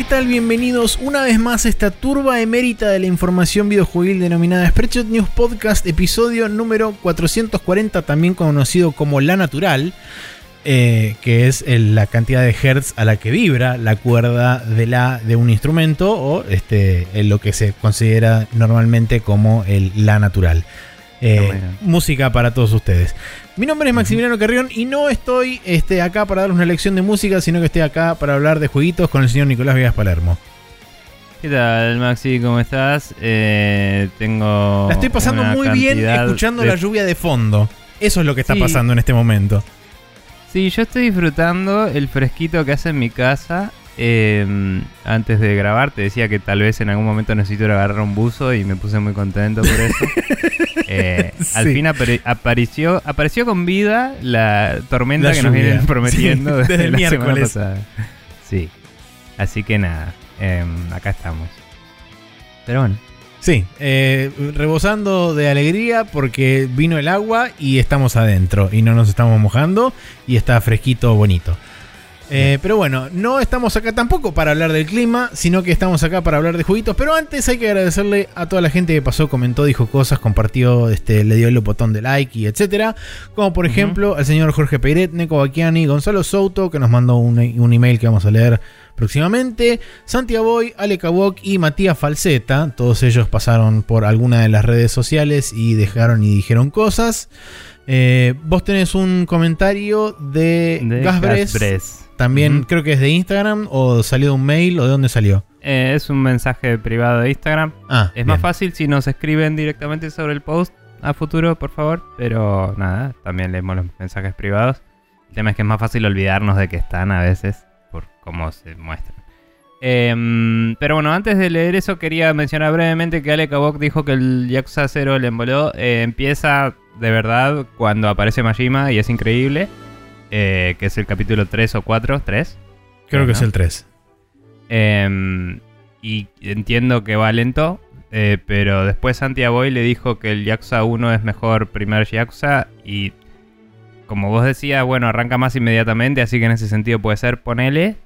¿qué tal? Bienvenidos una vez más a esta turba emérita de la información videojuegil denominada Spreadshot News Podcast, episodio número 440, también conocido como La Natural, eh, que es el- la cantidad de hertz a la que vibra la cuerda de, la, de un instrumento o este, lo que se considera normalmente como el La Natural. Eh, bueno. música para todos ustedes. Mi nombre es Maximiliano Carrión y no estoy este, acá para darles una lección de música, sino que estoy acá para hablar de jueguitos con el señor Nicolás Viegas Palermo. ¿Qué tal, Maxi? ¿Cómo estás? Eh, tengo. La estoy pasando muy bien escuchando de- la lluvia de fondo. Eso es lo que está Sí. pasando en este momento. Sí, yo estoy disfrutando el fresquito que hace en mi casa. Eh, antes de grabar, te decía que tal vez en algún momento necesito agarrar un buzo y me puse muy contento por eso. Eh, Al fin apare- apareció, apareció con vida la tormenta La que nos vienen prometiendo Sí, desde, desde el la semana pasada. Sí. Así que nada, em, acá estamos. Pero bueno. Sí, eh, rebosando de alegría porque vino el agua y estamos adentro y no nos estamos mojando y está fresquito, bonito. Eh, pero bueno, no estamos acá tampoco para hablar del clima, sino que estamos acá para hablar de jueguitos. Pero antes hay que agradecerle a toda la gente que pasó, comentó, dijo cosas, compartió, este, le dio el botón de like y etcétera. Como por ejemplo al señor Jorge Peiret, Neko Baquiani, Gonzalo Souto, que nos mandó un, un email que vamos a leer próximamente. Santiago Boy, Ale Kawok y Matías Falseta. Todos ellos pasaron por alguna de las redes sociales y dejaron y dijeron cosas. Eh, vos tenés un comentario de, De Gasbres. También creo que es de Instagram o salió de un mail o de dónde salió. Eh, es un mensaje privado de Instagram. Ah, Es más fácil si nos escriben directamente sobre el post a futuro, por favor. Pero nada, también leemos los mensajes privados. El tema es que es más fácil olvidarnos de que están a veces por cómo se muestran. Em, pero bueno, antes de leer eso quería mencionar brevemente que Ale Kabok dijo que el Yakuza 0 le emboló. Eh, empieza de verdad cuando aparece Majima y es increíble. Eh, que es el capítulo 3 o 4, 3. Creo que ¿no? es el 3. Em, y entiendo que va lento, eh, pero después Santiago Boy le dijo que el Yakuza 1 es mejor primer Yakuza y como vos decías, bueno, arranca más inmediatamente, así que en ese sentido puede ser ponele,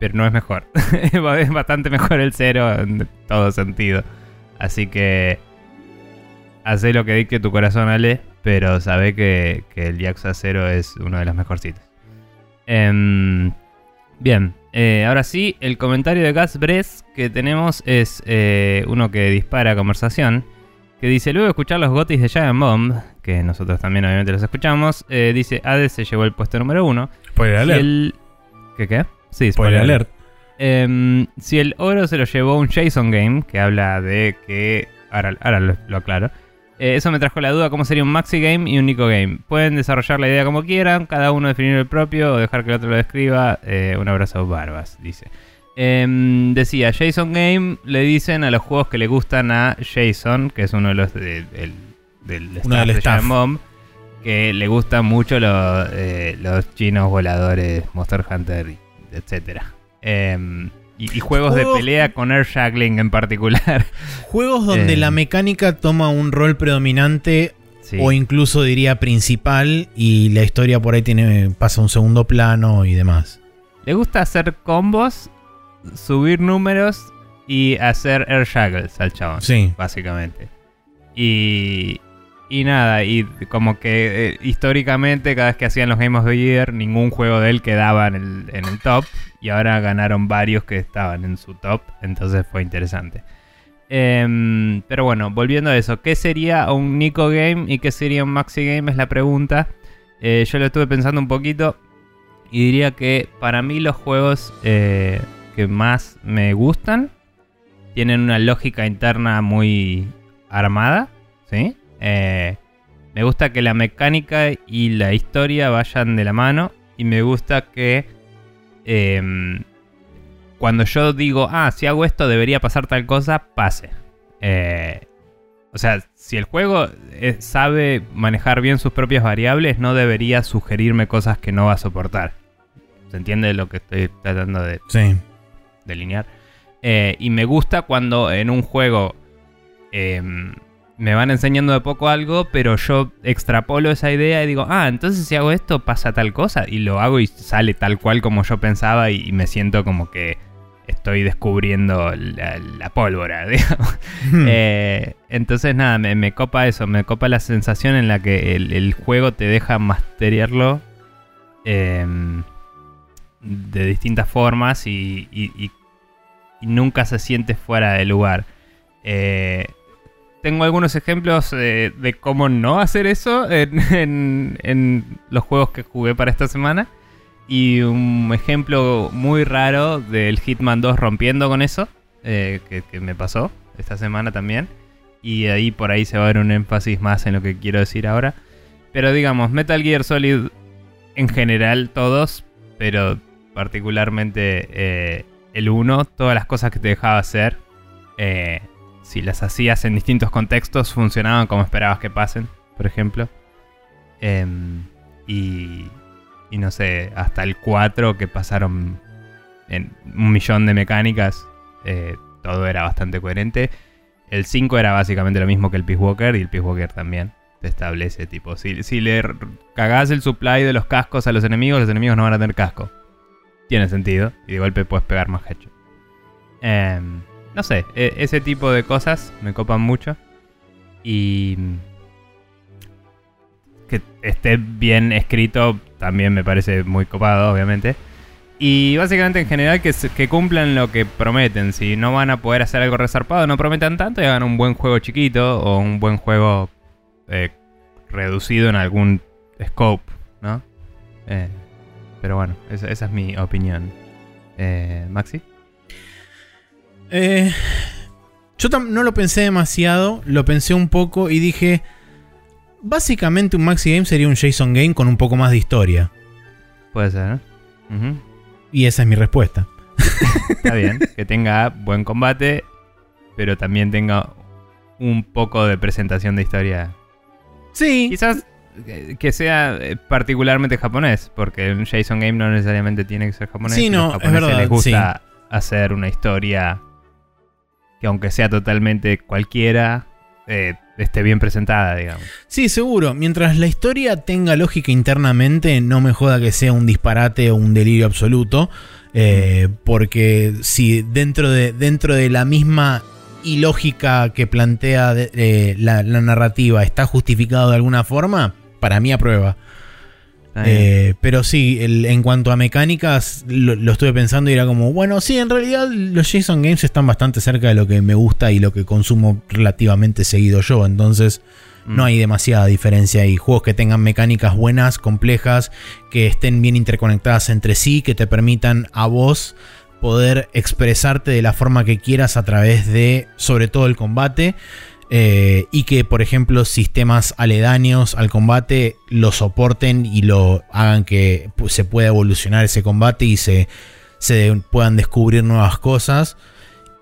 pero no es mejor. es bastante mejor el 0 en todo sentido. Así que hacé lo que dicte tu corazón, Ale, pero sabe que, que el Yakuza 0 es uno de los mejorcitos. Em, Bien, eh, ahora sí, el comentario de Gas Bress que tenemos es eh, uno que dispara conversación. Que dice, luego de escuchar los gotis de Giant Bomb, que nosotros también obviamente los escuchamos, eh, dice, Hades se llevó el puesto número uno. Spoiler Si alert. el... ¿Qué qué? Sí, Spoiler alert. Em, si el oro se lo llevó un Jason Game, que habla de que... Ahora, ahora lo, lo aclaro. Eh, eso me trajo la duda cómo sería un Maxi Game y un Nico Game. Pueden desarrollar la idea como quieran, cada uno definir el propio o dejar que el otro lo describa. Eh, un abrazo, Barbas, dice. Em, decía, Jason Game le dicen a los juegos que le gustan a Jason, que es uno de los de- del, del Uno del de staff. Bomb, que le gustan mucho los, eh, los chinos voladores, Monster Hunter, etcétera. Y, y juegos de pelea con air juggling en particular. Juegos donde Eh. la mecánica toma un rol predominante Sí. o incluso diría principal y la historia por ahí tiene pasa a un segundo plano y demás. Le gusta hacer combos, subir números y hacer air juggles al chabón. Sí. Básicamente. Y. Y nada, y como que eh, históricamente cada vez que hacían los Game of the Year, ningún juego de él quedaba en el, en el top. Y ahora ganaron varios que estaban en su top. Entonces fue interesante. Em, pero bueno, volviendo a eso, ¿qué sería un Nico Game y qué sería un Maxi Game? Es la pregunta. Eh, yo lo estuve pensando un poquito y diría que para mí los juegos eh, que más me gustan tienen una lógica interna muy armada, ¿sí? Eh, me gusta que la mecánica y la historia vayan de la mano y me gusta que em, cuando yo digo, ah, si hago esto debería pasar tal cosa, pase. Eh, o sea, si el juego eh, sabe manejar bien sus propias variables, no debería sugerirme cosas que no va a soportar. ¿Se entiende lo que estoy tratando de Sí. delinear? Eh, y me gusta cuando en un juego em, me van enseñando de poco algo, pero yo extrapolo esa idea y digo, ah, entonces si hago esto pasa tal cosa. Y lo hago y sale tal cual como yo pensaba y, y me siento como que estoy descubriendo la, pólvora, digamos. Eh, entonces, nada, me, copa eso, me copa la sensación en la que el, juego te deja masterearlo em, de distintas formas y, nunca se siente fuera de lugar. Eh, tengo algunos ejemplos de cómo no hacer eso en, los juegos que jugué para esta semana. Y un ejemplo muy raro del Hitman 2 rompiendo con eso, eh, que, me pasó esta semana también. Y ahí por ahí se va a ver un énfasis más en lo que quiero decir ahora. Pero digamos, Metal Gear Solid en general todos, pero particularmente eh, el 1, todas las cosas que te dejaba hacer, eh, si las hacías en distintos contextos, funcionaban como esperabas que pasen, por ejemplo. Em, y y no sé, hasta el 4 que pasaron en un millón de mecánicas, eh, todo era bastante coherente. El 5 era básicamente lo mismo que el Peace Walker y el Peace Walker también te establece tipo, si, si le cagás el supply de los cascos a los enemigos, los enemigos no van a tener casco. Tiene sentido y de golpe puedes pegar más hecho. Em, no sé, e, ese tipo de cosas me copan mucho. Y que esté bien escrito también me parece muy copado, obviamente. Y básicamente en general que, que cumplan lo que prometen. Si no van a poder hacer algo resarpado, no prometan tanto y hagan un buen juego chiquito o un buen juego eh, reducido en algún scope, ¿no? Eh, pero bueno, esa, es mi opinión. Eh, Maxi. Yo no lo pensé demasiado, lo pensé un poco y dije, básicamente un Maxi Game sería un Jason Game con un poco más de historia. Puede ser, Y esa es mi respuesta. Está bien, que tenga buen combate, pero también tenga un poco de presentación de historia. Sí. Quizás que sea eh, particularmente japonés, porque un Jason Game no necesariamente tiene que ser japonés. Sí, no, es verdad. Les gusta hacer una historia que aunque sea totalmente cualquiera, eh, esté bien presentada, digamos. Sí, seguro. Mientras la historia tenga lógica internamente, no me joda que sea un disparate o un delirio absoluto. Eh, porque si dentro de, dentro de la misma ilógica que plantea eh, la, narrativa está justificado de alguna forma, para mí aprueba. Eh, pero sí, en cuanto a mecánicas, lo, estuve pensando y era como, bueno, sí, en realidad los Jason Games están bastante cerca de lo que me gusta y lo que consumo relativamente seguido yo. Entonces, no mm. hay demasiada diferencia ahí. Juegos que tengan mecánicas buenas, complejas, que estén bien interconectadas entre sí, que te permitan a vos poder expresarte de la forma que quieras a través de, sobre todo, el combate. Eh, y que, por ejemplo, sistemas aledaños al combate lo soporten y lo hagan que se pueda evolucionar ese combate y se, puedan descubrir nuevas cosas.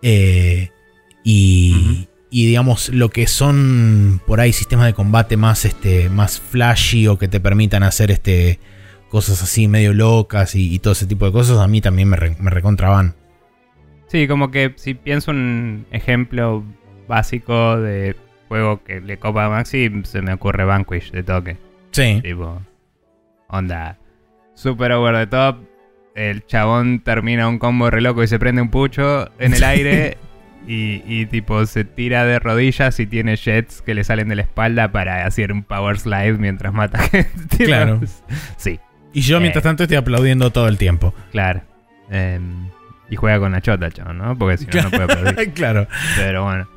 Eh, y, digamos, lo que son por ahí sistemas de combate más, este, más flashy o que te permitan hacer este, cosas así medio locas y, todo ese tipo de cosas, a mí también me, me recontraban. Sí, como que si pienso un ejemplo básico de juego que le copa a Maxi, se me ocurre Vanquish de toque. Sí. Tipo, onda, super over the top. El chabón termina un combo re loco y se prende un pucho en el aire. Y, tipo se tira de rodillas y tiene jets que le salen de la espalda para hacer un power slide mientras mata gente. Claro. sí. Y yo mientras eh. tanto estoy aplaudiendo todo el tiempo. Claro. Em, y juega con la chota, chabón, ¿no? Porque si no, no puede aplaudir. claro. Pero bueno.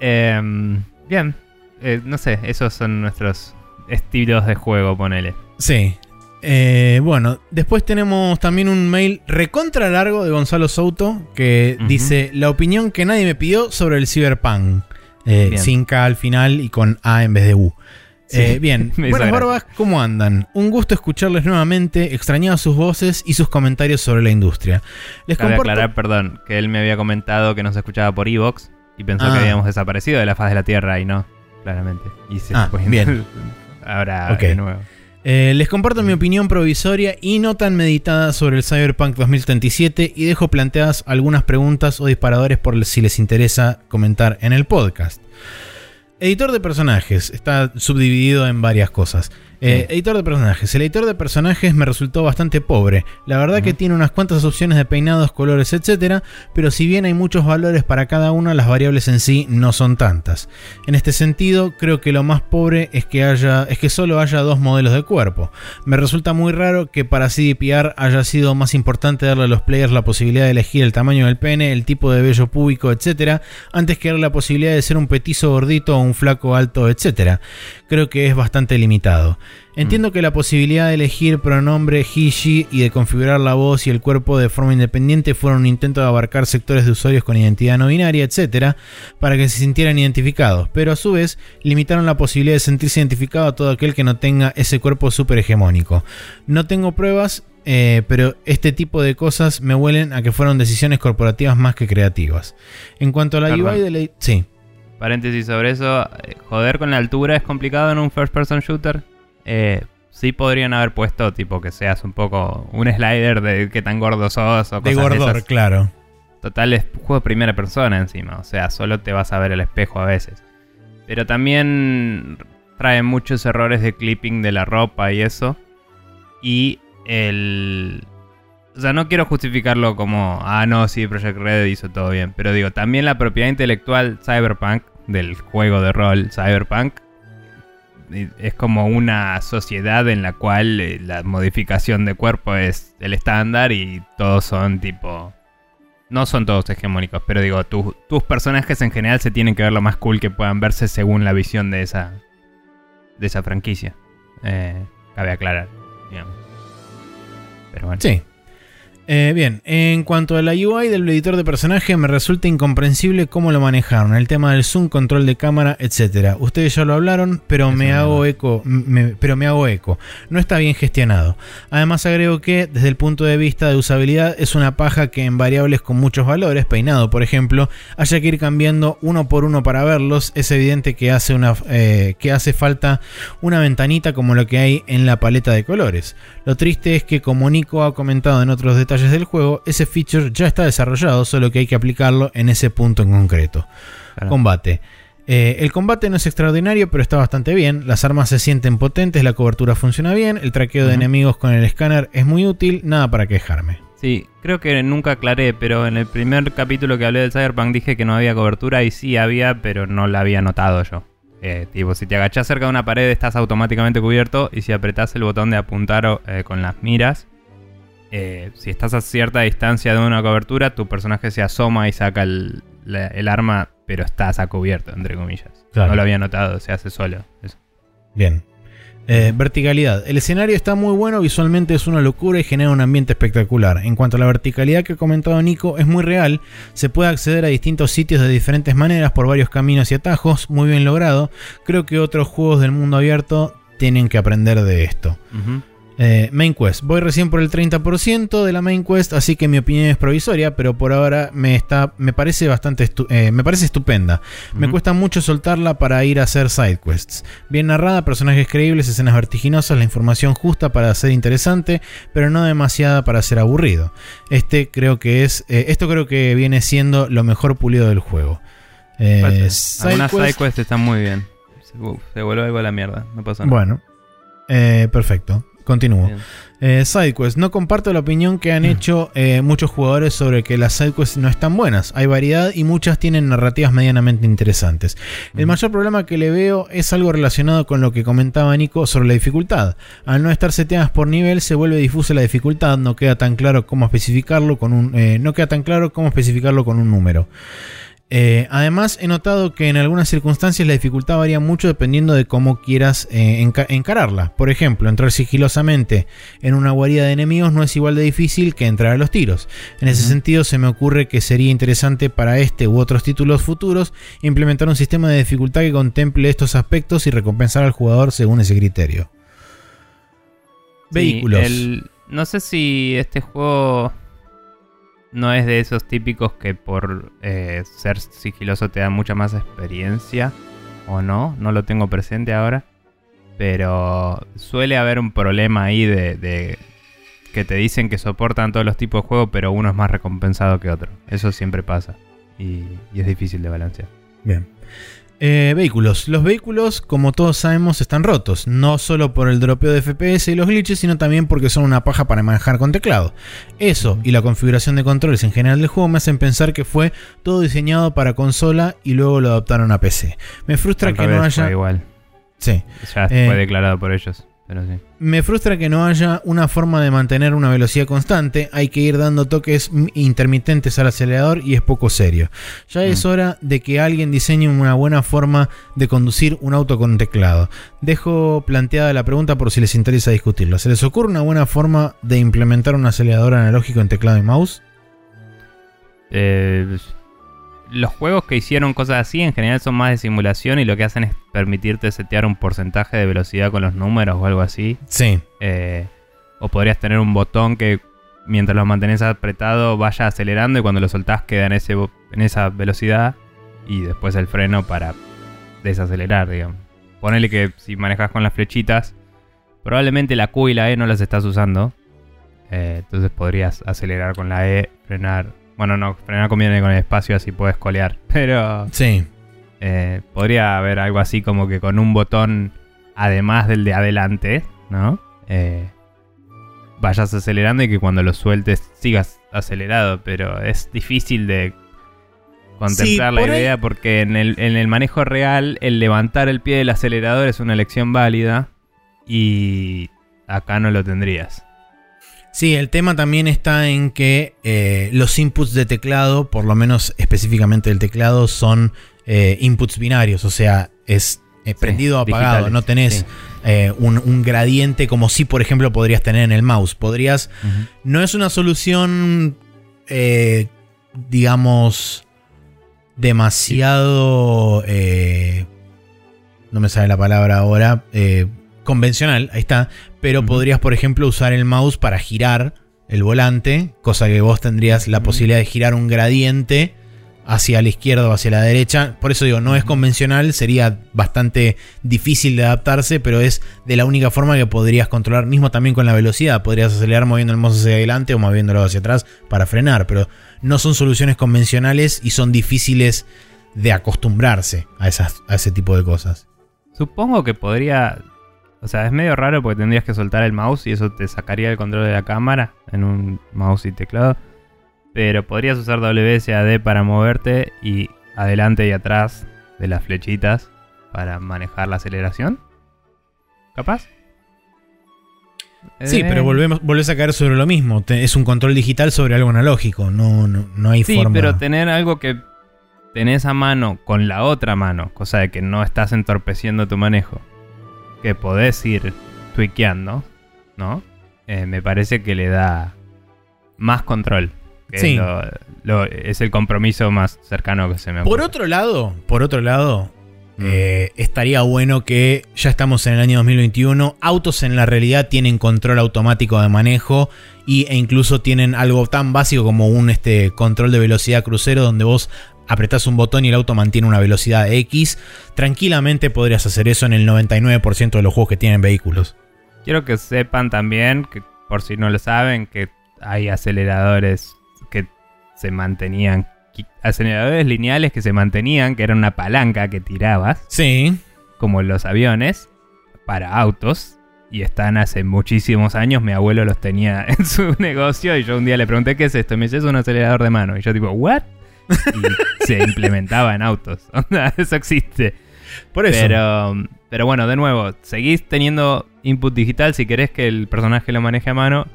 Em, bien, eh, no sé, esos son nuestros estilos de juego, ponele. Sí. Eh, bueno, después tenemos también un mail recontra largo de Gonzalo Souto que dice la opinión que nadie me pidió sobre el Cyberpunk. Eh, sin K al final y con A en vez de U. bien, buenas barbas, ¿cómo andan? Un gusto escucharles nuevamente, extrañado sus voces y sus comentarios sobre la industria. Les Cabe aclarar, perdón, que él me había comentado que nos escuchaba por Evox y pensó que ah. habíamos desaparecido de la faz de la Tierra y no, claramente. Y se ah, bien. ahora de nuevo. Eh, les comparto mi opinión provisoria y no tan meditada sobre el Cyberpunk 2037 y dejo planteadas algunas preguntas o disparadores por si les interesa comentar en el podcast. editor de personajes. Está subdividido en varias cosas. Eh, editor de personajes. El editor de personajes me resultó bastante pobre. La verdad que tiene unas cuantas opciones de peinados, colores, etc. Pero si bien hay muchos valores para cada una, las variables en sí no son tantas. En este sentido, creo que lo más pobre es que, haya, es que solo haya dos modelos de cuerpo. Me resulta muy raro que para CDPR haya sido más importante darle a los players la posibilidad de elegir el tamaño del pene, el tipo de vello púbico, etc. Antes que darle la posibilidad de ser un petizo gordito o un flaco alto, etc. Creo que es bastante limitado. Entiendo que la posibilidad de elegir pronombre she y de configurar la voz y el cuerpo de forma independiente fueron un intento de abarcar sectores de usuarios con identidad no binaria, etc., para que se sintieran identificados, pero a su vez limitaron la posibilidad de sentirse identificado a todo aquel que no tenga ese cuerpo super hegemónico. No tengo pruebas, eh, pero este tipo de cosas me huelen a que fueron decisiones corporativas más que creativas. En cuanto a la UI de la... Sí. Paréntesis sobre eso, eh, joder con la altura es complicado en un first person shooter. Eh, sí podrían haber puesto tipo que seas un poco un slider de qué tan gordo sos o De gordor, claro. Total es juego de primera persona encima, o sea, solo te vas a ver el espejo a veces. Pero también trae muchos errores de clipping de la ropa y eso. Y el... O sea, no quiero justificarlo como, ah, no, sí, Project Red hizo todo bien. Pero digo, también la propiedad intelectual Cyberpunk, del juego de rol Cyberpunk, es como una sociedad en la cual eh, la modificación de cuerpo es el estándar y todos son tipo... No son todos hegemónicos, pero digo, tus personajes en general se tienen que ver lo más cool que puedan verse según la visión de esa, de esa franquicia. Eh, cabe aclarar, digamos. Pero bueno. Sí, eh, bien, en cuanto a la UI del editor de personaje, me resulta incomprensible cómo lo manejaron, el tema del zoom, control de cámara, etc. Ustedes ya lo hablaron, pero me hago eco, pero me hago eco. No está bien gestionado. Además agrego que, desde el punto de vista de usabilidad, es una paja que en variables con muchos valores, peinado por ejemplo, haya que ir cambiando uno por uno para verlos. Es evidente que hace una eh, que hace falta una ventanita como lo que hay en la paleta de colores. Lo triste es que, como Nico ha comentado en otros detalles del juego, ese feature ya está desarrollado, solo que hay que aplicarlo en ese punto en concreto. Combate. Eh, el combate no es extraordinario, pero está bastante bien. Las armas se sienten potentes, la cobertura funciona bien, el traqueo de enemigos con el escáner es muy útil, nada para quejarme. Sí, creo que nunca aclaré, pero en el primer capítulo que hablé del Cyberpunk dije que no había cobertura y sí había, pero no la había notado yo. Eh, tipo, si te agachás cerca de una pared estás automáticamente cubierto y si apretás el botón de apuntar eh, con las miras eh, si estás a cierta distancia de una cobertura, tu personaje se asoma y saca el, arma, pero estás a cubierto, entre comillas. No lo había notado, se hace solo. Bien. Eh, verticalidad. El escenario está muy bueno, visualmente es una locura y genera un ambiente espectacular. En cuanto a la verticalidad que ha comentado Nico, es muy real. Se puede acceder a distintos sitios de diferentes maneras por varios caminos y atajos, muy bien logrado. Creo que otros juegos del mundo abierto tienen que aprender de esto. Eh, main Quest. Voy recién por el 30% de la Main Quest, así que mi opinión es provisoria, pero por ahora me, está, me parece bastante eh, me parece estupenda. Me cuesta mucho soltarla para ir a hacer side quests. Bien narrada, personajes creíbles, escenas vertiginosas, la información justa para ser interesante, pero no demasiada para ser aburrido. Este creo que es, eh, esto creo que viene siendo lo mejor pulido del juego. Algunas side quests están muy bien. Se, vuelve algo a la mierda, no pasa nada. Bueno, perfecto. Continúo. Eh, SideQuest. No comparto la opinión que han mm. hecho eh, muchos jugadores sobre que las SideQuests no están buenas. Hay variedad y muchas tienen narrativas medianamente interesantes. El mm. mayor problema que le veo es algo relacionado con lo que comentaba Nico sobre la dificultad. Al no estar seteadas por nivel se vuelve difusa la dificultad. No queda tan claro cómo especificarlo con un. Eh, no queda tan claro cómo especificarlo con un número. Eh, además, he notado que en algunas circunstancias la dificultad varía mucho dependiendo de cómo quieras eh, encararla. Por ejemplo, entrar sigilosamente en una guarida de enemigos no es igual de difícil que entrar a los tiros. En ese sentido, se me ocurre que sería interesante para este u otros títulos futuros implementar un sistema de dificultad que contemple estos aspectos y recompensar al jugador según ese criterio. Vehículos. no sé si este juego no es de esos típicos que por eh, ser sigiloso te da mucha más experiencia. O no, no lo tengo presente ahora. Pero suele haber un problema ahí de, que te dicen que soportan todos los tipos de juego, pero uno es más recompensado que otro. Eso siempre pasa. Y, y es difícil de balancear. Bien. Eh, vehículos. Los vehículos, como todos sabemos, están rotos. No solo por el dropeo de FPS y los glitches, sino también porque son una paja para manejar con teclado. Eso y la configuración de controles en general del juego me hacen pensar que fue todo diseñado para consola y luego lo adaptaron a PC. Me frustra Al que no haya. igual. Sí. Ya Eh, fue declarado por ellos. Pero sí. Me frustra que no haya una forma de mantener una velocidad constante. Hay que ir dando toques intermitentes al acelerador y es poco serio. Ya es hora de que alguien diseñe una buena forma de conducir un auto con teclado. Dejo planteada la pregunta por si les interesa discutirlo. ¿Se les ocurre una buena forma de implementar un acelerador analógico en teclado y mouse? Eh, los juegos que hicieron cosas así en general son más de simulación y lo que hacen es permitirte setear un porcentaje de velocidad con los números o algo así. Sí. Eh, o podrías tener un botón que mientras lo mantenés apretado vaya acelerando y cuando lo soltás queda en, ese, en esa velocidad y después el freno para desacelerar, digamos. Ponele que si manejas con las flechitas, probablemente la Q y la E no las estás usando. Eh, entonces podrías acelerar con la E, frenar. Bueno, no, frenar conviene con el espacio así puedes colear. Pero Sí. eh, podría haber algo así como que con un botón, además del de adelante, ¿no? Eh, vayas acelerando y que cuando lo sueltes sigas acelerado, pero es difícil de contemplar Sí, la por ahí- idea porque en el, en el manejo real el levantar el pie del acelerador es una elección válida y acá no lo tendrías. Sí, el tema también está en que eh, los inputs de teclado, por lo menos específicamente el teclado, son eh, inputs binarios, o sea, es eh, prendido o apagado, digitales, no tenés sí. eh, un, un gradiente como si, por ejemplo, podrías tener en el mouse. Podrías, no es una solución, eh, digamos, demasiado, eh, no me sale la palabra ahora, convencional, ahí está, pero podrías, por ejemplo, usar el mouse para girar el volante, cosa que vos tendrías la posibilidad de girar un gradiente hacia la izquierda o hacia la derecha. Por eso digo, no es convencional, sería bastante difícil de adaptarse, pero es de la única forma que podrías controlar, mismo también con la velocidad. Podrías acelerar moviendo el mouse hacia adelante o moviéndolo hacia atrás para frenar, pero no son soluciones convencionales y son difíciles de acostumbrarse a, esas, a ese tipo de cosas. Supongo que podría. O sea, es medio raro porque tendrías que soltar el mouse y eso te sacaría el control de la cámara en un mouse y teclado. Pero podrías usar WSAD para moverte y adelante y atrás de las flechitas para manejar la aceleración. ¿Capaz? Sí, Eh, pero volvemos, volvés a caer sobre lo mismo. Te- es un control digital sobre algo analógico. No, no, no hay Sí, forma. pero tener algo que tenés a mano con la otra mano, cosa de que no estás entorpeciendo tu manejo, que podés ir tweakeando, ¿no? Eh, me parece que le da más control. Que Sí. es, lo- lo- es el compromiso más cercano que se me Por ocurre. otro lado, por otro lado, Mm. eh, estaría bueno que ya estamos en el año 2021. Autos en la realidad tienen control automático de manejo y, e incluso tienen algo tan básico como un este, control de velocidad crucero donde vos apretás un botón y el auto mantiene una velocidad X. Tranquilamente podrías hacer eso en el 99% de los juegos que tienen vehículos. Quiero que sepan también, que por si no lo saben, que hay aceleradores que se mantenían, aceleradores lineales que se mantenían, que era una palanca que tirabas, Sí. como los aviones, para autos. Y están hace muchísimos años, mi abuelo los tenía en su negocio y yo un día le pregunté qué es esto, y me dice es un acelerador de mano. Y yo tipo, ¿what? Y se implementaba en autos. Eso existe. Por eso. Pero, pero bueno, de nuevo, seguís teniendo input digital si querés que el personaje lo maneje a mano.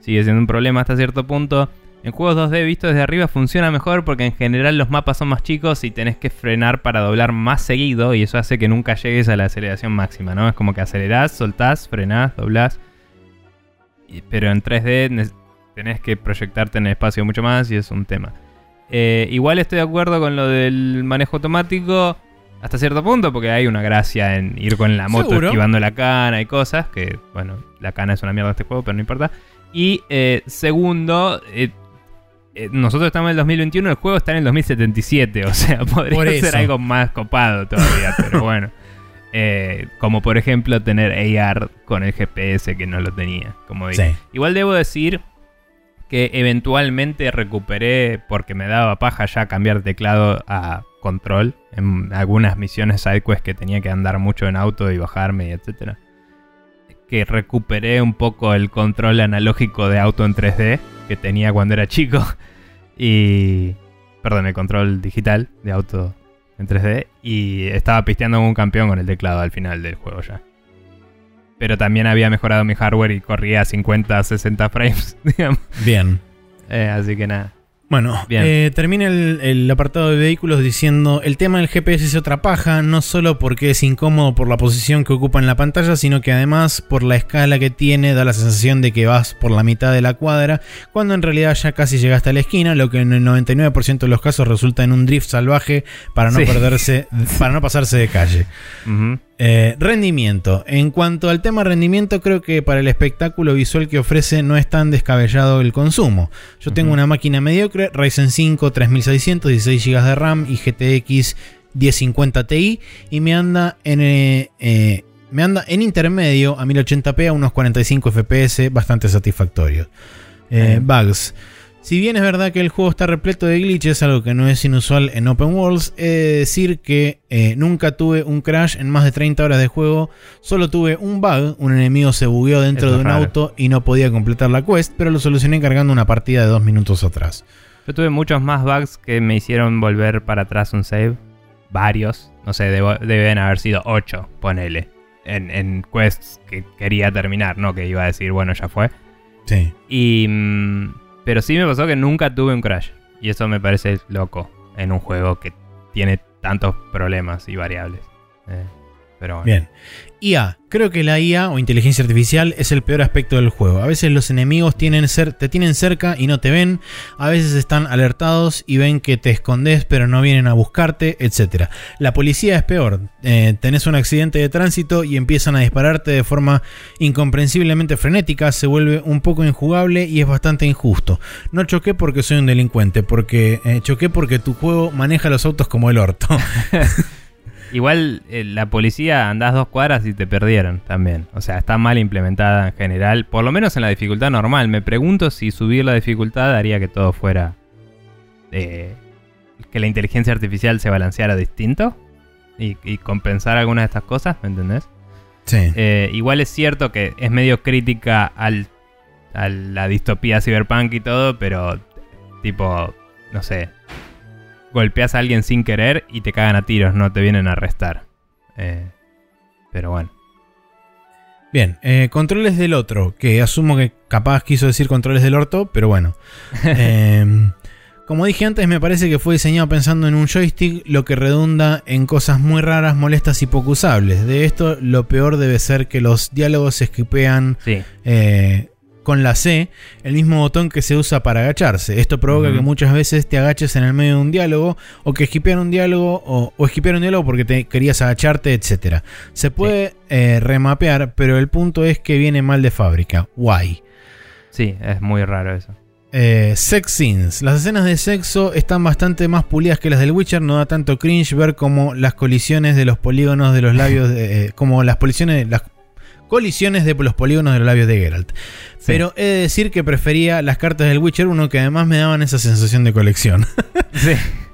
Sigue siendo un problema hasta cierto punto. En juegos 2D visto desde arriba funciona mejor porque en general los mapas son más chicos y tenés que frenar para doblar más seguido y eso hace que nunca llegues a la aceleración máxima, ¿no? Es como que acelerás, soltás, frenás, doblás. Pero en 3D ne- tenés que proyectarte en el espacio mucho más y es un tema. Eh, igual estoy de acuerdo con lo del manejo automático hasta cierto punto, porque hay una gracia en ir con la moto Seguro. esquivando la cana y cosas, que bueno, la cana es una mierda de este juego, pero no importa. Y eh, segundo, eh, nosotros estamos en el 2021, el juego está en el 2077, o sea, podría ser algo más copado todavía, pero bueno. Eh, como por ejemplo tener AR con el GPS que no lo tenía, como. Sí. Igual debo decir que eventualmente recuperé, porque me daba paja ya cambiar teclado a control en algunas misiones sidequests que tenía que andar mucho en auto y bajarme, etc. Que recuperé un poco el control analógico de auto en 3D que tenía cuando era chico. Y. Perdón, el control digital de auto en 3D. Y estaba pisteando como un campeón con el teclado al final del juego ya. Pero también había mejorado mi hardware y corría a 50, 60 frames, digamos. Bien. Eh, así que nada. Bueno, eh, termina el, el apartado de vehículos diciendo el tema del GPS es otra paja, no solo porque es incómodo por la posición que ocupa en la pantalla, sino que además por la escala que tiene da la sensación de que vas por la mitad de la cuadra, cuando en realidad ya casi llegaste a la esquina, lo que en el 99% de los casos resulta en un drift salvaje para no Sí. perderse, para no pasarse de calle. Eh, rendimiento. En cuanto al tema rendimiento, creo que para el espectáculo visual que ofrece no es tan descabellado el consumo. Yo tengo una máquina mediocre, Ryzen 5 3600, 16 GB de RAM y GTX 1050 Ti y me anda en eh, eh, me anda en intermedio a 1080p a unos 45 FPS, bastante satisfactorio. Bugs. Si bien es verdad que el juego está repleto de glitches, algo que no es inusual en Open Worlds, he de decir que eh, nunca tuve un crash en más de 30 horas de juego, solo tuve un bug, un enemigo se bugueó dentro Eso de un raro. auto y no podía completar la quest, pero lo solucioné cargando una partida de dos minutos atrás. Yo tuve muchos más bugs que me hicieron volver para atrás un save. Varios. No sé, debo- deben haber sido 8, ponele. En, en quests que quería terminar, no que iba a decir, bueno, ya fue. Sí. Y. mm, pero sí me pasó que nunca tuve un crash. Y eso me parece loco en un juego que tiene tantos problemas y variables. Eh, pero bueno. Bien. IA. Creo que la IA o inteligencia artificial es el peor aspecto del juego. A veces los enemigos te tienen cerca y no te ven. A veces están alertados y ven que te escondes pero no vienen a buscarte, etc. La policía es peor. Eh, tenés un accidente de tránsito y empiezan a dispararte de forma incomprensiblemente frenética. Se vuelve un poco injugable y es bastante injusto. No choqué porque soy un delincuente. Porque eh, choqué porque tu juego maneja los autos como el orto. Igual eh, la policía andás dos cuadras y te perdieron también. O sea, está mal implementada en general. Por lo menos en la dificultad normal. Me pregunto si subir la dificultad haría que todo fuera. eh, que la inteligencia artificial se balanceara distinto. Y, y compensar algunas de estas cosas, ¿me entendés? sí. Eh, igual es cierto que es medio crítica al, a la distopía cyberpunk y todo, pero tipo, no sé, golpeas a alguien sin querer y te cagan a tiros, no te vienen a arrestar. Eh, pero bueno. Bien, eh, controles del otro, que asumo que capaz quiso decir controles del orto, pero bueno. Eh, como dije antes, me parece que fue diseñado pensando en un joystick, lo que redunda en cosas muy raras, molestas y poco usables. De esto, lo peor debe ser que los diálogos se esquipean Sí, eh, con la C, el mismo botón que se usa para agacharse. Esto provoca que muchas veces te agaches en el medio de un diálogo o que esquipear un diálogo o, o esquipear un diálogo porque te querías agacharte, etc. Se puede eh, remapear, pero el punto es que viene mal de fábrica. Why? sí, es muy raro eso. Eh, sex scenes. Las escenas de sexo están bastante más pulidas que las del Witcher. No da tanto cringe ver como las colisiones de los polígonos de los labios. de- eh, como las colisiones. Las colisiones de los polígonos de los labios de Geralt. Sí. Pero he de decir que prefería las cartas del Witcher 1 que además me daban esa sensación de colección. Sí.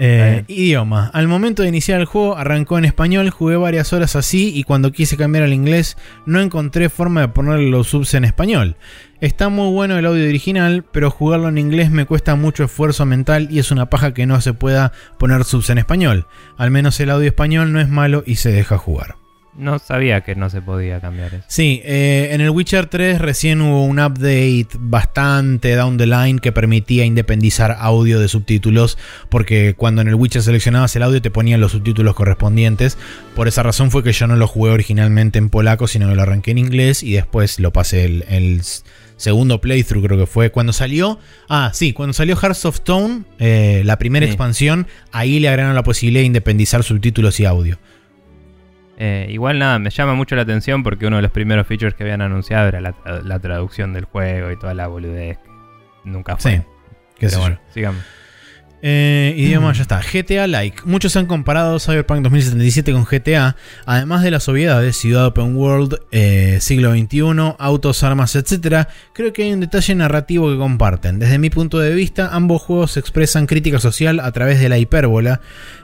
Eh, idioma. Al momento de iniciar el juego arrancó en español, jugué varias horas así y cuando quise cambiar al inglés no encontré forma de ponerle los subs en español. Está muy bueno el audio original, pero jugarlo en inglés me cuesta mucho esfuerzo mental y es una paja que no se pueda poner subs en español. Al menos el audio español no es malo y se deja jugar. No sabía que no se podía cambiar eso. Sí, eh, en el Witcher 3 recién hubo un update bastante down the line que permitía independizar audio de subtítulos, porque cuando en el Witcher seleccionabas el audio te ponían los subtítulos correspondientes. Por esa razón fue que yo no lo jugué originalmente en polaco, sino que lo arranqué en inglés y después lo pasé el, el segundo playthrough, creo que fue. Cuando salió, ah, sí, cuando salió Hearts of Stone, eh, la primera Sí. expansión, ahí le agregaron la posibilidad de independizar subtítulos y audio. Eh, igual nada, me llama mucho la atención porque uno de los primeros features que habían anunciado era la, tra- la traducción del juego y toda la boludez que nunca fue. Sí, qué sé Pero yo. bueno, sigamos. Eh, idioma ya está. GTA Like. Muchos han comparado Cyberpunk 2077 con GTA. Además de las obviedades, ciudad open world, eh, siglo XXI, autos, armas, etc. Creo que hay un detalle narrativo que comparten. Desde mi punto de vista, ambos juegos expresan crítica social a través de la hipérbola.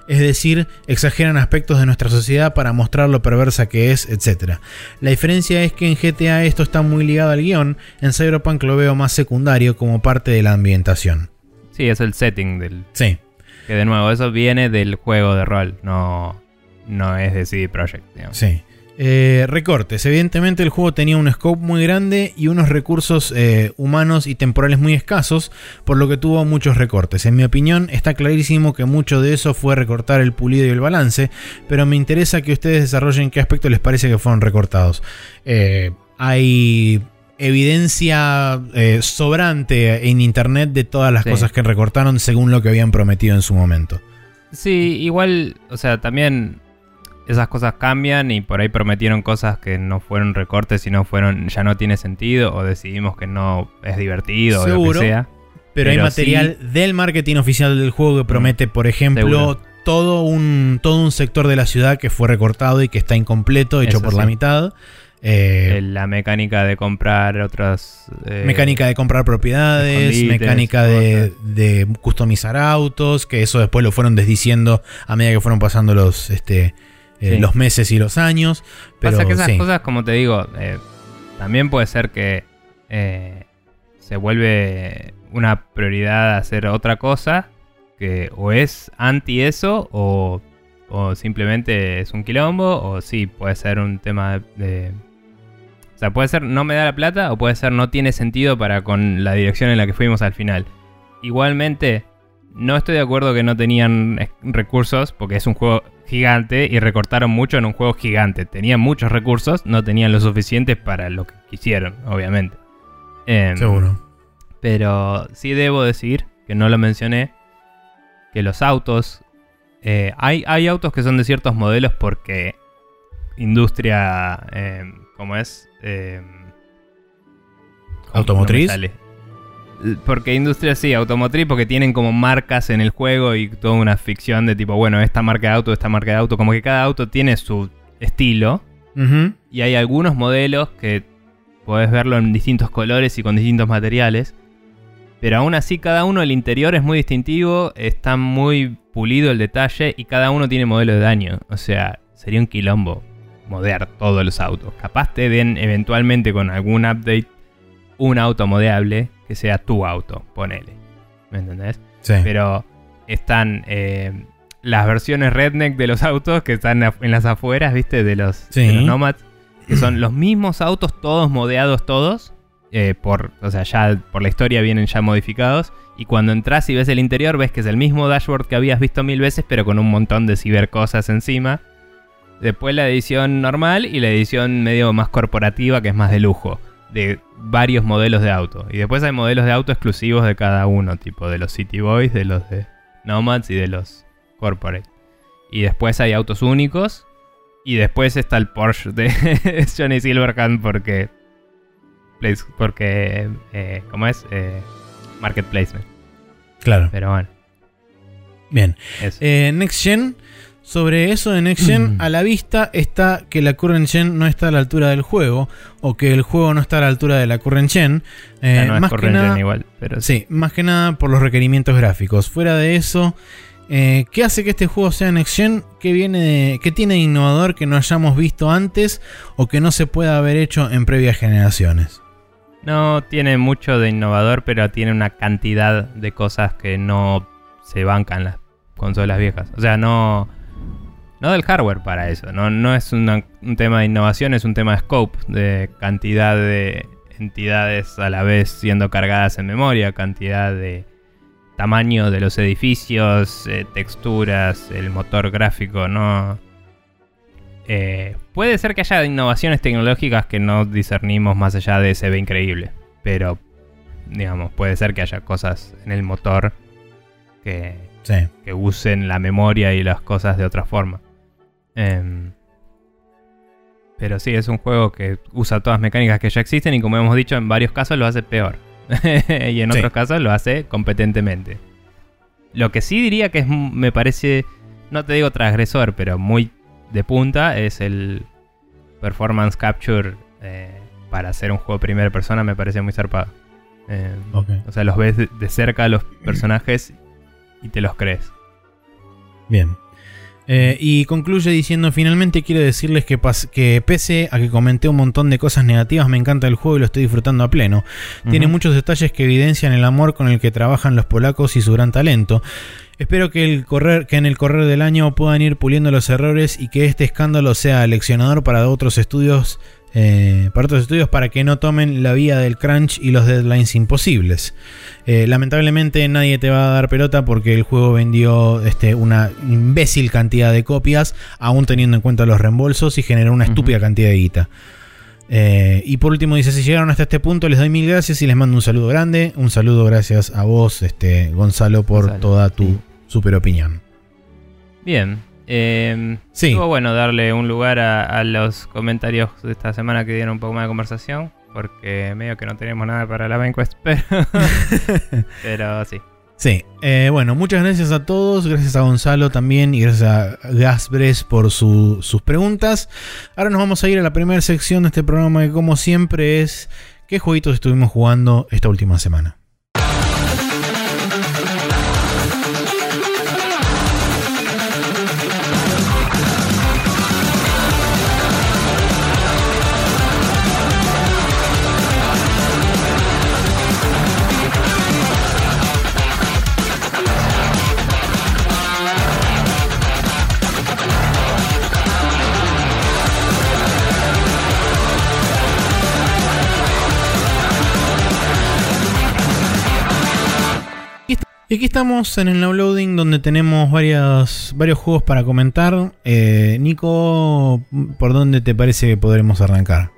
Es decir, exageran aspectos de nuestra sociedad para mostrar lo perversa que es, etc. La diferencia es que en GTA esto está muy ligado al guion. En Cyberpunk lo veo más secundario como parte de la ambientación. Sí, es el setting del. Sí. Que de nuevo, eso viene del juego de rol, no, no es de CD Projekt. Digamos. Sí. Eh, recortes. Evidentemente el juego tenía un scope muy grande y unos recursos eh, humanos y temporales muy escasos, por lo que tuvo muchos recortes. En mi opinión está clarísimo que mucho de eso fue recortar el pulido y el balance, pero me interesa que ustedes desarrollen qué aspecto les parece que fueron recortados. Eh, hay evidencia eh, sobrante en internet de todas las Sí. cosas que recortaron según lo que habían prometido en su momento. Sí, igual, o sea, también esas cosas cambian y por ahí prometieron cosas que no fueron recortes, sino fueron, ya no tiene sentido, o decidimos que no es divertido, o lo Seguro. que sea. Pero, hay material del marketing oficial del juego que promete, por ejemplo, Seguro. todo un, todo un sector de la ciudad que fue recortado y que está incompleto, hecho Eso por sí. la mitad. Eh, El- La mecánica de comprar otras... eh, mecánica de comprar propiedades, mecánica de, de customizar autos, que eso después lo fueron desdiciendo a medida que fueron pasando los, este, eh, Sí. los meses y los años. Pero Pasa que esas sí. cosas, como te digo, eh, también puede ser que eh, se vuelve una prioridad hacer otra cosa que o es anti eso o, o simplemente es un quilombo o sí, puede ser un tema de... Sea, puede ser no me da la plata o puede ser no tiene sentido para con la dirección en la que fuimos al final. Igualmente, no estoy de acuerdo que no tenían eh, recursos porque es un juego gigante y recortaron mucho en un juego gigante. Tenían muchos recursos, no tenían lo suficiente para lo que quisieron, obviamente. Em, Seguro. Pero sí debo decir, que no lo mencioné, que los autos... eh, hay, hay autos que son de ciertos modelos porque industria... em, ¿Cómo es? Em, ¿Automotriz? no. Porque industria sí, automotriz, porque tienen como marcas en el juego y toda una ficción de tipo, bueno, esta marca de auto, esta marca de auto, como que cada auto tiene su estilo. Y hay algunos modelos que podés verlo en distintos colores y con distintos materiales. Pero aún así, cada uno, el interior es muy distintivo, está muy pulido el detalle y cada uno tiene modelo de daño. O sea, sería un quilombo modear todos los autos. Capaz te den eventualmente con algún update un auto modeable que sea tu auto, ponele. ¿Me entendés? Sí. Pero están eh, las versiones redneck de los autos que están en las afueras, ¿viste? De los, Sí. de los Nomads. Que son los mismos autos, todos modeados, todos. eh, por, o sea, ya por la historia vienen ya modificados. Y cuando entras y ves el interior, ves que es el mismo dashboard que habías visto mil veces, pero con un montón de cibercosas encima. Después la edición normal y la edición medio más corporativa, que es más de lujo. De varios modelos de auto. Y después hay modelos de auto exclusivos de cada uno, tipo de los City Boys, de los de Nomads y de los Corporate. Y después hay autos únicos. Y después está el Porsche de Johnny Silverhand porque. Porque. Eh, ¿Cómo es? Eh, market placement. Claro. Pero bueno, Bien. Eh, Next Gen. Sobre eso de Next Gen, Mm. a la vista está que la Current Gen no está a la altura del juego, o que el juego no está a la altura de la Current Gen. Eh, no es más que nada, igual. Pero Sí, más que nada por los requerimientos gráficos. Fuera de eso, eh, ¿qué hace que este juego sea Next Gen? ¿Qué, viene de- ¿Qué tiene de innovador que no hayamos visto antes o que no se pueda haber hecho en previas generaciones? No tiene mucho de innovador, pero tiene una cantidad de cosas que no se bancan las consolas viejas. O sea, no. No del hardware para eso. No, no es un tema de innovación, es un tema de scope, de cantidad de entidades a la vez siendo cargadas en memoria, cantidad de tamaño de los edificios, eh, texturas, el motor gráfico, no. Eh, puede ser que haya innovaciones tecnológicas que no discernimos más allá de se ve increíble. Pero, digamos, puede ser que haya cosas en el motor que, Sí. que usen la memoria y las cosas de otra forma. Em, pero sí, es un juego que usa todas las mecánicas que ya existen y como hemos dicho, en varios casos lo hace peor. y en Sí. otros casos lo hace competentemente. Lo que sí diría que es, me parece, no te digo transgresor, pero muy de punta, es el performance capture eh, para hacer un juego de primera persona, me parece muy zarpado. Eh, O sea, los ves de, de cerca a los personajes y te los crees. Bien. Eh, y concluye diciendo, finalmente quiero decirles que, pese a que comenté un montón de cosas negativas, me encanta el juego y lo estoy disfrutando a pleno. Tiene muchos detalles que evidencian el amor con el que trabajan los polacos y su gran talento. Espero que, el correr, que en el correr del año puedan ir puliendo los errores y que este escándalo sea leccionador para otros estudios. Eh, para otros estudios para que no tomen la vía del crunch y los deadlines imposibles. Eh, lamentablemente nadie te va a dar pelota porque el juego vendió este, una imbécil cantidad de copias, aún teniendo en cuenta los reembolsos y generó una estúpida cantidad de guita. Eh, y por último dice, si llegaron hasta este punto les doy mil gracias y les mando un saludo grande. Un saludo gracias a vos, este, Gonzalo, por Gonzalo, toda tu sí. super opinión. Bien. Eh, Sí. Estuvo bueno darle un lugar a, a los comentarios de esta semana que dieron un poco más de conversación. Porque medio que no tenemos nada para la Banquest, pero, pero sí. Sí, eh, bueno, muchas gracias a todos, gracias a Gonzalo también y gracias a Gasbres por su- sus preguntas. Ahora nos vamos a ir a la primera sección de este programa que como siempre es ¿qué jueguitos estuvimos jugando esta última semana? Y aquí estamos en el downloading donde tenemos varias, varios juegos para comentar. Eh, Nico, ¿por dónde te parece que podremos arrancar?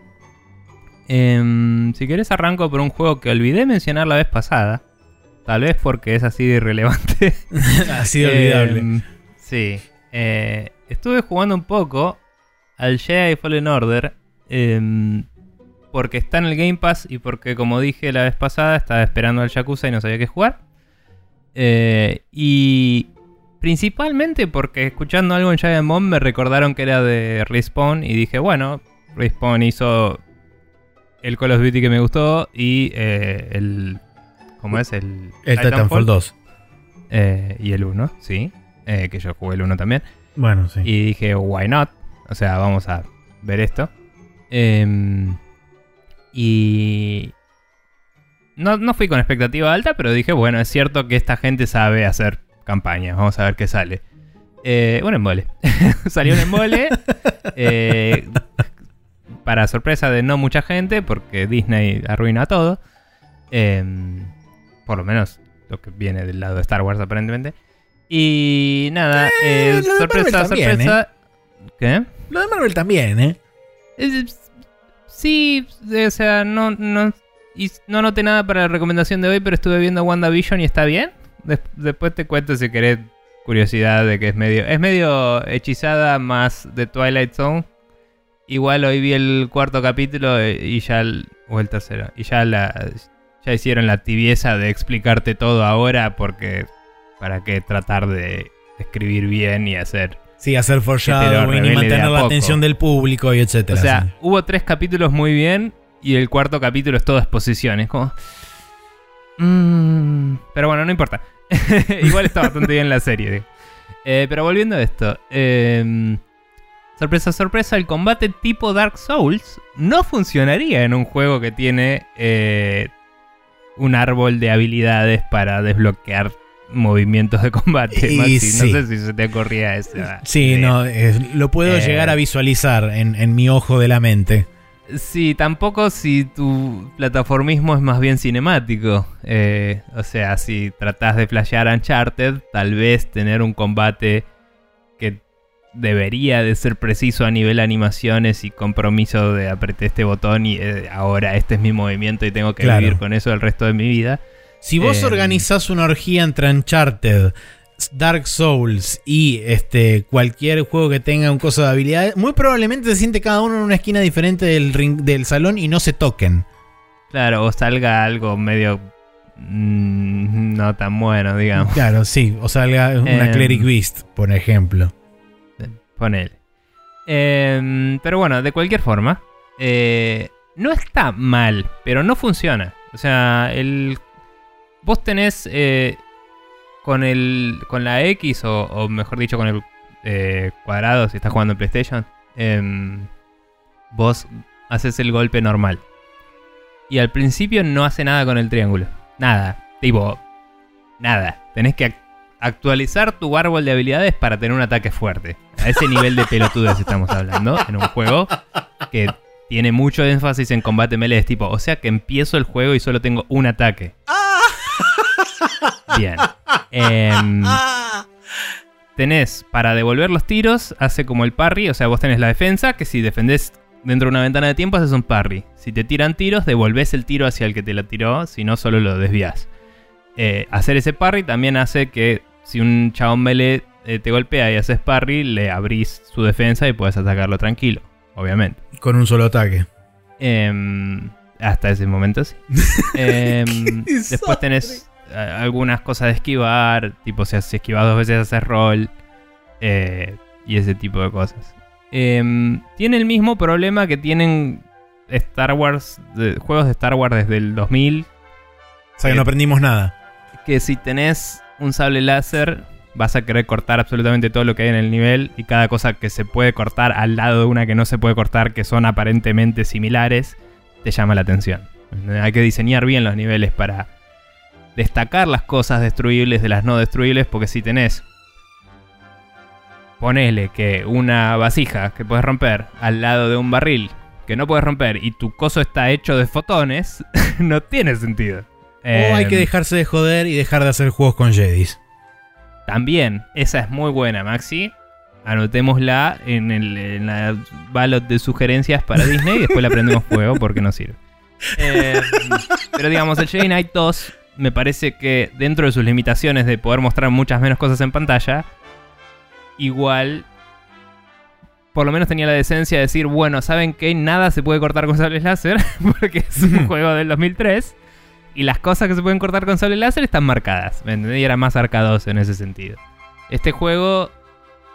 Em, si querés arranco por un juego que olvidé mencionar la vez pasada. Tal vez porque es así de irrelevante. Así de olvidable. Em, sí. Eh, estuve jugando un poco al Jedi Fallen Order. em, porque está en el Game Pass y porque, como dije la vez pasada, estaba esperando al Yakuza y no sabía qué jugar. Eh, y principalmente porque escuchando algo en Giant Bomb me recordaron que era de Respawn y dije, bueno, Respawn hizo el Call of Duty que me gustó y eh, el... ¿Cómo es? El, el Titanfall 2. eh, y el 1, sí. eh, que yo jugué el 1 también. Bueno, sí. Y dije, why not? O sea, vamos a ver esto. Em, y... No, no fui con expectativa alta, pero dije, bueno, es cierto que esta gente sabe hacer campañas. Vamos a ver qué sale. Eh, un embole. Salió un embole. eh, para sorpresa de no mucha gente, porque Disney arruina todo. Em, por lo menos lo que viene del lado de Star Wars, aparentemente. Y nada, Eh, eh, sorpresa, también, sorpresa. ¿Qué? Lo de Marvel también, ¿eh? Sí, o sea, no, no, y no noté nada para la recomendación de hoy, pero estuve viendo WandaVision y está bien. Des- después te cuento si querés curiosidad de que es medio. Es medio hechizada más de Twilight Zone. Igual hoy vi el cuarto capítulo eh, y ya. el- o el tercero. Y ya la. Ya hicieron la tibieza de explicarte todo ahora porque. ¿Para qué tratar de escribir bien y hacer Sí, hacer foreshadowing y mantener la atención del público y etcétera. O sea, sí. hubo tres capítulos muy bien y el cuarto capítulo es todo exposición. Es como. Mm, pero bueno, no importa. Igual está bastante bien la serie. digo. Eh, pero volviendo a esto. eh, sorpresa, sorpresa, el combate tipo Dark Souls no funcionaría en un juego que tiene eh, un árbol de habilidades para desbloquear movimientos de combate. Maxi. sí. No sé si se te ocurría esa. Sí, idea. no, lo puedo Eh, llegar a visualizar en, en mi ojo de la mente. Sí, tampoco si tu plataformismo es más bien cinemático. Eh, o sea, si tratás de flashear Uncharted, tal vez tener un combate que debería de ser preciso a nivel animaciones y compromiso de apreté este botón y eh, ahora este es mi movimiento y tengo que Claro. vivir con eso el resto de mi vida. Si vos eh, organizás una orgía entre Uncharted, Dark Souls y este cualquier juego que tenga un coso de habilidades, muy probablemente se siente cada uno en una esquina diferente del, ring- del salón y no se toquen. Claro, o salga algo medio mm, no tan bueno, digamos. Claro, sí. O sea, una Em. Cleric Beast, por ejemplo. Ponele. Em, pero bueno, de cualquier forma, eh, no está mal, pero no funciona. O sea, el, vos tenés eh, con, el, con la X, o, o mejor dicho, con el eh, cuadrado, si estás jugando en PlayStation, em, vos haces el golpe normal. Y al principio no hace nada con el triángulo. Nada. Tipo, nada. Tenés que ac- actualizar tu árbol de habilidades para tener un ataque fuerte. A ese nivel de pelotudes estamos hablando en un juego que tiene mucho énfasis en combate melee. Es tipo, o sea que empiezo el juego y solo tengo un ataque. Bien. Em, tenés para devolver los tiros, hace como el parry, o sea, vos tenés la defensa, que si defendés dentro de una ventana de tiempo haces un parry. Si te tiran tiros, devolvés el tiro hacia el que te lo tiró, si no, solo lo desvías. Eh, hacer ese parry también hace que si un chabón melee eh, te golpea y haces parry, le abrís su defensa y puedes atacarlo tranquilo, obviamente. Con un solo ataque. Em, hasta ese momento sí. Em, después tenés algunas cosas de esquivar, tipo si, si esquivas dos veces haces roll eh, y ese tipo de cosas. Em, tiene el mismo problema que tienen Star Wars, de- juegos de Star Wars desde el 2000, O sea que no aprendimos nada. que si tenés un sable láser vas a querer cortar absolutamente todo lo que hay en el nivel y cada cosa que se puede cortar al lado de una que no se puede cortar que son aparentemente similares te llama la atención. Hay que diseñar bien los niveles para destacar las cosas destruibles de las no destruibles porque si tenés ponele que una vasija que puedes romper al lado de un barril que no puedes romper y tu coso está hecho de fotones no tiene sentido. O hay Em, que dejarse de joder y dejar de hacer juegos con Jedis. También, esa es muy buena, Maxi. Anotémosla en, el, en la ballot de sugerencias para Disney y después la prendemos fuego porque no sirve. Eh, pero digamos, el Jedi Knight 2 me parece que dentro de sus limitaciones de poder mostrar muchas menos cosas en pantalla, igual por lo menos tenía la decencia de decir, bueno, ¿saben qué? Nada se puede cortar con sables láser porque es un juego del 2003 y las cosas que se pueden cortar con sable láser están marcadas. ¿Me entendés? Y era más arcadoso en ese sentido. Este juego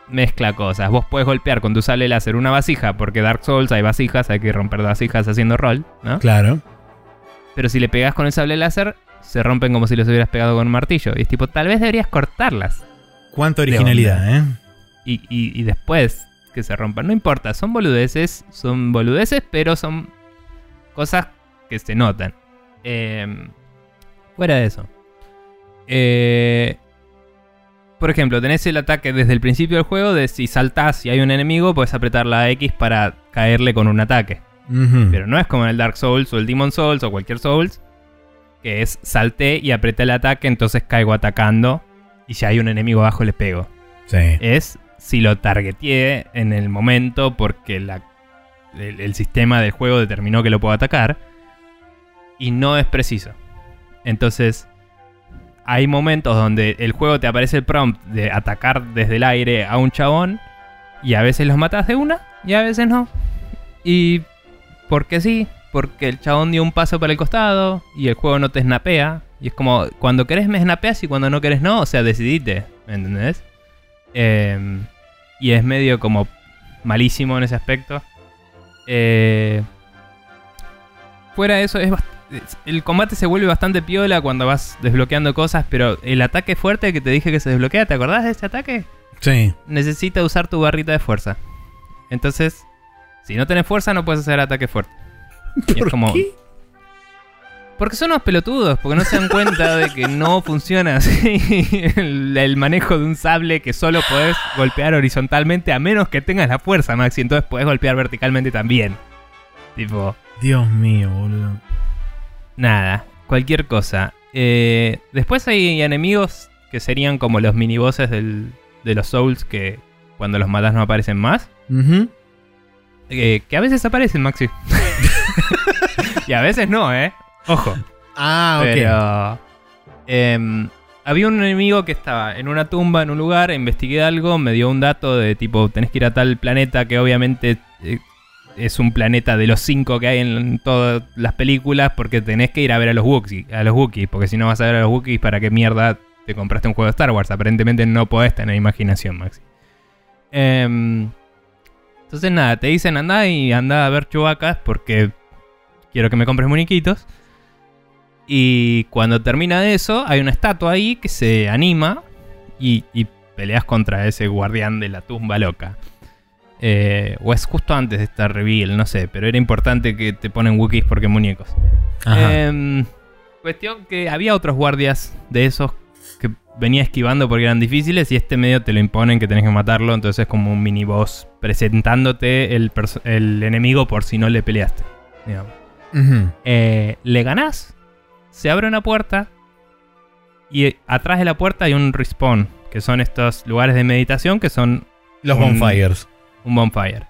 mezcla cosas. Vos puedes golpear con tu sable láser una vasija, porque Dark Souls hay vasijas, hay que romper vasijas haciendo rol, ¿no? Claro. Pero si le pegas con el sable láser, se rompen como si los hubieras pegado con un martillo. Y es tipo, tal vez deberías cortarlas. Cuánta originalidad, ¿eh? Y, y- y después que se rompan. No importa, son boludeces, son boludeces, pero son cosas que se notan. Eh, fuera de eso. Eh, por ejemplo, tenés el ataque desde el principio del juego de si saltás y hay un enemigo, puedes apretar la X para caerle con un ataque. Pero no es como en el Dark Souls o el Demon Souls o cualquier Souls, que es salté y apreté el ataque, entonces caigo atacando y si hay un enemigo abajo le pego Sí. es si lo targeteé en el momento porque la- el, el sistema del juego determinó que lo puedo atacar y no es preciso. Entonces, hay momentos donde el juego te aparece el prompt de atacar desde el aire a un chabón y a veces los matas de una y a veces no. Y porque sí, porque el chabón dio un paso para el costado y el juego no te snapea. Y es como, cuando querés me snapeas y cuando no querés no, o sea, decidite, ¿me entendés? Eh, y es medio como malísimo en ese aspecto. Eh, fuera de eso, es- el combate se vuelve bastante piola cuando vas desbloqueando cosas, pero el ataque fuerte que te dije que se desbloquea, ¿te acordás de ese ataque? Sí. Necesita usar tu barrita de fuerza. Entonces, si no tenés fuerza, no puedes hacer ataque fuerte. Y es ¿Por como- qué? Porque son unos pelotudos, porque no se dan cuenta de que no funciona así el, el manejo de un sable que solo podés golpear horizontalmente a menos que tengas la fuerza, Maxi. Entonces podés golpear verticalmente también. Tipo, Dios mío, boludo. nada, cualquier cosa. Eh, después hay enemigos que serían como los minibosses del, de los Souls que cuando los matas no aparecen más. Eh, que a veces aparecen, Maxi. y a veces no, ¿eh? Ojo. Ah, ok. Pero. em, había un enemigo que estaba en una tumba en un lugar, investigué algo, me dio un dato de tipo, tenés que ir a tal planeta que obviamente eh, es un planeta de los cinco que hay en todas las películas porque tenés que ir a ver a los Wookiees, a los Wookiees porque si no vas a ver a los Wookiees, ¿para qué mierda te compraste un juego de Star Wars? Aparentemente no podés tener imaginación, Maxi. Em, entonces nada, te dicen anda y anda a ver chubacas porque quiero que me compres muñequitos. Y cuando termina eso, hay una estatua ahí que se anima y, y peleas contra ese guardián de la tumba loca. Eh, o es justo antes de esta reveal, no sé, pero era importante que te ponen Wookiees porque muñecos. Em, cuestión que había otros guardias de esos venía esquivando porque eran difíciles y este medio te lo imponen que tenés que matarlo, entonces es como un mini boss presentándote el, el enemigo por si no le peleaste. Eh, le ganás, se abre una puerta y atrás de la puerta hay un respawn, que son estos lugares de meditación que son... Los bonfires un bonfire.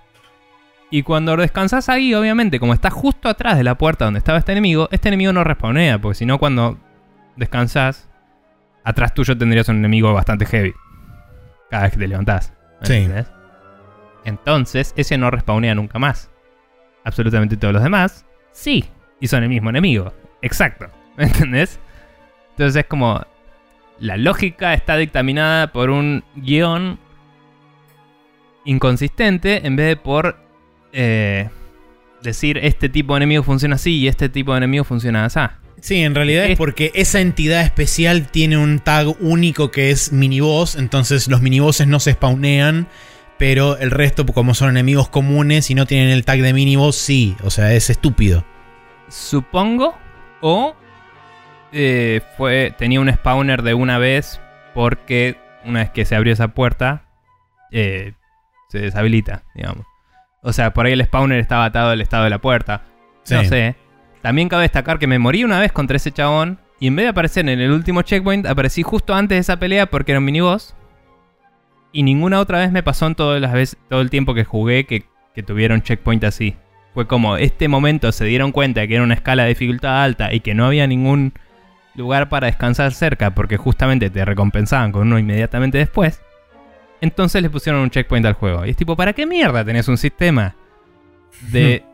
Y cuando descansas ahí, obviamente, como estás justo atrás de la puerta donde estaba este enemigo, este enemigo no respawnea, porque si no, cuando descansas, atrás tuyo tendrías un enemigo bastante heavy. Cada vez que te levantás. Sí. Entonces, ese no respawnea nunca más. Absolutamente todos los demás, sí. Y son el mismo enemigo. Exacto. ¿Me entendés? Entonces es como. La lógica está dictaminada por un guion inconsistente en vez de por eh, decir este tipo de enemigo funciona así y este tipo de enemigo funciona así. Sí, en realidad es, porque esa entidad especial tiene un tag único que es miniboss, entonces los minibosses no se spawnean, pero el resto, como son enemigos comunes y no tienen el tag de miniboss, sí, o sea, es estúpido. Supongo, o eh, fue, tenía un spawner de una vez porque una vez que se abrió esa puerta, eh, se deshabilita, digamos. O sea, por ahí el spawner estaba atado al estado de la puerta. No sé. También cabe destacar que me morí una vez contra ese chabón. Y en vez de aparecer en el último checkpoint, aparecí justo antes de esa pelea porque era un miniboss. Y ninguna otra vez me pasó en todas las veces, todo el tiempo que jugué que, que tuvieron checkpoint así. Fue como este momento se dieron cuenta que era una escala de dificultad alta y que no había ningún lugar para descansar cerca porque justamente te recompensaban con uno inmediatamente después. Entonces le pusieron un checkpoint al juego. Y es tipo, ¿para qué mierda tenés un sistema de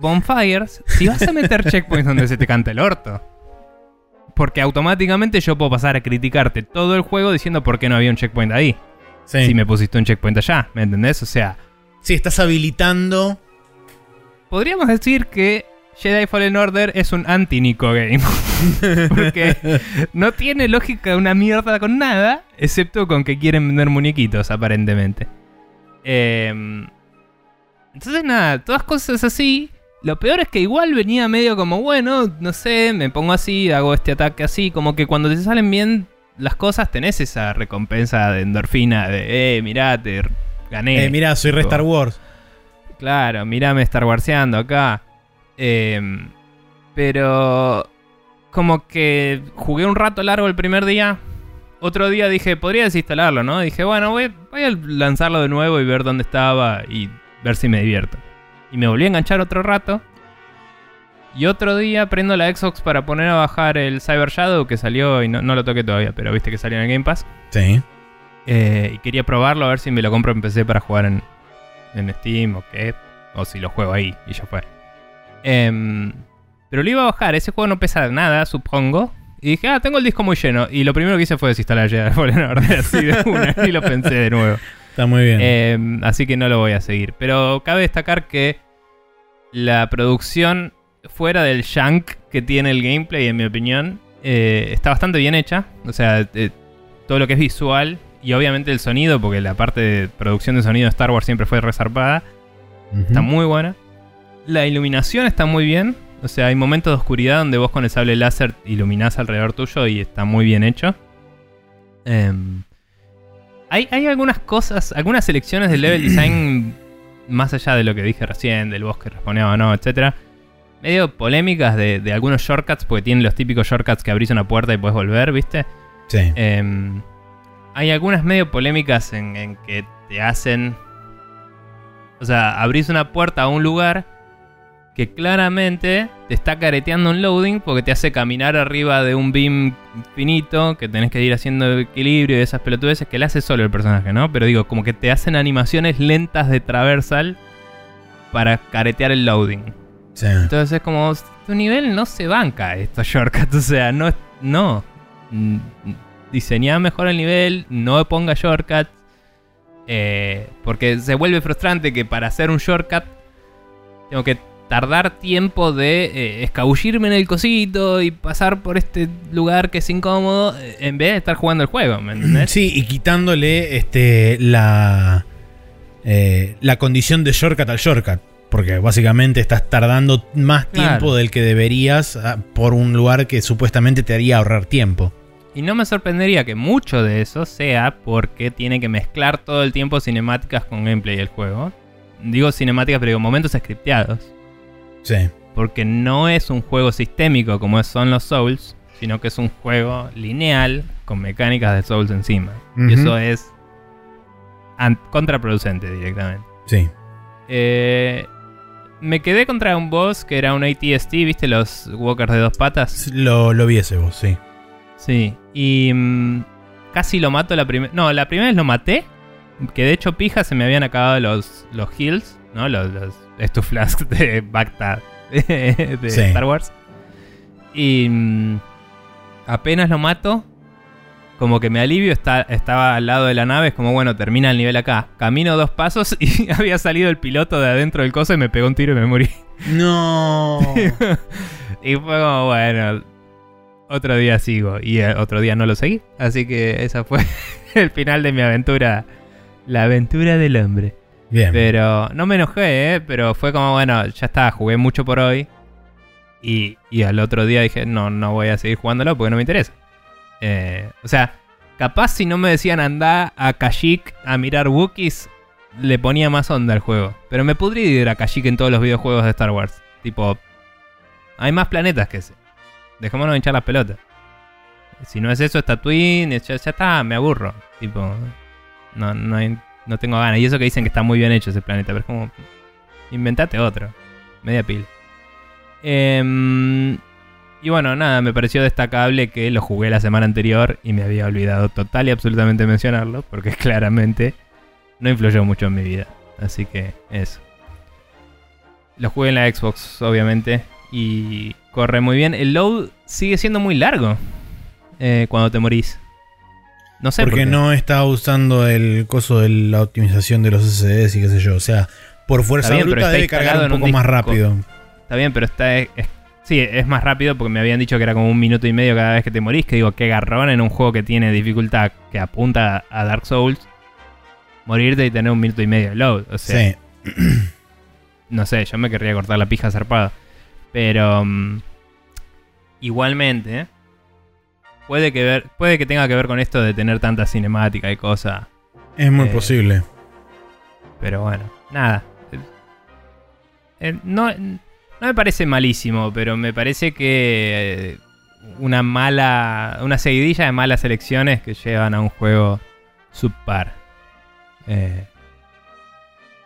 bonfires si vas a meter checkpoints donde se te canta el orto? Porque automáticamente yo puedo pasar a criticarte todo el juego diciendo por qué no había un checkpoint ahí. Si me pusiste un checkpoint allá, ¿me entendés? O sea... Si estás habilitando... Podríamos decir que Jedi Fallen Order es un anti-Nico Game. Porque no tiene lógica una mierda con nada, excepto con que quieren vender muñequitos, aparentemente. Em, entonces, nada, todas cosas así. Lo peor es que igual venía medio como, bueno, no sé, me pongo así, hago este ataque así. Como que cuando te salen bien las cosas, tenés esa recompensa de endorfina de, eh, mirá, te gané. Eh, mirá, soy re Star Wars. Claro, mirá, me Star Warseando acá. Em, pero como que jugué un rato largo el primer día. Otro día dije, podría desinstalarlo, ¿no? Dije, bueno, voy, a lanzarlo de nuevo y ver dónde estaba y ver si me divierto. Y me volví a enganchar otro rato. Y otro día prendo la Xbox para poner a bajar el Cyber Shadow que salió y no, lo toqué todavía, pero viste que salió en el Game Pass. Sí. Eh, y quería probarlo a ver si me lo compro en PC para jugar en, en Steam o qué. O si lo juego ahí y ya fue. Em, pero lo iba a bajar. Ese juego no pesa nada, supongo. Y dije, ah, tengo el disco muy lleno. Y lo primero que hice fue desinstalar Jedi Fallen Order así de una. y lo pensé de nuevo. Está muy bien. Em, así que no lo voy a seguir. Pero cabe destacar que la producción fuera del shank que tiene el gameplay, en mi opinión, eh, está bastante bien hecha. O sea, eh, todo lo que es visual y obviamente el sonido, porque la parte de producción de sonido de Star Wars siempre fue resarpada. Está muy buena. La iluminación está muy bien. O sea, hay momentos de oscuridad donde vos con el sable láser iluminás alrededor tuyo y está muy bien hecho. Em, hay, algunas cosas, algunas selecciones del level design, más allá de lo que dije recién, del bosque respondió o no, etc. Medio polémicas de, algunos shortcuts, porque tienen los típicos shortcuts que abrís una puerta y puedes volver, ¿viste? Sí. Em, hay algunas medio polémicas en, en que te hacen. O sea, abrís una puerta a un lugar que claramente te está careteando un loading porque te hace caminar arriba de un beam finito que tenés que ir haciendo equilibrio y esas pelotudeces que le hace solo el personaje, ¿no? Pero digo, como que te hacen animaciones lentas de traversal para caretear el loading. Sí. Entonces es como, tu nivel no se banca estos shortcuts, o sea, no, no. Mm, Diseñá mejor el nivel, no ponga shortcuts. eh, porque se vuelve frustrante que para hacer un shortcut tengo que tardar tiempo de eh, escabullirme en el cosito y pasar por este lugar que es incómodo eh, en vez de estar jugando el juego, ¿me entendés? Sí, y quitándole este la eh, la condición de shortcut al shortcut. Porque básicamente estás tardando más Claro. tiempo del que deberías ah, por un lugar que supuestamente te haría ahorrar tiempo. Y no me sorprendería que mucho de eso sea porque tiene que mezclar todo el tiempo cinemáticas con gameplay del juego. Digo cinemáticas, pero digo momentos scripteados. Sí. Porque no es un juego sistémico como son los Souls, sino que es un juego lineal con mecánicas de Souls encima. Y eso es contraproducente directamente. Sí. Eh, me quedé contra un boss que era un ATST, ¿viste? Los walkers de dos patas. Lo, lo vi ese vos, sí. Sí, y mm, casi lo mato la primera... No, la primera vez lo maté, que de hecho pija se me habían acabado los, los heals, ¿no? Los, los estos flasks de Bagdad de, de Sí. Star Wars. Y mm, apenas lo mato, como que me alivio, está, estaba al lado de la nave, es como, bueno, termina el nivel acá. Camino dos pasos y había salido el piloto de adentro del coso y me pegó un tiro y me morí. No. y fue como, bueno, otro día sigo. Y eh, otro día no lo seguí. Así que esa fue el final de mi aventura. La aventura del hombre. Pero no me enojé, ¿eh? Pero fue como, bueno, ya está, jugué mucho por hoy. Y, y al otro día dije, no, no voy a seguir jugándolo porque no me interesa. Eh, o sea, capaz si no me decían anda a Kashyyyk a mirar Wookiees, le ponía más onda al juego. Pero me pudrí ir a Kashyyyk en todos los videojuegos de Star Wars. Tipo, hay más planetas que ese. Dejémonos de hinchar las pelotas. Si no es eso, es Tatooine, ya, ya está, me aburro. Tipo, no, no, hay- no tengo ganas. Y eso que dicen que está muy bien hecho ese planeta, pero es como, inventate otro. Media pila. Em, y bueno, nada, me pareció destacable que lo jugué la semana anterior y me había olvidado total y absolutamente mencionarlo, porque claramente no influyó mucho en mi vida. Así que eso. Lo jugué en la Xbox, obviamente, y corre muy bien. El load sigue siendo muy largo eh, cuando te morís. No sé por Porque no está usando el coso de la optimización de los SSDs y qué sé yo. O sea, por fuerza Está bien, bruta debe cargar un un poco más rápido. Está bien, pero está. es- sí, es más rápido porque me habían dicho que era como un minuto y medio cada vez que te morís. Que digo, qué garrón en un juego que tiene dificultad que apunta a Dark Souls. Morirte y tener un minuto y medio de load. O sea, Sí. no sé, yo me querría cortar la pija zarpada. Pero. mm, igualmente. Puede que, ver, puede que tenga que ver con esto de tener tanta cinemática y cosas. Es muy Eh, posible. Pero bueno, nada. Eh, no, no me parece malísimo, pero me parece que eh, una mala. Una seguidilla de malas elecciones que llevan a un juego subpar. Eh,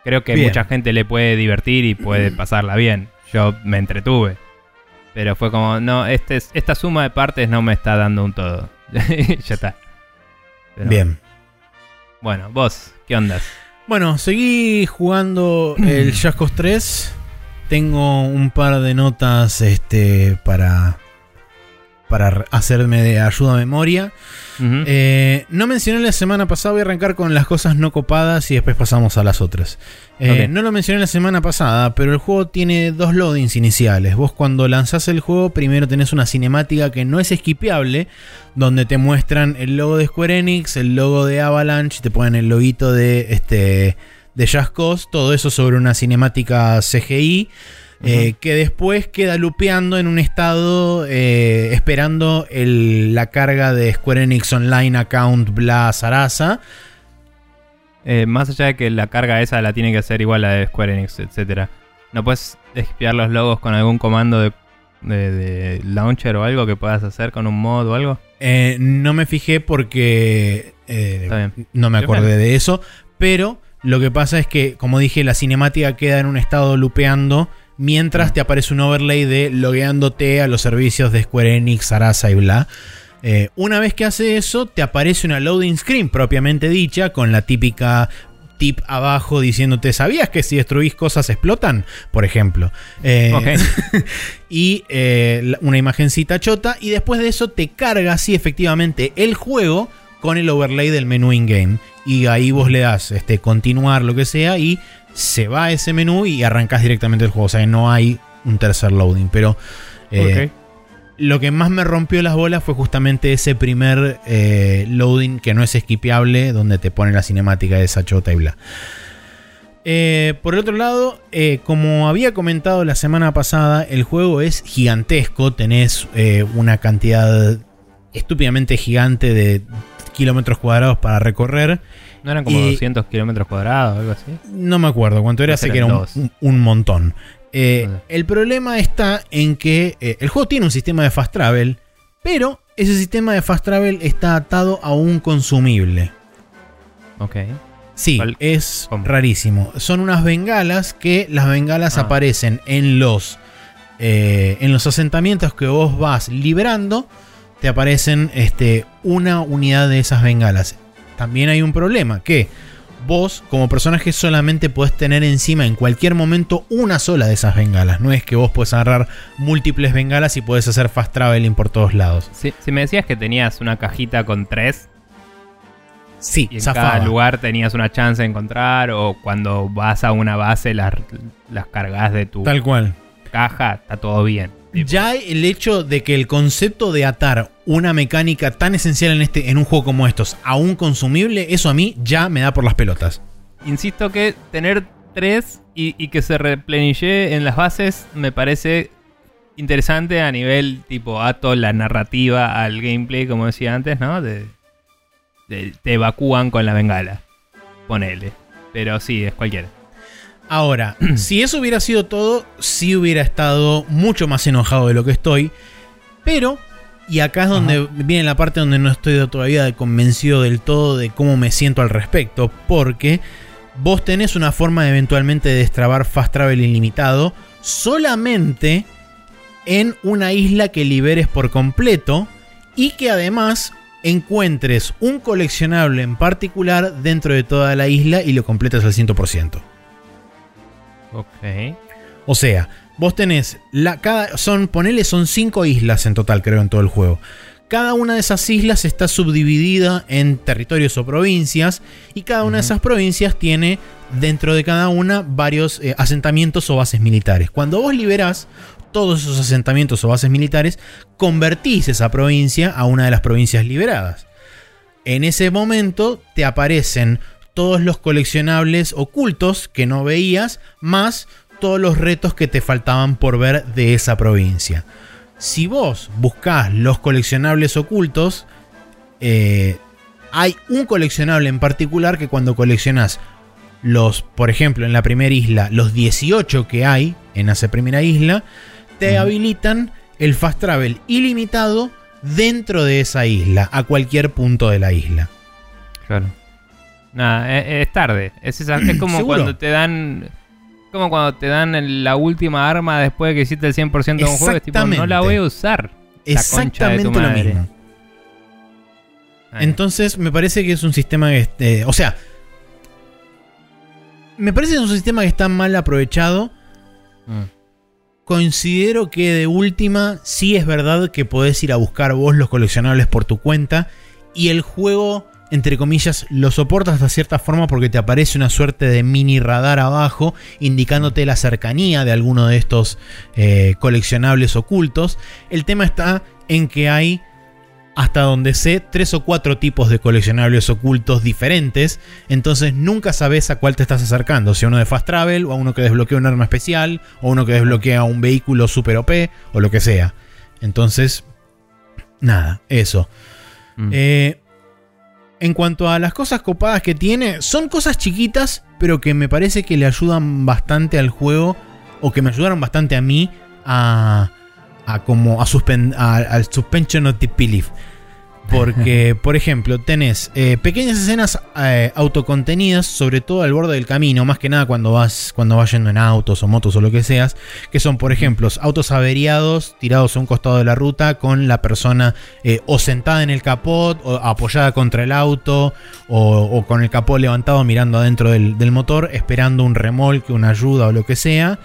creo que Bien. mucha gente le puede divertir y puede pasarla bien. Yo me entretuve. Pero fue como, no, este, es- esta suma de partes no me está dando un todo. ya está. Pero, Bien. Bueno, vos, ¿qué ondas? Bueno, seguí jugando el Just Cause 3. Tengo un par de notas este, para, para hacerme de ayuda a memoria. Eh, no mencioné la semana pasada, voy a arrancar con las cosas no copadas y después pasamos a las otras. Eh. No lo mencioné la semana pasada, pero el juego tiene dos loadings iniciales. Vos cuando lanzás el juego, primero tenés una cinemática que no es esquipeable, donde te muestran el logo de Square Enix, el logo de Avalanche, te ponen el loguito de, este, de Just Cause, todo eso sobre una cinemática CGI. Eh, que después queda lupeando en un estado eh, esperando el- la carga de Square Enix Online Account Bla Sarasa. Eh, más allá de que la carga esa la tiene que hacer igual la de Square Enix, etcétera. ¿No puedes espiar los logos con algún comando de, de- de launcher o algo que puedas hacer con un mod o algo? No me fijé porque no me acordé de eso. Pero lo que pasa es que, como dije, la cinemática queda en un estado lupeando mientras te aparece un overlay de logueándote a los servicios de Square Enix, Sarasa y bla. Eh, una vez que hace eso, te aparece una loading screen propiamente dicha con la típica tip abajo diciéndote, ¿sabías que si destruís cosas explotan? Por ejemplo. Eh, y eh, una imagencita chota. Y después de eso te carga, así efectivamente, el juego con el overlay del menú in-game. Y ahí vos le das este, continuar, lo que sea, y se va a ese menú y arrancas directamente el juego. O sea, que no hay un tercer loading. Pero eh, lo que más me rompió las bolas fue justamente ese primer eh, loading que no es esquipeable, donde te pone la cinemática de esa chota y bla. Eh, por el otro lado, eh, como había comentado la semana pasada, el juego es gigantesco. Tenés eh, una cantidad estúpidamente gigante de kilómetros cuadrados para recorrer. ¿No eran como y- 200 kilómetros cuadrados o algo así? No me acuerdo cuánto era, sé que era un, dos. un- un montón. Eh, Ah. el problema está en que eh, el juego tiene un sistema de fast travel, pero ese sistema de fast travel está atado a un consumible. Ok. Sí, ¿Cuál? es ¿Cómo? rarísimo. Son unas bengalas que las bengalas Ah. aparecen en los, eh, en los asentamientos que vos vas liberando. Te aparecen este, una unidad de esas bengalas. También hay un problema que vos como personaje solamente podés tener encima en cualquier momento una sola de esas bengalas. No es que vos podés agarrar múltiples bengalas y podés hacer fast traveling por todos lados. Si, si me decías que tenías una cajita con tres Sí, y en zafaba. cada lugar tenías una chance de encontrar, o cuando vas a una base las, las cargas de tu Tal cual. caja, está todo bien. Tipo, Ya el hecho de que el concepto de atar una mecánica tan esencial en, este, en un juego como estos a un consumible, eso a mí ya me da por las pelotas. Insisto que tener tres y, y que se replenille en las bases me parece interesante a nivel tipo ato la narrativa al gameplay, como decía antes, ¿no? De, de- te evacúan con la bengala. Ponele. Pero sí, es cualquiera. Ahora, si eso hubiera sido todo, sí hubiera estado mucho más enojado de lo que estoy. Pero, y acá es donde viene la parte donde no estoy todavía convencido del todo de cómo me siento al respecto. Porque vos tenés una forma de eventualmente destrabar fast travel ilimitado solamente en una isla que liberes por completo y que además encuentres un coleccionable en particular dentro de toda la isla y lo completas al 100%. Ok. O sea, vos tenés la cada son ponele son cinco islas en total, creo en todo el juego. Cada una de esas islas está subdividida en territorios o provincias y cada una de esas provincias tiene dentro de cada una varios eh, asentamientos o bases militares. Cuando vos liberás todos esos asentamientos o bases militares, convertís esa provincia a una de las provincias liberadas. En ese momento te aparecen todos los coleccionables ocultos que no veías, más todos los retos que te faltaban por ver de esa provincia. Si vos buscás los coleccionables ocultos, eh, hay un coleccionable en particular que cuando coleccionás los, por ejemplo, en la primera isla, los 18 que hay en esa primera isla, te habilitan el fast travel ilimitado dentro de esa isla, a cualquier punto de la isla. Claro. Nada, es, es tarde. Es, esa- es como ¿Seguro? cuando te dan. Como cuando te dan la última arma después de que hiciste el 100% de un juego. Es tipo, no la voy a usar. La concha de Exactamente tu lo mismo. Ay, Entonces me parece que es un sistema que, este, o sea, me parece que es un sistema que está mal aprovechado. mm. Considero que de última sí es verdad que podés ir a buscar vos los coleccionables por tu cuenta y el juego, entre comillas, lo soporta hasta cierta forma porque te aparece una suerte de mini radar abajo indicándote la cercanía de alguno de estos eh, coleccionables ocultos. El tema está en que hay hasta donde sé, tres o cuatro tipos de coleccionables ocultos diferentes. Entonces nunca sabes a cuál te estás acercando. Si a uno de Fast Travel, o a uno que desbloquea un arma especial, o uno que desbloquea un vehículo super OP, o lo que sea. Entonces, nada, eso. Mm. Eh, en cuanto a las cosas copadas que tiene, son cosas chiquitas, pero que me parece que le ayudan bastante al juego, o que me ayudaron bastante a mí a, como a, suspension of disbelief. Porque, por ejemplo, tenés eh, pequeñas escenas eh, autocontenidas, sobre todo al borde del camino, más que nada cuando vas, cuando vas yendo en autos o motos o lo que seas, que son, por ejemplo, autos averiados tirados a un costado de la ruta con la persona eh, o sentada en el capot, o apoyada contra el auto, o, con el capot levantado mirando adentro del, motor, esperando un remolque, una ayuda o lo que sea.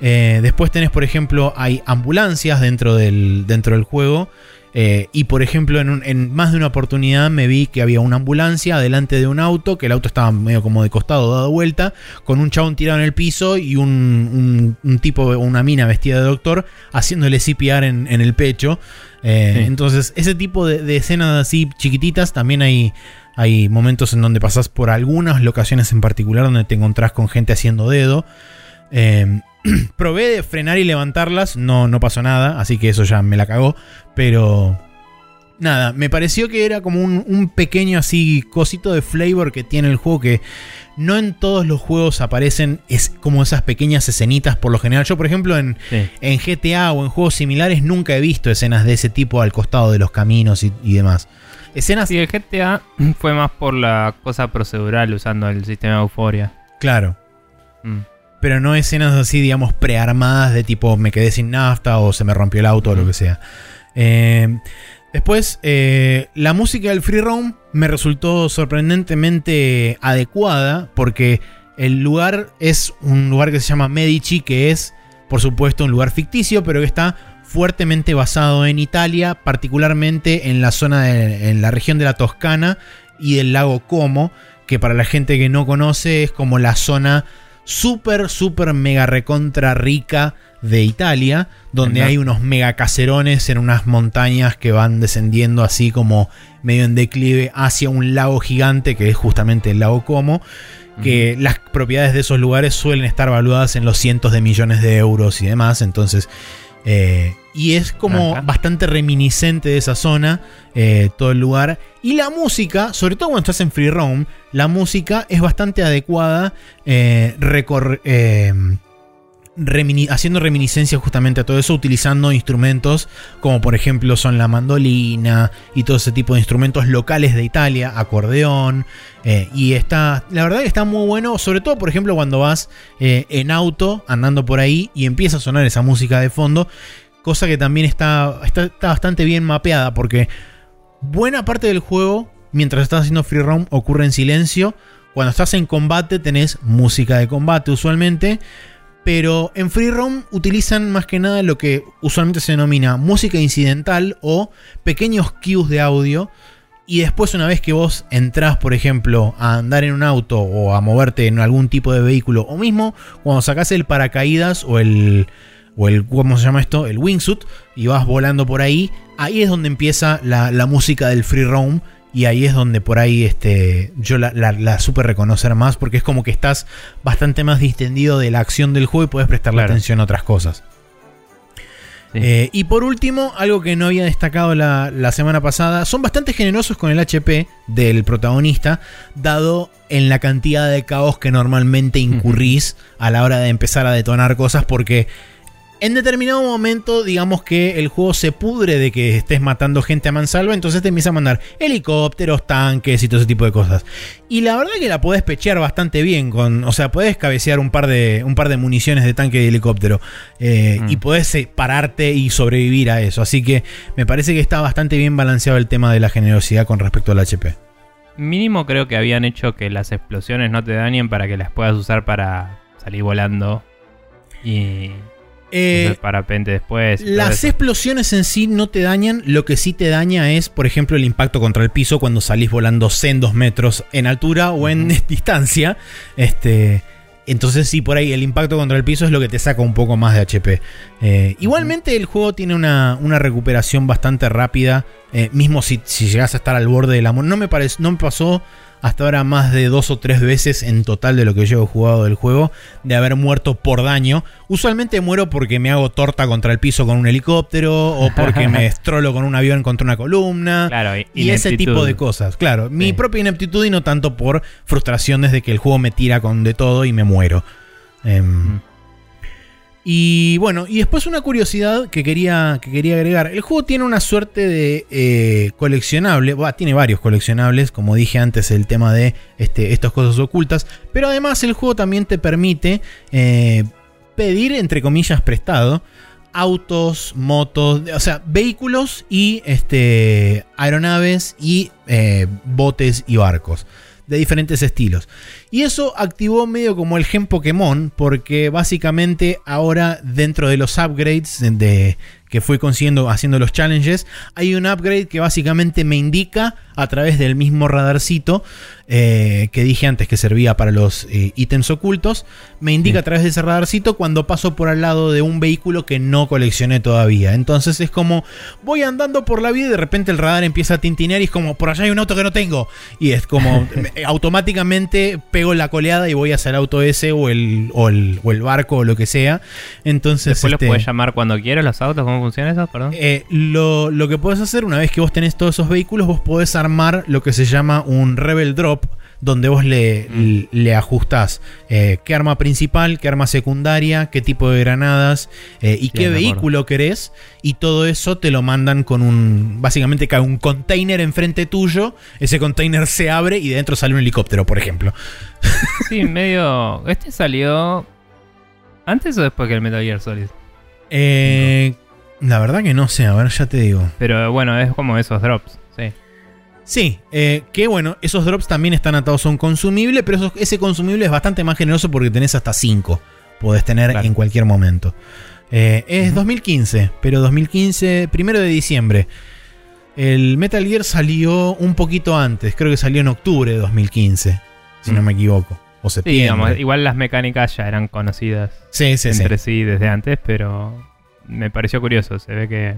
después tenés, por ejemplo, hay ambulancias dentro del, dentro del juego eh, y por ejemplo, en, más de una oportunidad me vi que había una ambulancia delante de un auto, que el auto estaba medio como de costado, dado vuelta, con un chabón tirado en el piso y un, un, tipo, una mina vestida de doctor, haciéndole CPR en, en el pecho. Eh, entonces, ese tipo de, escenas así chiquititas, también hay, hay momentos en donde pasas por algunas locaciones en particular donde te encontrás con gente haciendo dedo. Eh, probé de frenar y levantarlas, no, no pasó nada, así que eso ya me la cagó. Pero nada, me pareció que era como un, pequeño así cosito de flavor que tiene el juego que no en todos los juegos aparecen es como esas pequeñas escenitas por lo general. Yo, por ejemplo, en, en GTA o en juegos similares nunca he visto escenas de ese tipo al costado de los caminos y, demás. Escenas. Sí, el GTA fue más por la cosa procedural usando el sistema de euforia. Claro. Mm pero no escenas así, digamos, prearmadas de tipo me quedé sin nafta o se me rompió el auto o lo que sea. Eh, después, eh, la música del free roam me resultó sorprendentemente adecuada porque el lugar es un lugar que se llama Medici, que es, por supuesto, un lugar ficticio, pero que está fuertemente basado en Italia, particularmente en la zona, de, en la región de la Toscana y del lago Como, que para la gente que no conoce es como la zona súper, súper mega recontra rica de Italia, donde hay unos mega caserones en unas montañas que van descendiendo así como medio en declive hacia un lago gigante que es justamente el lago Como, que las propiedades de esos lugares suelen estar valuadas en los cientos de millones de euros y demás, entonces eh, y es como bastante reminiscente de esa zona, eh, todo el lugar. Y la música, sobre todo cuando estás en free roam, la música es bastante adecuada, eh, haciendo reminiscencia justamente a todo eso, utilizando instrumentos como por ejemplo son la mandolina y todo ese tipo de instrumentos locales de Italia, acordeón. Eh, y está, la verdad que está muy bueno, sobre todo por ejemplo cuando vas eh, en auto andando por ahí y empieza a sonar esa música de fondo, cosa que también está, está, está bastante bien mapeada porque buena parte del juego, mientras estás haciendo free roam, ocurre en silencio. Cuando estás en combate tenés música de combate usualmente. Pero en Free Roam utilizan más que nada lo que usualmente se denomina música incidental o pequeños cues de audio. Y después, una vez que vos entrás, por ejemplo, a andar en un auto o a moverte en algún tipo de vehículo, o mismo cuando sacás el paracaídas o el, o el, ¿cómo se llama esto? El wingsuit, y vas volando por ahí, ahí es donde empieza la, la música del free roam y ahí es donde por ahí este, yo la, la, supe reconocer más porque es como que estás bastante más distendido de la acción del juego y puedes prestarle atención a otras cosas. Eh, y por último, algo que no había destacado la, semana pasada, son bastante generosos con el HP del protagonista, dado en la cantidad de caos que normalmente incurrís a la hora de empezar a detonar cosas, porque en determinado momento, digamos que el juego se pudre de que estés matando gente a mansalva, entonces te empieza a mandar helicópteros, tanques y todo ese tipo de cosas. Y la verdad que la podés pechear bastante bien, con, o sea, podés cabecear un par de, un par de municiones de tanque y helicóptero. Eh, mm. Y podés eh, pararte y sobrevivir a eso. Así que me parece que está bastante bien balanceado el tema de la generosidad con respecto al HP. Mínimo creo que habían hecho que las explosiones no te dañen para que las puedas usar para salir volando. Y eh, parapente después. Las explosiones en sí no te dañan. Lo que sí te daña es, por ejemplo, el impacto contra el piso cuando salís volando dos metros en altura o en distancia. Este. Entonces sí, por ahí el impacto contra el piso es lo que te saca un poco más de HP. Eh, igualmente el juego tiene una, recuperación bastante rápida. Eh, mismo si, si llegas a estar al borde del amor. No me, parece, no me pasó hasta ahora más de dos o tres veces en total de lo que llevo jugado del juego de haber muerto por daño. Usualmente muero porque me hago torta contra el piso con un helicóptero o porque me estrolo con un avión contra una columna y, ese tipo de cosas. Claro, mi propia ineptitud y no tanto por frustraciones de que el juego me tira con de todo y me muero. Em, Y bueno, y después una curiosidad que quería, que quería agregar. El juego tiene una suerte de eh, coleccionable, tiene varios coleccionables, como dije antes, el tema de este, estas cosas ocultas, pero además el juego también te permite eh, pedir, entre comillas, prestado autos, motos, o sea, vehículos y este, aeronaves y eh, botes y barcos de diferentes estilos. Y eso activó medio como el gen Pokémon, porque básicamente ahora dentro de los upgrades de, que fui consiguiendo haciendo los challenges, hay un upgrade que básicamente me indica a través del mismo radarcito eh, que dije antes que servía para los eh, ítems ocultos, me indica a través de ese radarcito cuando paso por al lado de un vehículo que no coleccioné todavía. Entonces es como voy andando por la vida y de repente el radar empieza a tintinear y es como por allá hay un auto que no tengo. Y es como automáticamente pego la coleada y voy hacia el auto ese o el, o el, barco o lo que sea. Entonces, Después los este, puedes llamar cuando quieras los autos, ¿cómo funciona eso? Perdón. Eh, lo, lo que puedes hacer una vez que vos tenés todos esos vehículos, vos podés armar lo que se llama un Rebel Drop donde vos le, mm. le ajustás eh, qué arma principal, qué arma secundaria, qué tipo de granadas eh, y qué vehículo querés. Y todo eso te lo mandan con un. Básicamente cae un container enfrente tuyo. Ese container se abre y de dentro sale un helicóptero, por ejemplo. Sí, medio. ¿Este salió antes o después que el Metal Gear Solid? Eh, La verdad que no sé, a ver, ya te digo. Pero bueno, es como esos drops, sí. Eh, que bueno, esos drops también están atados a un consumible, pero ese consumible es bastante más generoso porque tenés hasta 5. Podés tener en cualquier momento. Eh, es 2015, pero 2015, primero de diciembre. El Metal Gear salió un poquito antes, creo que salió en octubre de 2015, si no mm. me equivoco. O septiembre. igual las mecánicas ya eran conocidas entre sí desde antes, pero me pareció curioso. Se ve que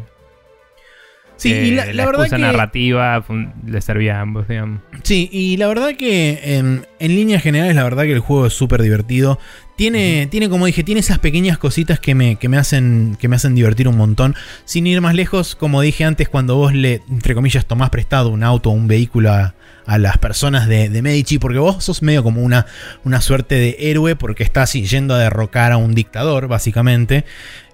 Sí, y la, verdad que, narrativa le servía a ambos, digamos. Sí, y la verdad que en, en líneas generales, la verdad que el juego es súper divertido. Tiene, tiene, como dije, tiene esas pequeñas cositas que me, que, me hacen, que me hacen divertir un montón. Sin ir más lejos, como dije antes, cuando vos le, entre comillas, tomás prestado un auto o un vehículo a, a las personas de, Medici, porque vos sos medio como una, una suerte de héroe porque estás yendo a derrocar a un dictador, básicamente.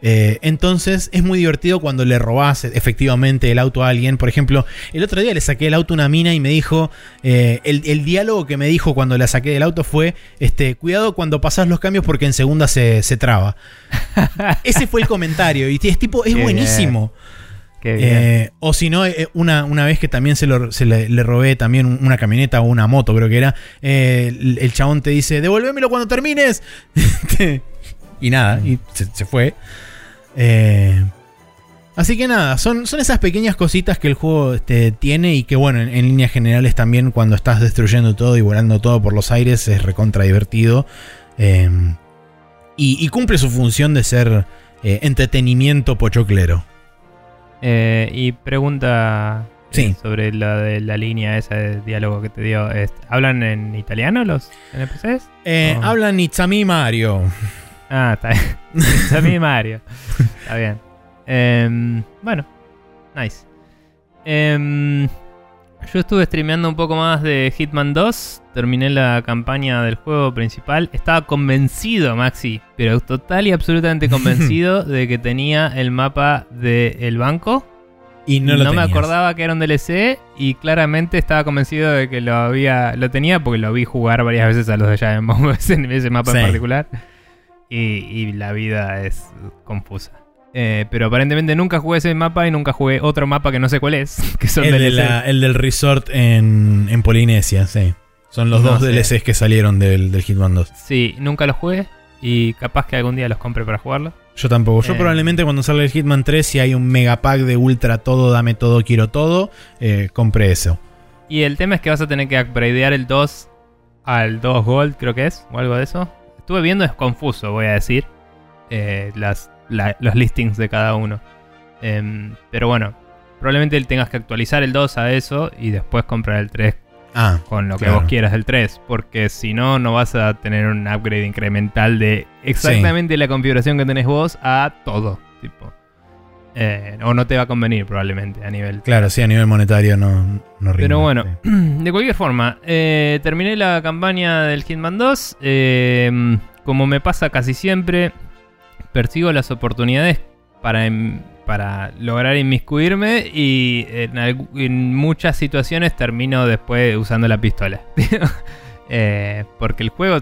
Eh, entonces es muy divertido cuando le robás efectivamente el auto a alguien. Por ejemplo, el otro día le saqué el auto a una mina y me dijo, eh, el, diálogo que me dijo cuando la saqué del auto fue, este, cuidado cuando pasas los cambios porque en segunda se, traba. Ese fue el comentario y es tipo, es buenísimo. Eh, o si no, eh, una, una, vez que también se, le, robé también una camioneta o una moto, creo que era, eh, el, chabón te dice, devuélvemelo cuando termines. y nada, y se, fue. así que nada, son, son esas pequeñas cositas que el juego este, tiene y que bueno, en, líneas generales también cuando estás destruyendo todo y volando todo por los aires es recontra divertido. Em, y, y, cumple su función de ser entretenimiento pochoclero. Eh, y pregunta eh, sobre la de la línea esa de diálogo que te dio. ¿Hablan en italiano los NPCs? Eh, Hablan Itzami Mario. Ah, está bien. Itzami Mario. Está bien. Em, bueno, nice. Em, yo estuve streameando un poco más de Hitman 2. Terminé la campaña del juego principal. Estaba convencido, Maxi, pero total y absolutamente convencido de que tenía el mapa del banco. Y no, lo no me acordaba que era un DLC y claramente estaba convencido de que lo había lo tenía porque lo vi jugar varias veces a los de Giant en ese mapa en particular. y la vida es confusa. Eh, pero aparentemente nunca jugué ese mapa y nunca jugué otro mapa que no sé cuál es. Que son el, el del resort en, en, Polinesia, sí. Son los dos DLCs que salieron del, del, Hitman 2. Sí, nunca los jugué y capaz que algún día los compre para jugarlo. Yo tampoco. Yo eh. probablemente cuando salga el Hitman 3, si hay un megapack de ultra todo, dame todo, quiero todo, eh, compre eso. Y el tema es que vas a tener que upgradear el 2 al 2 Gold, creo que es, o algo de eso. Estuve viendo, es confuso, voy a decir. las los listings de cada uno. Em, pero bueno, probablemente tengas que actualizar el 2 a eso y después comprar el 3 ah, con lo que vos quieras del 3. Porque si no, no vas a tener un upgrade incremental de exactamente la configuración que tenés vos a todo. Tipo. Eh, o no te va a convenir probablemente a nivel. Claro, sí, a nivel monetario no, no Pero bueno, de cualquier forma, eh, terminé la campaña del Hitman 2. Eh, como me pasa casi siempre, persigo las oportunidades para, em- para lograr inmiscuirme y en, muchas situaciones termino después usando la pistola. Eh, porque el juego,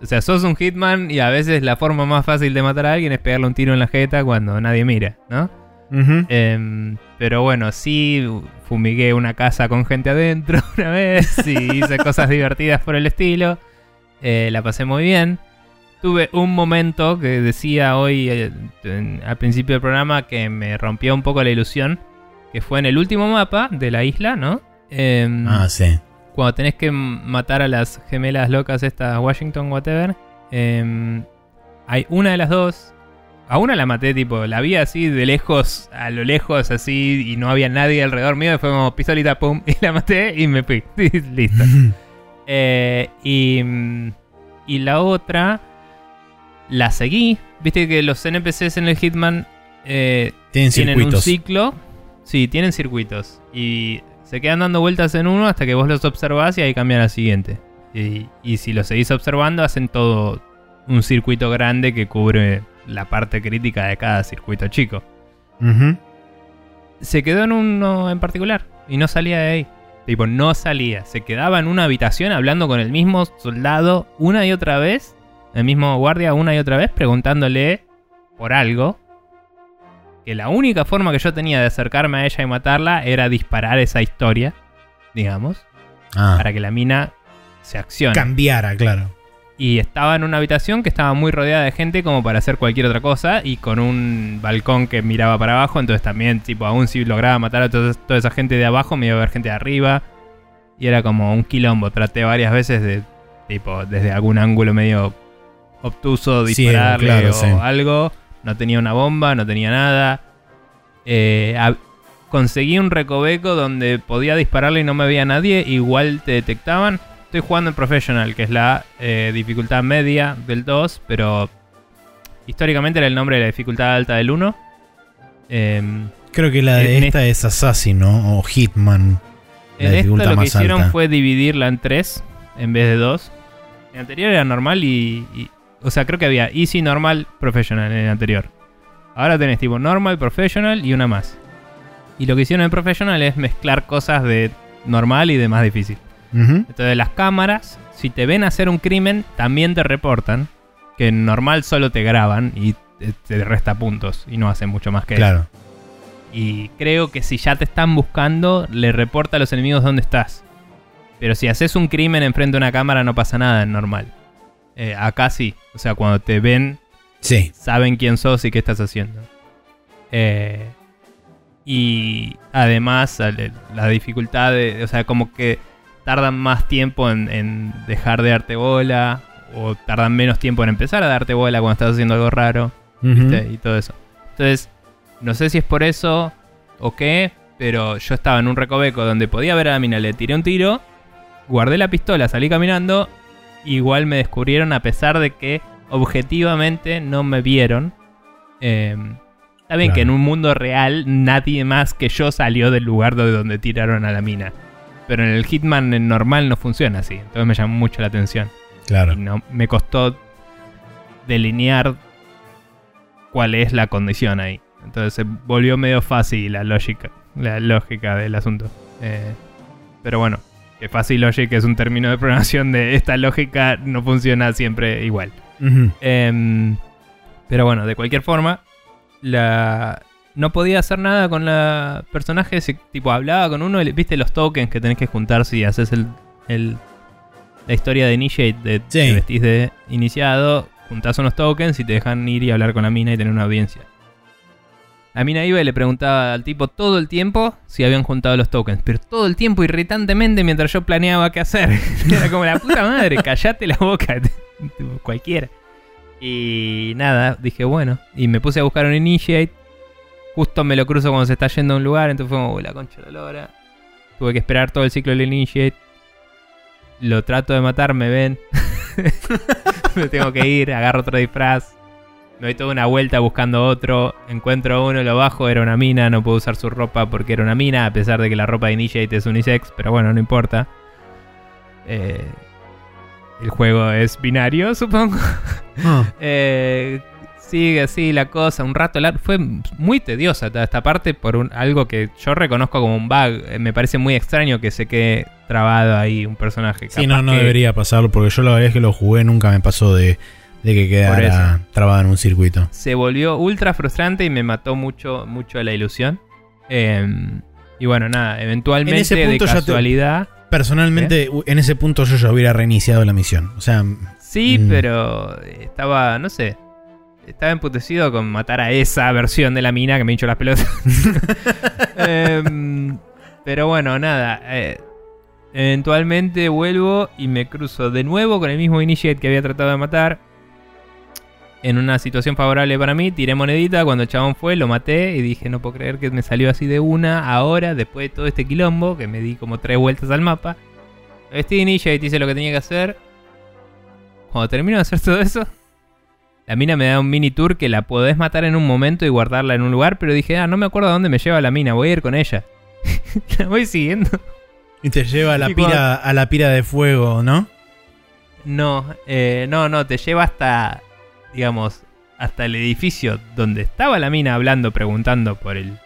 o sea, sos un hitman y a veces la forma más fácil de matar a alguien es pegarle un tiro en la jeta cuando nadie mira, ¿no? Em, pero bueno, sí, fumigué una casa con gente adentro una vez y hice cosas divertidas por el estilo. Eh, la pasé muy bien. Tuve un momento que decía hoy eh, en- al principio del programa que me rompió un poco la ilusión, que fue en el último mapa de la isla, ¿no? Em, Ah, sí. cuando tenés que matar a las gemelas locas estas Washington whatever em, hay una de las dos a una la maté tipo la vi así de lejos a lo lejos así y no había nadie alrededor mío y fue como pistolita pum y la maté y me fui listo Eh, y y la otra la seguí viste que los NPCs en el Hitman eh, Tienen tienen un ciclo. Sí, tienen circuitos. Y se quedan dando vueltas en uno hasta que vos los observás y ahí cambian al siguiente. Y, y si los seguís observando, hacen todo un circuito grande que cubre la parte crítica de cada circuito chico. Se quedó en uno en particular y no salía de ahí. Tipo, no salía. Se quedaba en una habitación hablando con el mismo soldado una y otra vez. El mismo guardia una y otra vez preguntándole por algo. Que la única forma que yo tenía de acercarme a ella y matarla era disparar esa historia, digamos, Ah, para que la mina se accione. cambiara, claro. Y estaba en una habitación que estaba muy rodeada de gente como para hacer cualquier otra cosa y con un balcón que miraba para abajo, entonces también, tipo, aún si lograba matar a toda, toda esa gente de abajo, me iba a ver gente de arriba. Y era como un quilombo. Traté varias veces de, tipo, desde algún ángulo medio obtuso, Sí, dispararle claro, o sí. algo. No tenía una bomba, no tenía nada. Eh, a- conseguí un recoveco donde podía dispararle y no me veía nadie, igual te detectaban. Estoy jugando en Professional, que es la eh, dificultad media del 2, pero históricamente era el nombre de la dificultad alta del 1. Em, Creo que la de esta es Assassin, ¿no? O Hitman. En esta lo que hicieron alta. fue dividirla en 3 en vez de 2. En anterior era normal y, y- O sea, creo que había Easy, Normal, Professional en el anterior. Ahora tenés tipo Normal, Professional y una más. Y lo que hicieron en Professional es mezclar cosas de normal y de más difícil. Entonces las cámaras, si te ven hacer un crimen, también te reportan. Que en normal solo te graban y te, resta puntos y no hacen mucho más que eso. Claro. Y creo que si ya te están buscando, le reporta a los enemigos dónde estás. Pero si haces un crimen enfrente de una cámara no pasa nada en normal. Eh, acá sí. O sea, cuando te ven, Sí. saben quién sos y qué estás haciendo. Eh, y además la dificultad de, o sea, como que tardan más tiempo en, en dejar de darte bola o tardan menos tiempo en empezar a darte bola cuando estás haciendo algo raro. Y todo eso. Entonces, no sé si es por eso o qué, pero yo estaba en un recoveco donde podía ver a la mina, le tiré un tiro, guardé la pistola, salí caminando, igual me descubrieron a pesar de que objetivamente no me vieron. Eh, está bien Claro. que en un mundo real nadie más que yo salió del lugar de donde tiraron a la mina. Pero en el Hitman en normal no funciona así. Entonces me llamó mucho la atención. Claro. Y no, me costó delinear cuál es la condición ahí. Entonces se volvió medio fácil la lógica, la lógica del asunto. Eh, pero bueno, que fácil logic es un término de programación de esta lógica no funciona siempre igual. Em, pero bueno, de cualquier forma, la no podía hacer nada con la personaje. se- tipo, hablaba con uno, viste los tokens que tenés que juntar si haces el, el- la historia de Initiate, de, Sí. te vestís de iniciado, juntás unos tokens y te dejan ir y hablar con la mina y tener una audiencia. La mina iba y le preguntaba al tipo todo el tiempo si habían juntado los tokens, pero todo el tiempo irritantemente mientras yo planeaba qué hacer. Era como la puta madre, callate la boca, cualquiera. Y nada, dije bueno, y me puse a buscar un initiate. Justo me lo cruzo cuando se está yendo a un lugar, entonces fue como "Uy, la concha de lora. Tuve que esperar todo el ciclo del initiate. Lo trato de matar, me ven. me tengo que ir, agarro otro disfraz. Me doy toda una vuelta buscando otro. Encuentro uno, lo bajo, era una mina. No puedo usar su ropa porque era una mina, a pesar de que la ropa de Initiate es unisex. Pero bueno, no importa. Eh, el juego es binario, supongo. Ah, Eh, sigue así la cosa, un rato largo. Fue muy tediosa toda esta parte por un, algo que yo reconozco como un bug. Eh, Me parece muy extraño que se quede trabado ahí un personaje. Sí, no, no que- debería pasarlo porque yo la vez que lo jugué nunca me pasó de, de que quedara trabado en un circuito. se volvió ultra frustrante y me mató mucho, mucho la ilusión. Eh, y bueno, nada, eventualmente En ese punto de te- casualidad. Personalmente, u- en ese punto yo ya hubiera reiniciado la misión. O sea, Sí, Mm. pero estaba, no sé. Estaba emputecido con matar a esa versión de la mina que me hinchó las pelotas. Em, pero bueno, nada. eh, eventualmente vuelvo y me cruzo de nuevo con el mismo Initiate que había tratado de matar. En una situación favorable para mí, tiré monedita. Cuando el chabón fue, lo maté y dije: No puedo creer que me salió así de una. Ahora, después de todo este quilombo, que me di como tres vueltas al mapa. Este Initiate hice lo que tenía que hacer. Cuando termino de hacer todo eso, la mina me da un mini tour que la podés matar en un momento y guardarla en un lugar, pero dije, ah, no me acuerdo a dónde me lleva la mina, voy a ir con ella. la voy siguiendo. y te lleva a la, Y pira, cuando- a la pira de fuego, ¿no? No, eh, no, no, te lleva hasta, digamos, hasta el edificio donde estaba la mina hablando, preguntando por el,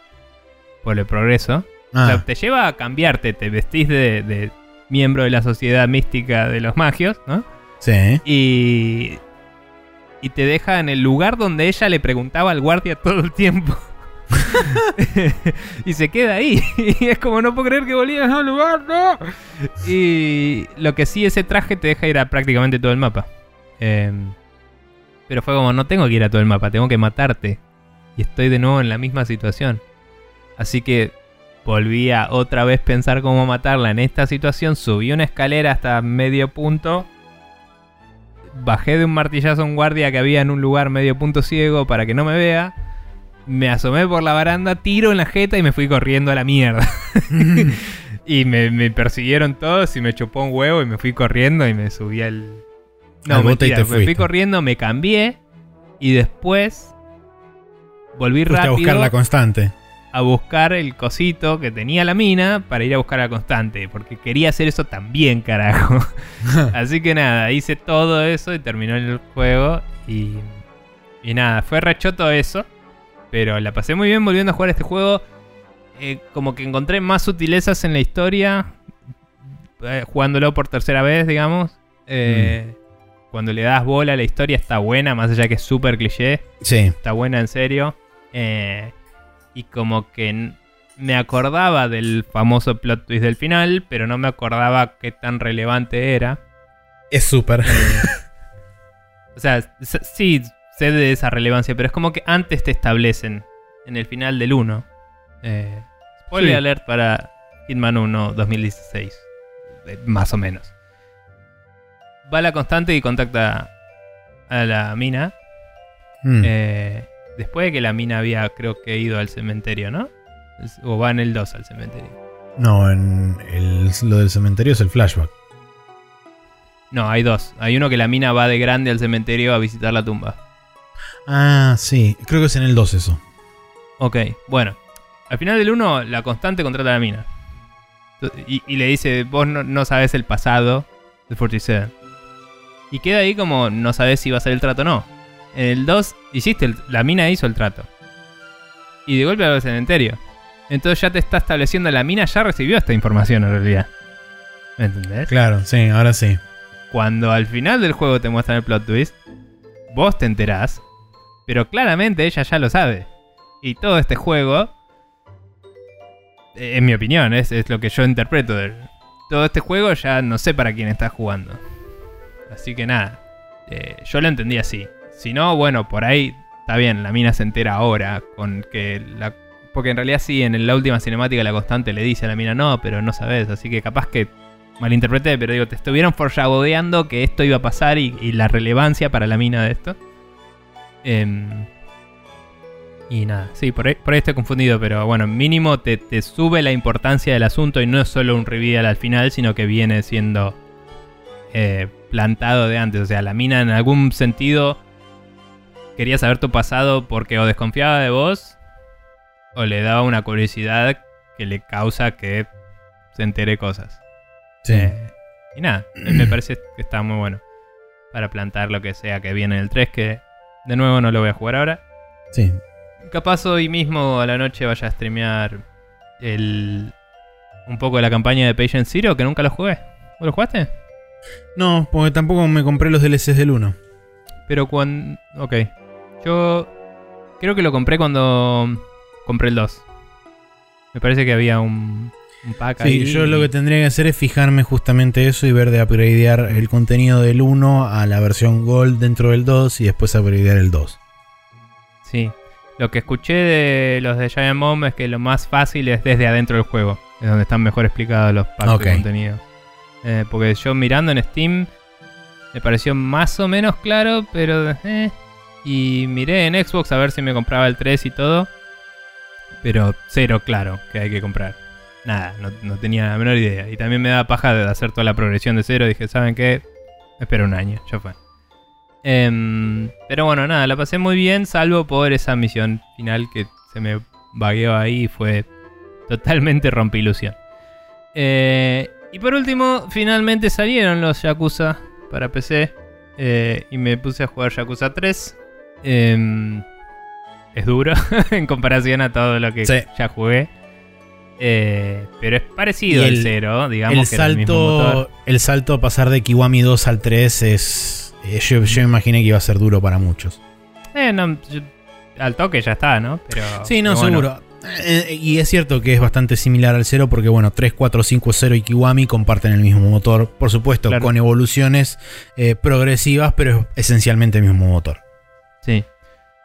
por el progreso. O Ah, sea, te lleva a cambiarte, te vestís de, de miembro de la sociedad mística de los magios, ¿no? sí. Y, y te deja en el lugar donde ella le preguntaba al guardia todo el tiempo. y se queda ahí. Y es como, no puedo creer que volvías a un lugar, no. Y lo que sí, ese traje te deja ir a prácticamente todo el mapa. Em, pero fue como, no tengo que ir a todo el mapa, tengo que matarte. Y estoy de nuevo en la misma situación. Así que volví a otra vez pensar cómo matarla en esta situación. Subí una escalera hasta medio punto. Bajé de un martillazo a un guardia que había en un lugar medio punto ciego para que no me vea. Me asomé por la baranda, tiro en la jeta y me fui corriendo a la mierda. y me, me persiguieron todos y me chupó un huevo y me fui corriendo y me subí al... No, bote y mentira, te me fui corriendo, me cambié y después volví Fuiste a rápido buscar la constante. a buscar el cosito que tenía la mina para ir a buscar la constante. Porque quería hacer eso también, carajo. Así que nada, hice todo eso y terminó el juego. Y, y nada, fue rechoto eso. Pero la pasé muy bien volviendo a jugar este juego. Eh, como que encontré más sutilezas en la historia. eh, jugándolo por tercera vez, digamos. Eh, Cuando le das bola la historia está buena, más allá que es súper cliché Sí. está buena en serio. Eh, y como que me acordaba del famoso plot twist del final, pero no me acordaba qué tan relevante era. Es súper. O sea, sí sé de esa relevancia, pero es como que antes te establecen en el final del 1. Eh, spoiler Sí. alert para Hitman 1 2016. eh, más o menos. Va a la constante y contacta a la mina. Mm. Eh, después de que la mina había, creo que, ido al cementerio, ¿no? O va en el 2 al cementerio. No, en el- lo del cementerio es el flashback. No, hay dos. Hay uno que la mina va de grande al cementerio a visitar la tumba. Ah, sí. Creo que es en el 2 eso. Ok, bueno. Al final del 1, la constante contrata a la mina. Y, y le dice, vos no, no sabes el pasado de 47. Y queda ahí como no sabes si va a ser el trato o no. En el 2 hiciste, el- la mina hizo el trato. Y de golpe al cementerio. Entonces ya te está estableciendo, la mina ya recibió esta información en realidad. ¿Me entendés? Claro, sí, ahora sí. Cuando al final del juego te muestran el plot twist, vos te enterás, pero claramente ella ya lo sabe. Y todo este juego, eh, en mi opinión, es, es lo que yo interpreto. del- todo este juego ya no sé para quién está jugando. Así que nada, eh, yo lo entendí así. Si no, bueno, por ahí está bien, la mina se entera ahora con que la... Porque en realidad sí, en la última cinemática la constante le dice a la mina, no, pero no sabes, así que capaz que malinterpreté, pero digo, te estuvieron foreshadoweando que esto iba a pasar y, y la relevancia para la mina de esto. Em, y nada, sí, por ahí, por ahí estoy confundido, pero bueno, mínimo te, te sube la importancia del asunto y no es solo un reveal al final, sino que viene siendo eh, plantado de antes. O sea, la mina en algún sentido quería saber tu pasado porque o desconfiaba de vos o le daba una curiosidad que le causa que se entere cosas. Sí. Eh, y nada, me parece que está muy bueno. Para plantar lo que sea que viene en el 3, que de nuevo no lo voy a jugar ahora. Sí. Capaz hoy mismo a la noche vaya a streamear el, un poco de la campaña de Patient Zero, que nunca lo jugué. ¿Vos lo jugaste? No, porque tampoco me compré los DLCs del 1. Pero cuando... Ok. Yo creo que lo compré cuando compré el 2. Me parece que había un, un pack ahí. Sí, yo lo que tendría que hacer es fijarme justamente eso y ver de upgradear el contenido del 1 a la versión Gold dentro del 2 y después upgradear el 2. Sí. Lo que escuché de los de Giant Bomb es que lo más fácil es desde adentro del juego. Es donde están mejor explicados los packs de contenido. Eh, porque yo mirando en Steam me pareció más o menos claro, pero... eh. Y miré en Xbox a ver si me compraba el 3 y todo. Pero cero claro que hay que comprar. Nada, no, no tenía la menor idea. Y también me da paja de hacer toda la progresión de cero. Dije, ¿saben qué? Espero un año, ya fue. Em, pero bueno, nada, la pasé muy bien, salvo por esa misión final que se me vagueó ahí y fue totalmente rompilusión. Eh, y por último, finalmente salieron los Yakuza para PC. eh, y me puse a jugar Yakuza 3. Em, es duro en comparación a todo lo que Sí. ya jugué. Eh, pero es parecido Y al el- 0, digamos El que era el mismo salto, el salto a pasar de Kiwami 2 al 3 es. eh, yo, yo me imaginé que iba a ser duro para muchos. Eh, no, yo- al toque ya está, ¿no? Pero, Sí, no, pero bueno. seguro. Eh, y es cierto que es bastante similar al 0 porque, bueno, 3, 4, 5, 0 y Kiwami comparten el mismo motor. Por supuesto, Claro. con evoluciones eh, progresivas, pero es esencialmente el mismo motor. Sí.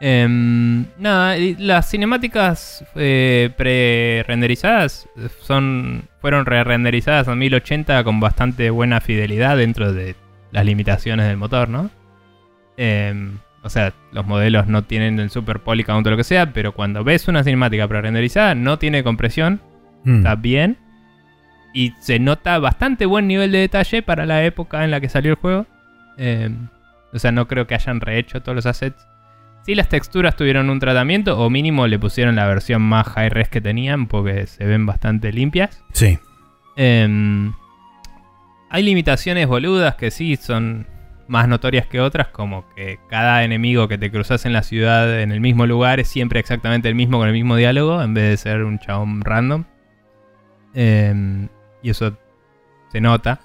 Em, nada, las cinemáticas eh, pre-renderizadas son, fueron re-renderizadas a 1080 con bastante buena fidelidad dentro de las limitaciones del motor, ¿no? Em, o sea, los modelos no tienen el super polycount o lo que sea, pero cuando ves una cinemática pre-renderizada no tiene compresión, Mm. está bien. Y se nota bastante buen nivel de detalle para la época en la que salió el juego. Eh, o sea, no creo que hayan rehecho todos los assets. Sí, las texturas tuvieron un tratamiento, o mínimo le pusieron la versión más high res que tenían, porque se ven bastante limpias. Sí. Em, hay limitaciones boludas que sí son más notorias que otras, como que cada enemigo que te cruzas en la ciudad en el mismo lugar es siempre exactamente el mismo con el mismo diálogo, en vez de ser un chabón random. Em, y eso se nota.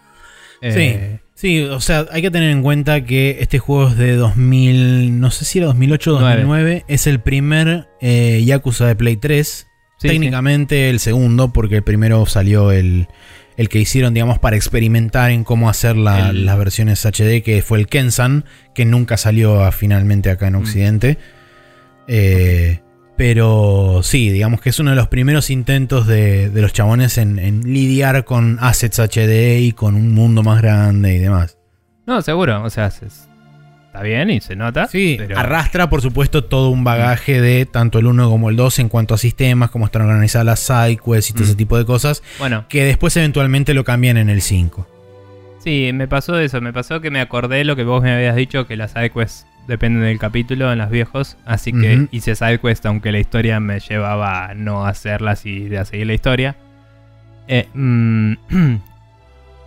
Eh, Sí, o sea, hay que tener en cuenta que este juego es de 2000, no sé si era 2008 o 2009, es el primer eh, Yakuza de Play 3, sí, técnicamente el segundo, porque el primero salió el, el que hicieron, digamos, para experimentar en cómo hacer la- El- las versiones HD, que fue el Kensan, que nunca salió a- finalmente acá en Mm. Occidente. Eh, Pero sí, digamos que es uno de los primeros intentos de, de los chabones en, en lidiar con assets HD y con un mundo más grande y demás. No, seguro. O sea, se- está bien y se nota. Sí, pero- arrastra por supuesto todo un bagaje de tanto el 1 como el 2 en cuanto a sistemas, cómo están organizadas las sidequests y todo Mm. ese tipo de cosas, Bueno, que después eventualmente lo cambian en el 5. sí, me pasó eso. Me pasó que me acordé lo que vos me habías dicho, que las sidequests dependen del capítulo en los viejos. Así que hice sidequests aunque la historia me llevaba a no hacerlas y a seguir la historia. Eh, mm,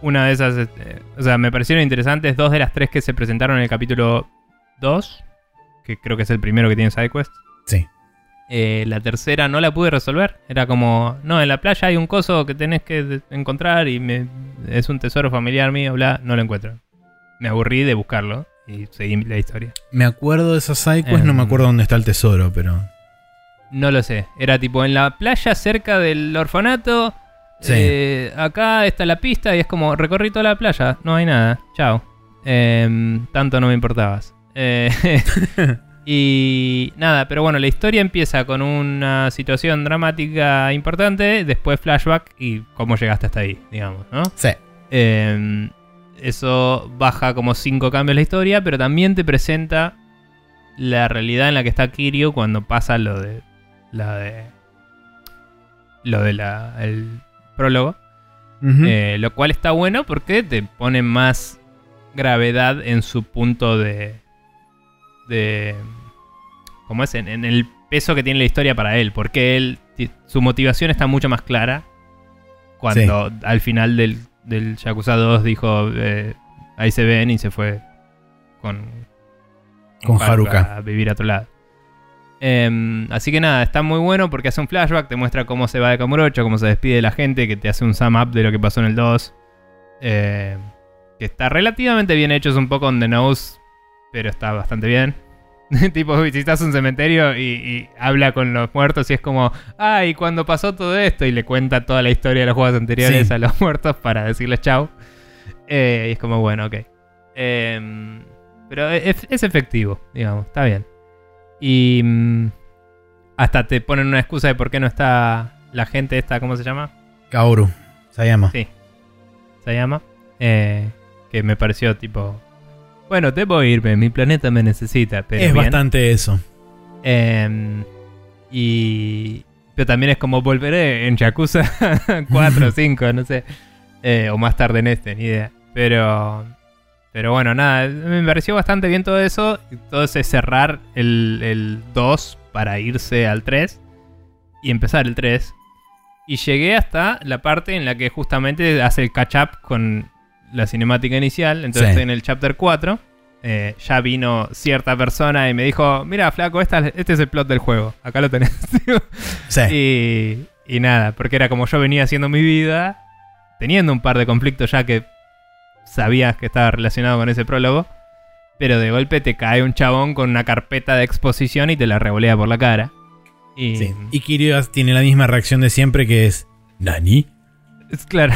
una de esas, eh, o sea, me parecieron interesantes dos de las tres que se presentaron en el capítulo 2, que creo que es el primero que tiene sidequest. Sí. Eh, la tercera no la pude resolver. Era como, no, en la playa hay un coso que tenés que encontrar y me, es un tesoro familiar mío, bla, no lo encuentro. Me aburrí de buscarlo y seguí la historia. Me acuerdo de esas sidequests, no me Em. acuerdo dónde está el tesoro, pero... No lo sé. Era tipo en la playa cerca del orfanato. Sí. eh, acá está la pista y es como, recorrí toda la playa, no hay nada. Chao. Em, tanto no me importabas. Eh, y nada, pero bueno, la historia empieza con una situación dramática importante, después flashback y cómo llegaste hasta ahí, digamos, ¿no? Sí. Eh, eso baja como cinco cambios la historia, pero también te presenta la realidad en la que está Kiryu cuando pasa lo de la de lo de la el prólogo. Eh, lo cual está bueno porque te pone más gravedad en su punto de de cómo es en, en el peso que tiene la historia para él, porque él su motivación está mucho más clara cuando al final del, del Yakuza 2 dijo eh, ahí se ven y se fue con Con Haruka. A vivir a otro lado. Em, así que nada, está muy bueno porque hace un flashback, te muestra cómo se va de Kamurocho, cómo se despide de la gente, que te hace un sum up de lo que pasó en el 2. Eh, que está relativamente bien hecho, es un poco on the nose, pero está bastante bien. tipo, visitas un cementerio y, habla con los muertos y es como, ay, cuando pasó todo esto, y le cuenta toda la historia de los juegos anteriores a los muertos para decirles chau. Eh, y es como, bueno, ok. Em, pero es, es efectivo, digamos, está bien. Y mm, hasta te ponen una excusa de por qué no está la gente esta, ¿cómo se llama? Kaoru, se llama. Sí, se llama. Eh, que me pareció tipo... Bueno, debo irme, mi planeta me necesita. Pero es bastante eso. Em, y... Pero también es como volveré en Yakuza 4 o 5, no sé. Eh, o más tarde en este, ni idea. Pero... Pero bueno, nada, me pareció bastante bien todo eso. Todo ese cerrar el, 2 para irse al 3 y empezar el 3. Y llegué hasta la parte en la que justamente hace el catch up con la cinemática inicial. Entonces en el chapter 4 eh, ya vino cierta persona y me dijo, mira, flaco, este es el plot del juego. Acá lo tenés. sí. Y, y nada, porque era como yo venía haciendo mi vida, teniendo un par de conflictos ya que sabías que estaba relacionado con ese prólogo, pero de golpe te cae un chabón con una carpeta de exposición y te la revolea por la cara. Y, sí. y Kiryu tiene la misma reacción de siempre que es ¿Nani? Es claro.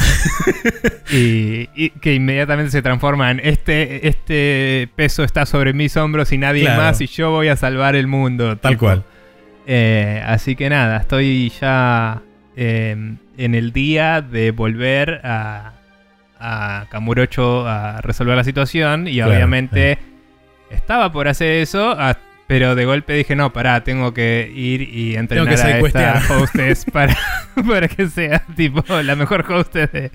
y, que inmediatamente se transforma en este, este peso está sobre mis hombros y nadie más y yo voy a salvar el mundo. Tal cual. Eh, así que nada, estoy ya eh, en el día de volver a, a Kamurocho a resolver la situación y obviamente estaba por hacer eso, pero de golpe dije, no, pará, tengo que ir y entrenar a esta hostess para, para que sea tipo la mejor hostess de,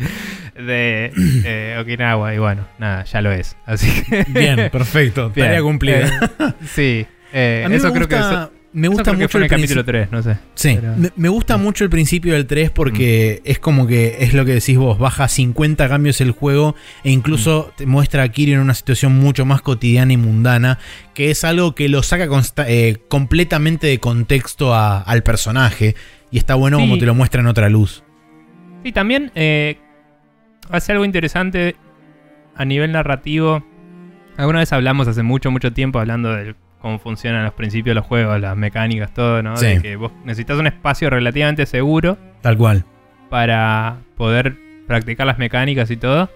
de eh, Okinawa. Y bueno, nada, ya lo es. Así que... Bien, perfecto. Tarea cumplida. Eh, sí, eh, eso creo que... Me gusta mucho el, capítulo 3, no sé. Sí, me, gusta mucho el principio del 3 porque mm. es como que es lo que decís vos, baja 50 cambios el juego e incluso mm. te muestra a Kiri en una situación mucho más cotidiana y mundana, que es algo que lo saca eh, completamente de contexto al personaje y está bueno como te lo muestra en otra luz. Sí, también eh, hace algo interesante a nivel narrativo. Alguna vez hablamos hace mucho, mucho tiempo hablando del cómo funcionan los principios de los juegos, las mecánicas, todo, ¿no? De que vos necesitas un espacio relativamente seguro. Tal cual. Para poder practicar las mecánicas y todo.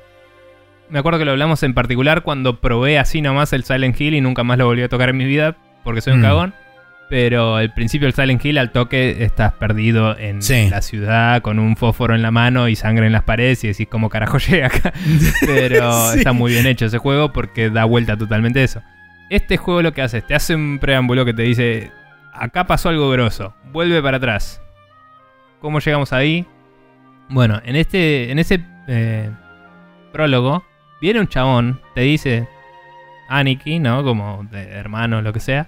Me acuerdo que lo hablamos en particular cuando probé así nomás el Silent Hill y nunca más lo volví a tocar en mi vida porque soy un mm. cagón. Pero el principio del Silent Hill al toque estás perdido en la ciudad con un fósforo en la mano y sangre en las paredes y decís cómo carajo llega acá. Pero está muy bien hecho ese juego porque da vuelta totalmente eso. Este juego lo que hace te hace un preámbulo que te dice, acá pasó algo grosso, vuelve para atrás. ¿Cómo llegamos ahí? Bueno, en este, en ese eh, prólogo, viene un chabón, te dice, Aniki, ¿no? Como de hermano, lo que sea.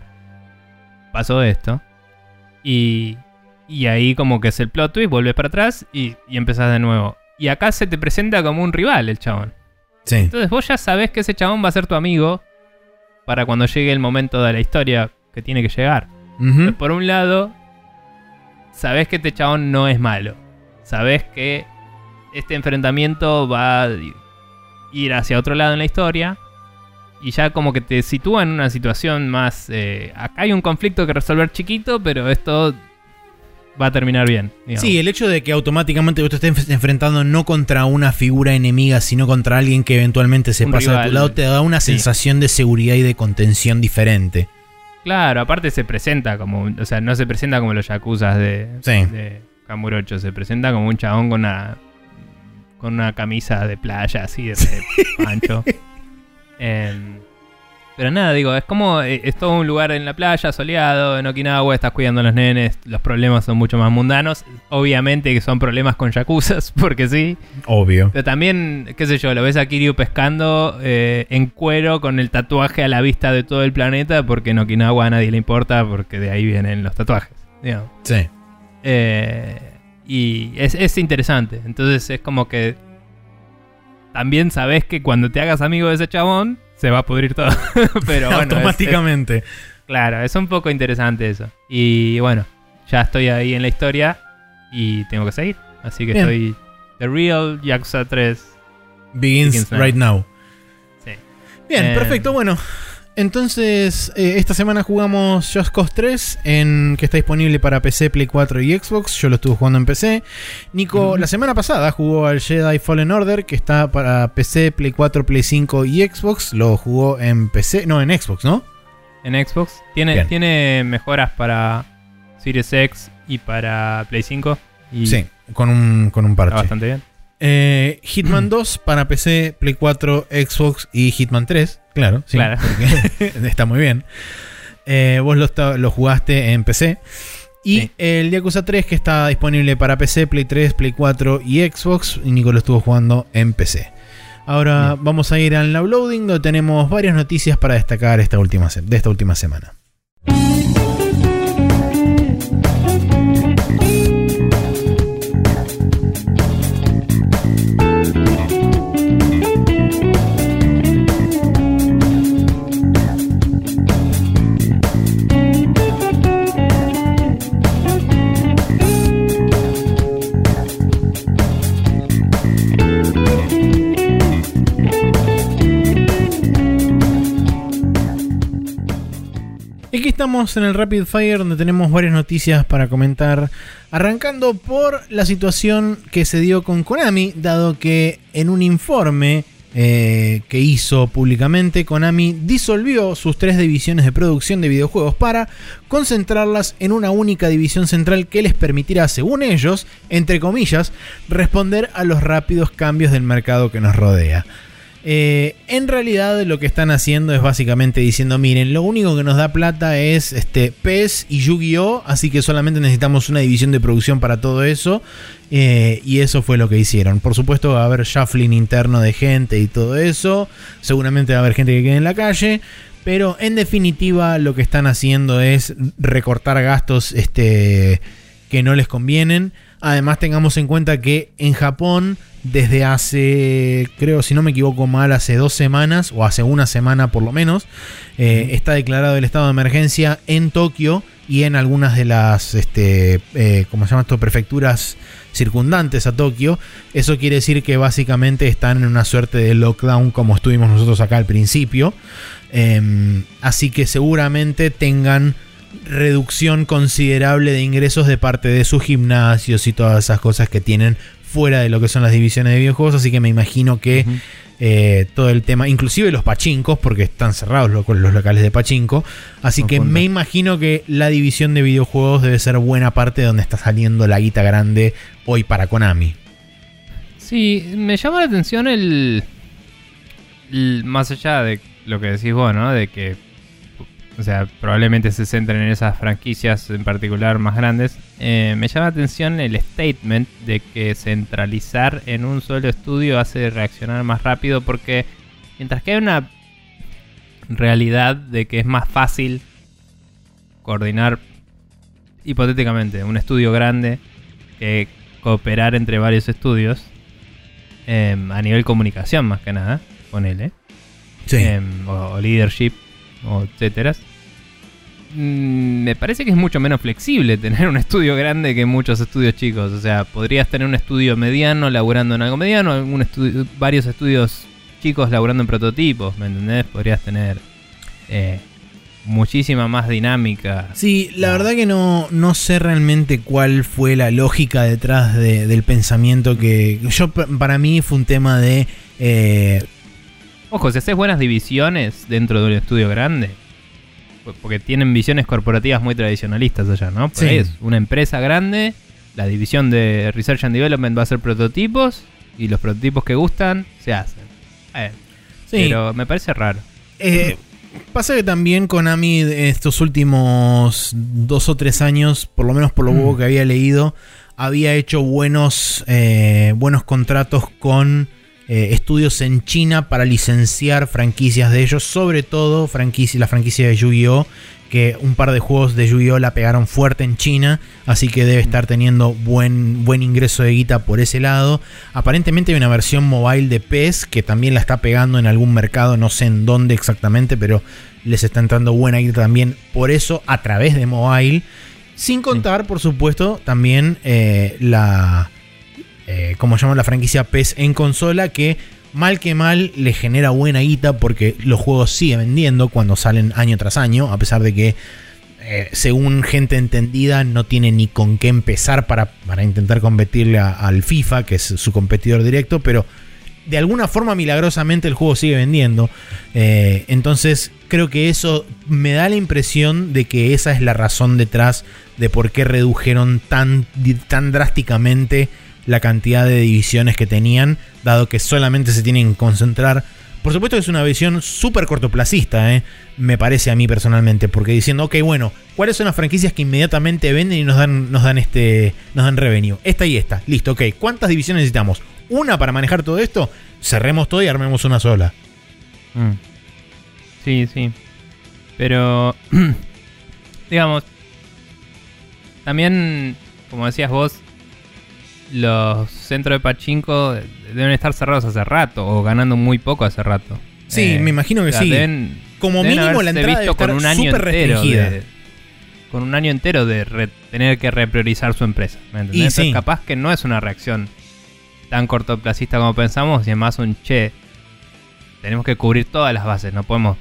Pasó esto. Y, y ahí como que es el plot twist, vuelves para atrás y, y empezás de nuevo. Y acá se te presenta como un rival el chabón. Sí. Entonces vos ya sabés que ese chabón va a ser tu amigo para cuando llegue el momento de la historia que tiene que llegar. por un lado, sabes que este chabón no es malo. Sabes que este enfrentamiento va a ir hacia otro lado en la historia. Y ya como que te sitúa en una situación más... Eh, acá hay un conflicto que resolver chiquito, pero esto va a terminar bien. Sí, el hecho de que automáticamente vos te estés enfrentando no contra una figura enemiga, sino contra alguien que eventualmente se pasa de tu lado, te da una sensación de seguridad y de contención diferente. Claro, aparte se presenta como, o sea, no se presenta como los yakuzas de, de Kamurocho, se presenta como un chabón con una con una camisa de playa así de, ancho. Pero nada, digo, es como, eh, es todo un lugar en la playa, soleado, en Okinawa, estás cuidando a los nenes, los problemas son mucho más mundanos. Obviamente que son problemas con yakuzas, porque sí. Obvio. Pero también, qué sé yo, lo ves a Kiryu pescando eh, en cuero con el tatuaje a la vista de todo el planeta, porque en Okinawa a nadie le importa, porque de ahí vienen los tatuajes. Digamos. Sí. Eh, y es, es interesante. Entonces es como que también sabes que cuando te hagas amigo de ese chabón, se va a pudrir todo. Pero bueno, es- Automáticamente. es- claro, es un poco interesante eso. Y bueno, ya estoy ahí en la historia y tengo que seguir. Así que Bien. estoy The Real Yakuza 3. Begins Begins now. right now. Sí. Bien, Eh, perfecto. Bueno, entonces eh, esta semana jugamos Just Cause 3, en, que está disponible para PC, Play 4 y Xbox. Yo lo estuve jugando en PC. Nico, la semana pasada jugó al Jedi Fallen Order, que está para PC, Play 4, Play 5 y Xbox. Lo jugó en PC, no, en Xbox, ¿no? En Xbox. Tiene, Bien. tiene mejoras para Series X y para Play 5. Y Sí, con un, con un está parche. bastante bien. Eh, Hitman 2 para PC, Play 4, Xbox y Hitman 3. Claro, sí, Claro. está muy bien. Eh, vos lo, jugaste en PC. Y Sí. el Yakuza 3 que está disponible para PC, Play 3, Play 4 y Xbox. Y Nico lo estuvo jugando en PC. Ahora Bien. vamos a ir al Loading donde tenemos varias noticias para destacar esta última de esta última semana. Estamos en el Rapid Fire donde tenemos varias noticias para comentar. Arrancando por la situación que se dio con Konami, dado que en un informe eh, que hizo públicamente, Konami disolvió sus tres divisiones de producción de videojuegos para concentrarlas en una única división central que les permitirá, según ellos, entre comillas, responder a los rápidos cambios del mercado que nos rodea. Eh, en realidad lo que están haciendo es básicamente diciendo, miren, lo único que nos da plata es este PES y Yu-Gi-Oh, así que solamente necesitamos una división de producción para todo eso. eh, y eso fue lo que hicieron. Por supuesto va a haber shuffling interno de gente y todo eso. Seguramente va a haber gente que quede en la calle. Pero en definitiva lo que están haciendo es recortar gastos este, que no les convienen. Además tengamos en cuenta que en Japón desde hace, creo si no me equivoco mal, hace dos semanas o hace una semana por lo menos, eh, está declarado el estado de emergencia en Tokio y en algunas de las, este, eh, ¿cómo se llama esto? Prefecturas circundantes a Tokio. Eso quiere decir que básicamente están en una suerte de lockdown como estuvimos nosotros acá al principio. Em, así que seguramente tengan reducción considerable de ingresos de parte de sus gimnasios y todas esas cosas que tienen fuera de lo que son las divisiones de videojuegos. Así que me imagino que eh, todo el tema, inclusive los pachincos, porque están cerrados los, los locales de pachinko. Así que me imagino que la división de videojuegos debe ser buena parte de donde está saliendo la guita grande hoy para Konami. Sí, me llama la atención el, el- Más allá de lo que decís vos, ¿no? De que. O sea, probablemente se centren en esas franquicias en particular más grandes. eh, me llama la atención el statement de que centralizar en un solo estudio hace reaccionar más rápido. Porque mientras que hay una realidad de que es más fácil coordinar hipotéticamente un estudio grande que cooperar entre varios estudios em, a nivel comunicación más que nada con él o, o leadership o etcétera me parece que es mucho menos flexible tener un estudio grande que muchos estudios chicos. O sea podrías tener un estudio mediano laburando en algo mediano algún estudio, varios estudios chicos laburando en prototipos ¿me entendés? podrías tener eh, muchísima más dinámica. Sí, la verdad que no, no sé realmente cuál fue la lógica detrás de- del pensamiento que yo para mí fue un tema de eh, Ojo, si haces buenas divisiones dentro de un estudio grande, porque tienen visiones corporativas muy tradicionalistas allá, ¿no? Por Sí. ahí es una empresa grande, la división de Research and Development va a hacer prototipos y los prototipos que gustan se hacen. Eh, sí, Pero me parece raro. Eh, pasa que también Konami estos últimos dos o tres años, por lo menos por lo poco Mm. que había leído, había hecho buenos, eh, buenos contratos con eh, estudios en China para licenciar franquicias de ellos, sobre todo franquicia, la franquicia de Yu-Gi-Oh! que un par de juegos de Yu-Gi-Oh la pegaron fuerte en China, así que debe estar teniendo buen, buen ingreso de guita por ese lado. Aparentemente hay una versión mobile de PES que también la está pegando en algún mercado, no sé en dónde exactamente, pero les está entrando buena guita también por eso a través de mobile. Sin contar, por supuesto, también eh, la. Eh, como llaman la franquicia PES en consola, que mal que mal le genera buena guita porque los juegos siguen vendiendo cuando salen año tras año, a pesar de que, eh, según gente entendida, no tiene ni con qué empezar para, para intentar competirle al FIFA, que es su competidor directo, pero de alguna forma milagrosamente el juego sigue vendiendo. Eh, entonces creo que eso me da la impresión de que esa es la razón detrás de por qué redujeron tan, tan drásticamente la cantidad de divisiones que tenían, dado que solamente se tienen que concentrar. Por supuesto que es una visión súper cortoplacista, ¿eh? me parece a mí personalmente, porque diciendo, ok, bueno, ¿cuáles son las franquicias que inmediatamente venden y nos dan, nos dan, este, nos dan revenue? Esta y esta, listo, ok, ¿cuántas divisiones necesitamos? ¿Una para manejar todo esto? Cerremos todo y armemos una sola. Mm. Sí, sí. Pero, digamos, también, como decías vos, los centros de pachinko deben estar cerrados hace rato o ganando muy poco hace rato. Sí, Eh, me imagino que o sea, sí. deben- Como deben mínimo la entrada visto con estar un año súper entero restringida. de- con un año entero de re- tener que repriorizar su empresa. ¿me entendés? Y Entonces, sí. capaz que no es una reacción tan cortoplacista como pensamos y es más un che. Tenemos que cubrir todas las bases, no podemos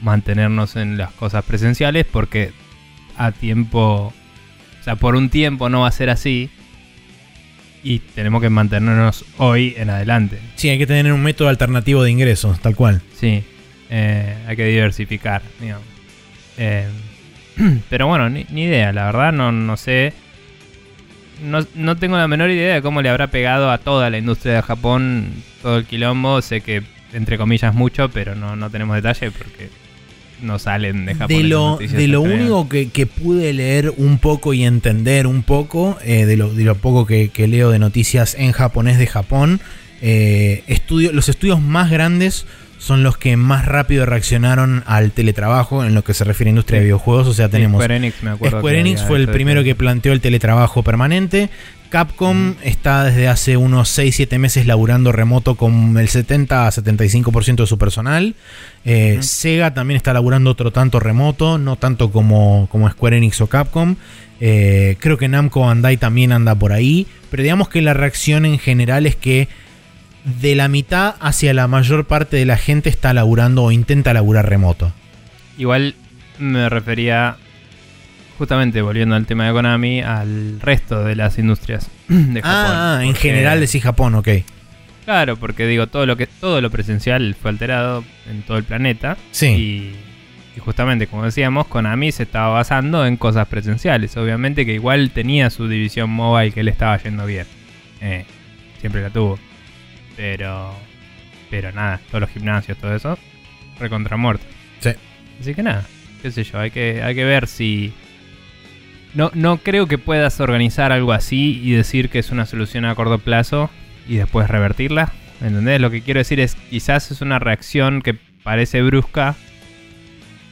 mantenernos en las cosas presenciales porque a tiempo, o sea, por un tiempo no va a ser así y tenemos que mantenernos hoy en adelante. Sí, hay que tener un método alternativo de ingresos, tal cual. Sí, eh, hay que diversificar, digamos. Eh, pero bueno, ni, ni idea, la verdad no, no sé. No, no tengo la menor idea de cómo le habrá pegado a toda la industria de Japón todo el quilombo. Sé que, entre comillas, mucho, pero no, no tenemos detalle porque no salen de Japón. De lo, de lo único que, que pude leer un poco y entender un poco, eh, de, lo, de lo poco que, que leo de noticias en japonés de Japón, eh, estudio, los estudios más grandes son los que más rápido reaccionaron al teletrabajo en lo que se refiere a industria de videojuegos. O sea, tenemos Square Enix, me acuerdo. Square Enix fue el primero que planteó el teletrabajo permanente. Capcom está desde hace unos 6-7 meses laburando remoto con el 70 a 75% de su personal. Eh. Sega también está laburando otro tanto remoto, no tanto como, como Square Enix o Capcom. Eh, creo que Namco Bandai también anda por ahí. Pero digamos que la reacción en general es que de la mitad hacia la mayor parte de la gente está laburando o intenta laburar remoto. Igual me refería, justamente volviendo al tema de Konami, al resto de las industrias de Japón. Ah, en Porque- general decís Japón, ok. Claro, porque digo, todo lo que todo lo presencial fue alterado en todo el planeta. Sí. Y, y justamente, como decíamos, Konami se estaba basando en cosas presenciales. Obviamente que igual tenía su división mobile que le estaba yendo bien. Eh, siempre la tuvo. Pero. Pero nada, todos los gimnasios, todo eso, recontra muerto. Sí. Así que nada, qué sé yo, hay que, hay que ver si. No, no creo que puedas organizar algo así y decir que es una solución a corto plazo y después revertirla. ¿Entendés? Lo que quiero decir es, quizás es una reacción que parece brusca,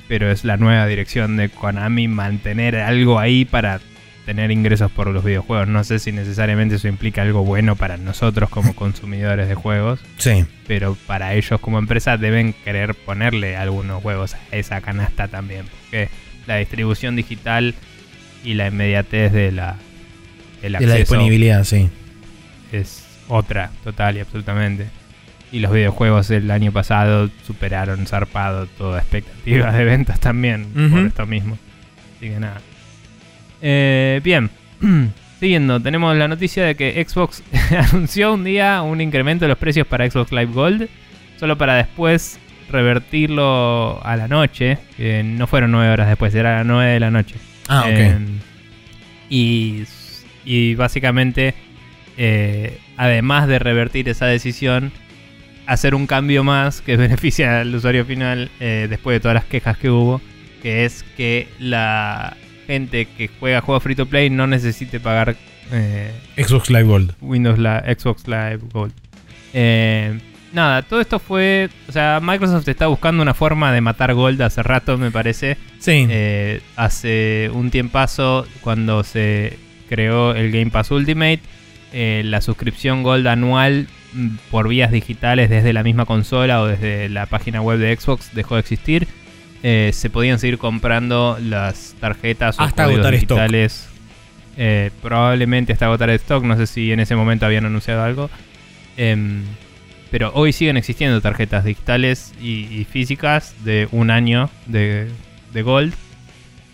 pero es la nueva dirección de Konami mantener algo ahí para tener ingresos por los videojuegos. No sé si necesariamente eso implica algo bueno para nosotros como consumidores de juegos, Sí. pero para ellos como empresa deben querer ponerle algunos juegos a esa canasta también, porque la distribución digital y la inmediatez de la, del De la disponibilidad, sí. es otra, total y absolutamente. Y los videojuegos el año pasado superaron zarpado toda expectativa de ventas también por esto mismo. Así que nada. Eh, bien, siguiendo, tenemos la noticia de que Xbox anunció un día un incremento de los precios para Xbox Live Gold, solo para después revertirlo a la noche, que no fueron nueve horas después, era a las 9 de la noche. Ah, ok. Eh, y, y básicamente, eh, además de revertir esa decisión, hacer un cambio más que beneficia al usuario final eh, después de todas las quejas que hubo, que es que la gente que juega juegos free to play no necesite pagar Xbox Live Gold. Windows Live, Xbox Live Gold. Eh, nada, todo esto fue. O sea, Microsoft está buscando una forma de matar Gold hace rato, me parece. Sí. Eh, hace un tiempazo, cuando se creó el Game Pass Ultimate, eh, la suscripción Gold anual mm, por vías digitales desde la misma consola o desde la página web de Xbox dejó de existir. Eh, se podían seguir comprando las tarjetas o Hasta agotar stock. digitales. eh, probablemente hasta agotar el stock. No sé si en ese momento habían anunciado algo. Em, pero hoy siguen existiendo tarjetas digitales y, y físicas de un año de, de Gold.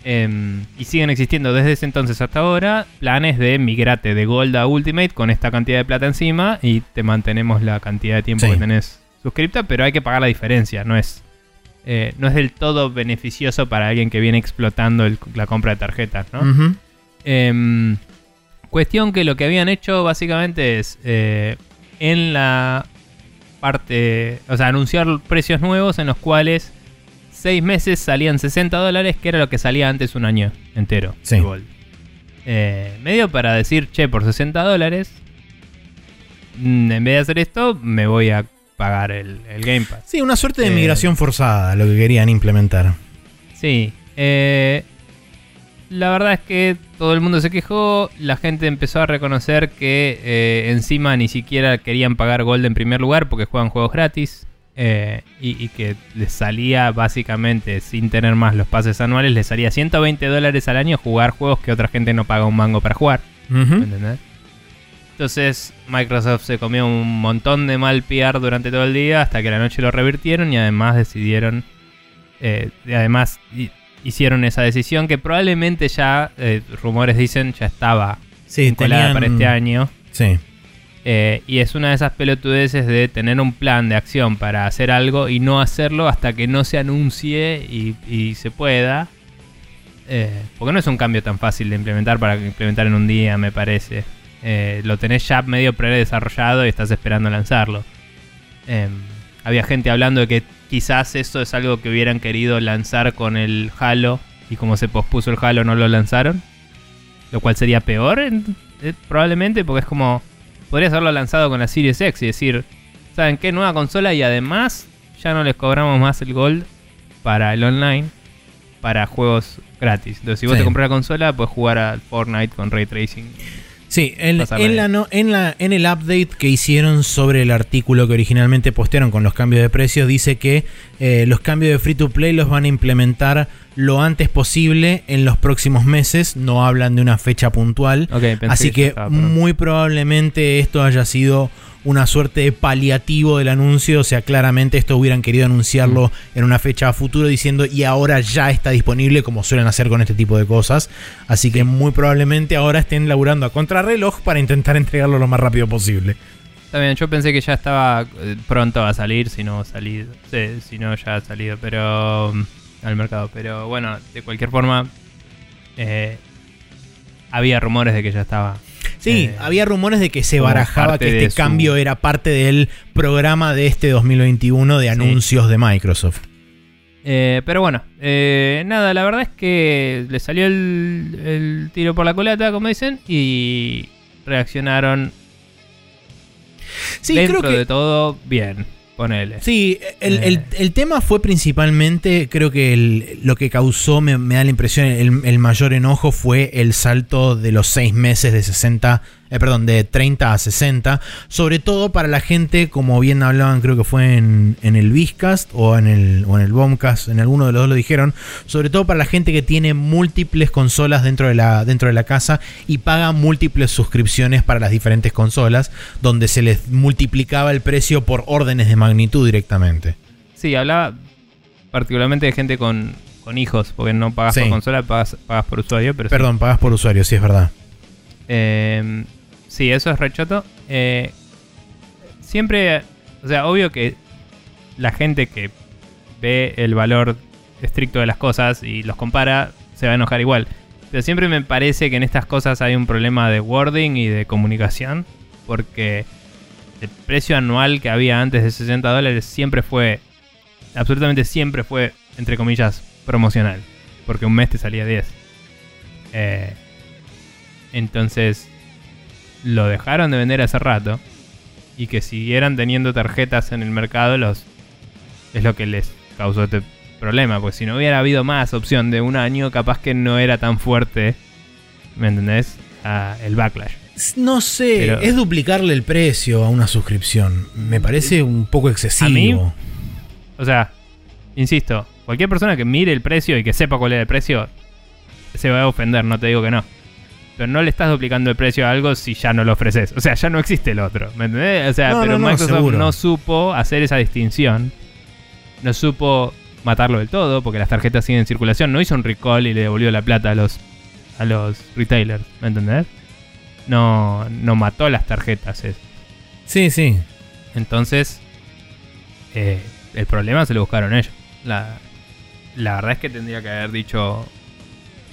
Em, y siguen existiendo desde ese entonces hasta ahora planes de migrate de Gold a Ultimate con esta cantidad de plata encima y te mantenemos la cantidad de tiempo Sí. que tenés suscripta, pero hay que pagar la diferencia, no es, eh, no es del todo beneficioso para alguien que viene explotando el- la compra de tarjetas, ¿no? Em, cuestión que lo que habían hecho básicamente es eh, en la parte, o sea, anunciar precios nuevos en los cuales seis meses salían 60 dólares, que era lo que salía antes un año entero. Sí. Gold. Eh, medio para decir, che, por 60 dólares, mm, en vez de hacer esto, me voy a pagar el, el Game Pass. Sí, una suerte de Eh, migración forzada, lo que querían implementar. Sí. eh, la verdad es que todo el mundo se quejó. La gente empezó a reconocer que eh, encima ni siquiera querían pagar Gold en primer lugar porque juegan juegos gratis. eh, y, y que les salía básicamente, sin tener más los pases anuales, les salía 120 dólares al año jugar juegos que otra gente no paga un mango para jugar. ¿Me Ujú. entendés? Entonces Microsoft se comió un montón de mal PR durante todo el día hasta que la noche lo revirtieron y además decidieron, eh, además hicieron esa decisión que probablemente ya, eh, rumores dicen, ya estaba Sí, tenían- para este año. Sí. Eh, y es una de esas pelotudeces de tener un plan de acción para hacer algo y no hacerlo hasta que no se anuncie y, y se pueda. Eh, porque no es un cambio tan fácil de implementar para implementar en un día, me parece. Eh, lo tenés ya medio predesarrollado y estás esperando lanzarlo. Em, había gente hablando de que quizás eso es algo que hubieran querido lanzar con el Halo y como se pospuso el Halo no lo lanzaron. Lo cual sería peor, eh, probablemente, porque es como... Podrías haberlo lanzado con la Series X y decir, ¿saben qué? Nueva consola y además ya no les cobramos más el Gold para el online, para juegos gratis. Entonces, si vos Sí. te compras la consola, puedes jugar al Fortnite con Ray Tracing. Sí, en, en la no- en, la, en el update que hicieron sobre el artículo que originalmente postearon con los cambios de precios, dice que eh, los cambios de free to play los van a implementar lo antes posible en los próximos meses. No hablan de una fecha puntual. Así que muy probablemente esto haya sido una suerte de paliativo del anuncio. O sea, claramente esto hubieran querido anunciarlo Mm. en una fecha a futuro diciendo y ahora ya está disponible como suelen hacer con este tipo de cosas. Así que muy probablemente ahora estén laburando a contrarreloj para intentar entregarlo lo más rápido posible. Está bien, yo pensé que ya estaba eh, pronto a salir, si no salido, sí, si no ya ha salido, pero mm, al mercado. Pero bueno, de cualquier forma, eh, había rumores de que ya estaba. Sí, Eh, había rumores de que se barajaba que este su- cambio era parte del programa de este 2021 de Sí. anuncios de Microsoft. Eh, pero bueno, eh, nada, la verdad es que le salió el, el tiro por la culata, como dicen, y reaccionaron Sí, dentro creo que de todo bien, ponele. Sí, el, Eh. el- el tema fue principalmente, creo que el- lo que causó, me, me da la impresión, el, el mayor enojo fue el salto de los seis meses de 60, eh, perdón, de 30 a 60, sobre todo para la gente, como bien hablaban, creo que fue en, en el Viscast o en el, o en el Bombcast, en alguno de los dos lo dijeron, sobre todo para la gente que tiene múltiples consolas dentro de la, dentro de la casa y paga múltiples suscripciones para las diferentes consolas, donde se les multiplicaba el precio por órdenes de magnitud directamente. Sí, hablaba particularmente de gente con, con hijos, porque no pagas Sí. por consola, pagas, pagas por usuario, pero sí. Perdón, pagas por usuario, sí es verdad. Eh, sí, eso es rechoto. Eh, siempre, o sea, obvio que la gente que ve el valor estricto de las cosas y los compara, se va a enojar igual. Pero siempre me parece que en estas cosas hay un problema de wording y de comunicación, porque el precio anual que había antes de 60 dólares siempre fue, absolutamente siempre fue, entre comillas, promocional, porque un mes te salía 10. Eh, entonces, lo dejaron de vender hace rato. y que siguieran teniendo tarjetas en el mercado los es lo que les causó este problema, porque si no hubiera habido más opción de un año, capaz que no era tan fuerte, ¿me entendés? Ah, el backlash. No sé, Pero- es duplicarle el precio a una suscripción. Me parece un poco excesivo. O sea, insisto, cualquier persona que mire el precio y que sepa cuál es el precio, se va a ofender, no te digo que no. Pero no le estás duplicando el precio a algo si ya no lo ofreces. O sea, ya no existe el otro. ¿Me entendés? O sea, No, pero no, no, Microsoft seguro. no supo hacer esa distinción. No supo matarlo del todo, porque las tarjetas siguen en circulación. No hizo un recall y le devolvió la plata a los, a los retailers. ¿Me entendés? No, no mató las tarjetas. eso. Sí, sí. Entonces, eh, el problema se lo buscaron ellos. La, la verdad es que tendría que haber dicho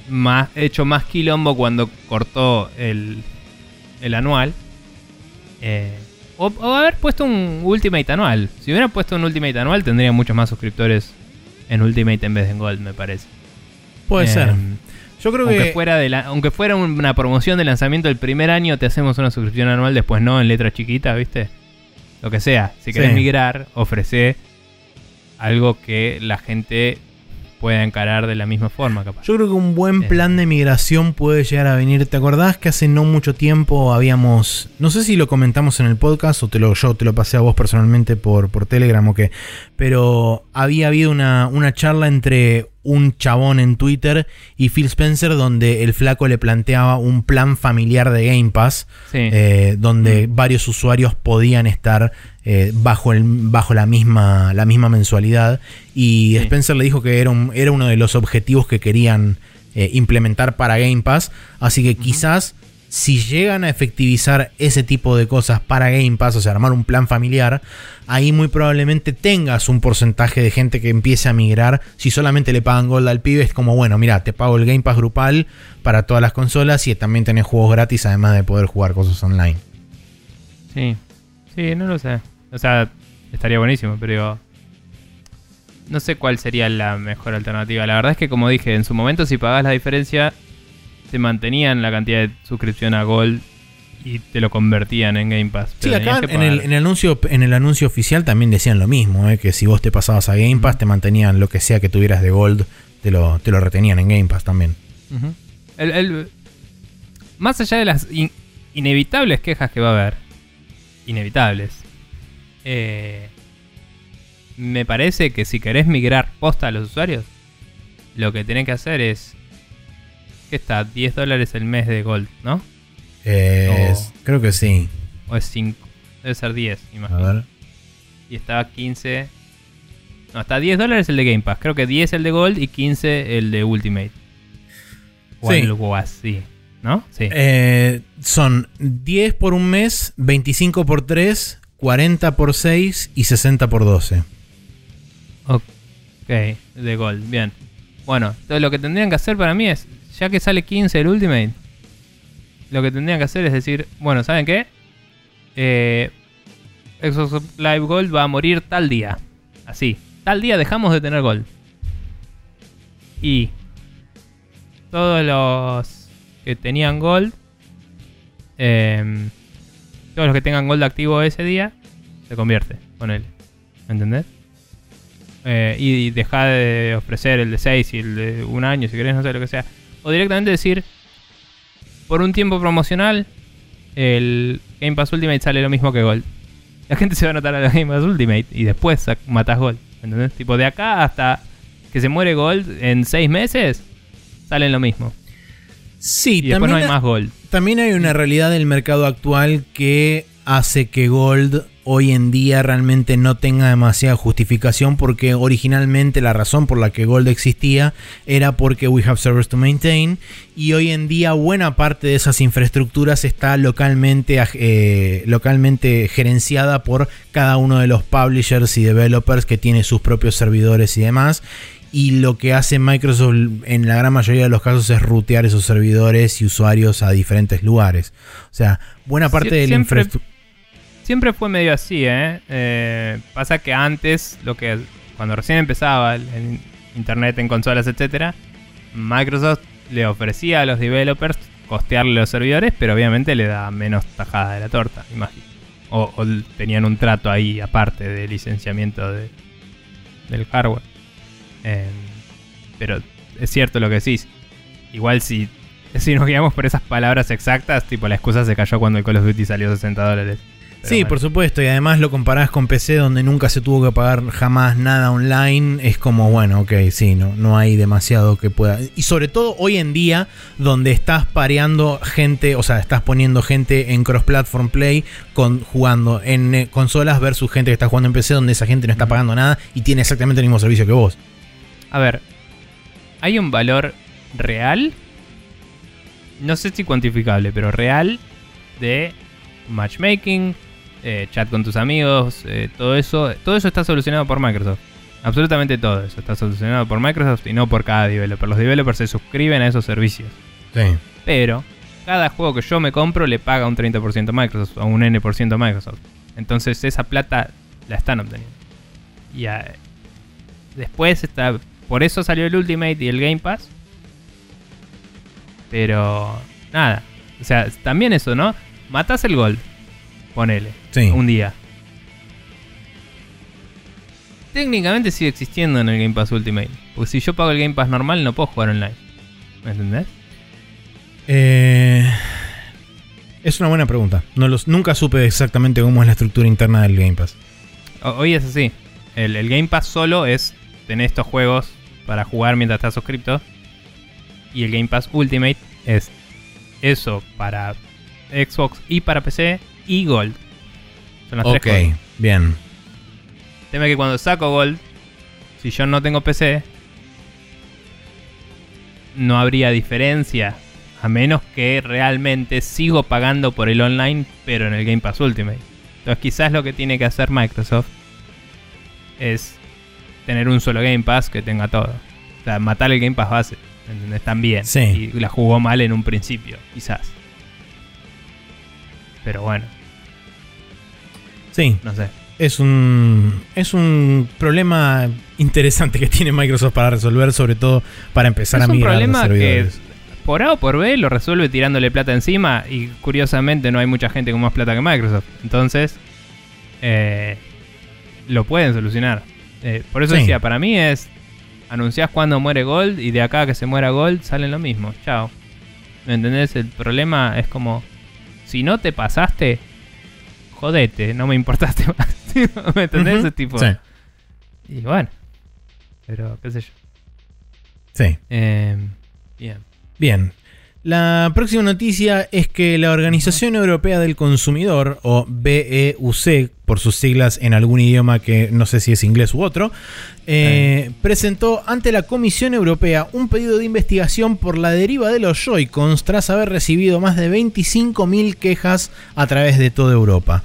más, hecho más quilombo cuando cortó el, el anual. Eh, o, o haber puesto un Ultimate anual. Si hubieran puesto un Ultimate anual, tendrían muchos más suscriptores en Ultimate en vez de en Gold, me parece. Puede Eh, ser. Yo creo aunque que. fuera, de la- aunque fuera una promoción de lanzamiento del primer año, te hacemos una suscripción anual, después no, en letra chiquita, ¿viste? Lo que sea. Si querés Sí. migrar, ofrece algo que la gente pueda encarar de la misma forma, capaz. Yo creo que un buen Eh. plan de migración puede llegar a venir. ¿Te acordás que hace no mucho tiempo habíamos. No sé si lo comentamos en el podcast o te lo, yo te lo pasé a vos personalmente por, por Telegram o qué. Pero había habido una, una charla entre un chabón en Twitter y Phil Spencer donde el flaco le planteaba un plan familiar de Game Pass. Sí. eh, donde varios usuarios podían estar eh, bajo, el, bajo la, misma, la misma mensualidad. Y Sí. Spencer le dijo que era, un- era uno de los objetivos que querían eh, implementar para Game Pass. Así que quizás si llegan a efectivizar ese tipo de cosas para Game Pass, o sea, armar un plan familiar, ahí muy probablemente tengas un porcentaje de gente que empiece a migrar. Si solamente le pagan Gold al pibe, es como, bueno, mira, te pago el Game Pass grupal para todas las consolas y también tenés juegos gratis, además de poder jugar cosas online. Sí. Sí, no lo sé. O sea, estaría buenísimo, pero no sé cuál sería la mejor alternativa. La verdad es que, como dije, en su momento, si pagás la diferencia, te mantenían la cantidad de suscripción a Gold y te lo convertían en Game Pass. Sí, acá en el, pagar. en el anuncio, en el anuncio oficial también decían lo mismo, eh, que si vos te pasabas a Game Pass, te mantenían lo que sea que tuvieras de Gold, te lo, te lo retenían en Game Pass también. El- el- más allá de las in- inevitables quejas que va a haber, inevitables, eh, me parece que si querés migrar posta a los usuarios, lo que tenés que hacer es. ¿Qué está? 10 dólares el mes de Gold, ¿no? Eh, Oh. Creo que sí. O es 5. Debe ser 10, A imagino. ver. Y está 15. No, está 10 dólares el de Game Pass. Creo que 10 el de Gold y 15 el de Ultimate. O Sí. algo así. ¿No? Sí. Eh, son 10 por un mes, 25 por 3, 40 por 6 y 60 por 12. Ok, de Gold, bien. Bueno, entonces lo que tendrían que hacer para mí es, ya que sale 15 el Ultimate, lo que tendrían que hacer es decir, bueno, ¿saben qué? Eh, Xbox Live Gold va a morir tal día. Así, tal día dejamos de tener Gold. Y todos los que tenían Gold, em, todos los que tengan Gold activo ese día, se convierte con él. ¿Me entendés? Eh, y deja de ofrecer el de 6 y el de un año, si querés, no sé lo que sea. O directamente decir, por un tiempo promocional, el Game Pass Ultimate sale lo mismo que Gold. La gente se va a notar a la Game Pass Ultimate y después matas Gold. ¿Entendés? Tipo, de acá hasta que se muere Gold en 6 meses, salen lo mismo. Sí, Y después no hay más Gold. También hay una realidad del mercado actual que hace que Gold hoy en día realmente no tenga demasiada justificación porque originalmente la razón por la que Gold existía era porque we have servers to maintain y hoy en día buena parte de esas infraestructuras está localmente, eh, localmente gerenciada por cada uno de los publishers y developers que tiene sus propios servidores y demás y lo que hace Microsoft en la gran mayoría de los casos es rutear esos servidores y usuarios a diferentes lugares. O sea, buena parte Sie- de la infraestructura... Siempre fue medio así, ¿eh? Eh, Pasa que antes, lo que cuando recién empezaba el, internet en consolas, etcétera, Microsoft le ofrecía a los developers costearle los servidores, pero obviamente le da menos tajada de la torta, imagino. O, o tenían un trato ahí aparte de licenciamiento de, del hardware. Eh, pero es cierto lo que decís. Igual si, si nos guiamos por esas palabras exactas, tipo la excusa se cayó cuando el Call of Duty salió a 60 dólares. Sí, bueno. por supuesto, y además lo comparás con PC donde nunca se tuvo que pagar jamás nada online, es como, bueno, ok, sí, no, no hay demasiado que pueda. Y sobre todo hoy en día, donde estás pareando gente, o sea, estás poniendo gente en cross-platform play, con, jugando en eh, consolas versus gente que está jugando en PC, donde esa gente no está pagando nada y tiene exactamente el mismo servicio que vos. A ver, hay un valor real, no sé si cuantificable, pero real de matchmaking, eh, chat con tus amigos, eh, todo eso, todo eso está solucionado por Microsoft. Absolutamente todo eso está solucionado por Microsoft y no por cada developer. Los developers se suscriben a esos servicios. Sí. Pero cada juego que yo me compro le paga un 30% a Microsoft o un N% a Microsoft. Entonces esa plata la están obteniendo. Y ah, después está... Por eso salió el Ultimate y el Game Pass. Pero nada. O sea, también eso, ¿no? Matas el Gold. Ponele. Sí. Un día. Técnicamente sigue existiendo en el Game Pass Ultimate. Porque si yo pago el Game Pass normal no puedo jugar online. ¿Me entendés? Eh, es una buena pregunta. No los, nunca supe exactamente cómo es la estructura interna del Game Pass. Hoy es así. El, el Game Pass solo es tener estos juegos para jugar mientras estás suscrito. Y el Game Pass Ultimate es eso para Xbox y para PC y Gold. Son las Ok, tres cosas. bien. El tema es que cuando saco Gold, si yo no tengo PC, no habría diferencia. A menos que realmente sigo pagando por el online, pero en el Game Pass Ultimate. Entonces quizás lo que tiene que hacer Microsoft es tener un solo Game Pass que tenga todo. O sea, matar el Game Pass base. ¿Entendés? También. Sí. Y la jugó mal en un principio, quizás. Pero bueno, Sí, no sé. es un, es un problema interesante que tiene Microsoft para resolver, sobre todo para empezar Es a un migrar problema los que servidores. por A o por B lo resuelve tirándole plata encima y curiosamente no hay mucha gente con más plata que Microsoft. Entonces, eh, lo pueden solucionar. Eh, por eso Sí. decía, para mí es, anunciás cuando muere Gold y de acá a que se muera Gold salen lo mismo. Chao. ¿Me entendés? El problema es como, si no te pasaste, jodete, no me importaste más. ¿Me entendés? Ese tipo. Sí, Y bueno, pero qué sé yo. sí. Eh, bien. Bien. La próxima noticia es que la Organización Europea del Consumidor, o BEUC, por sus siglas en algún idioma que no sé si es inglés u otro, eh, presentó ante la Comisión Europea un pedido de investigación por la deriva de los Joy-Cons tras haber recibido más de 25.000 quejas a través de toda Europa.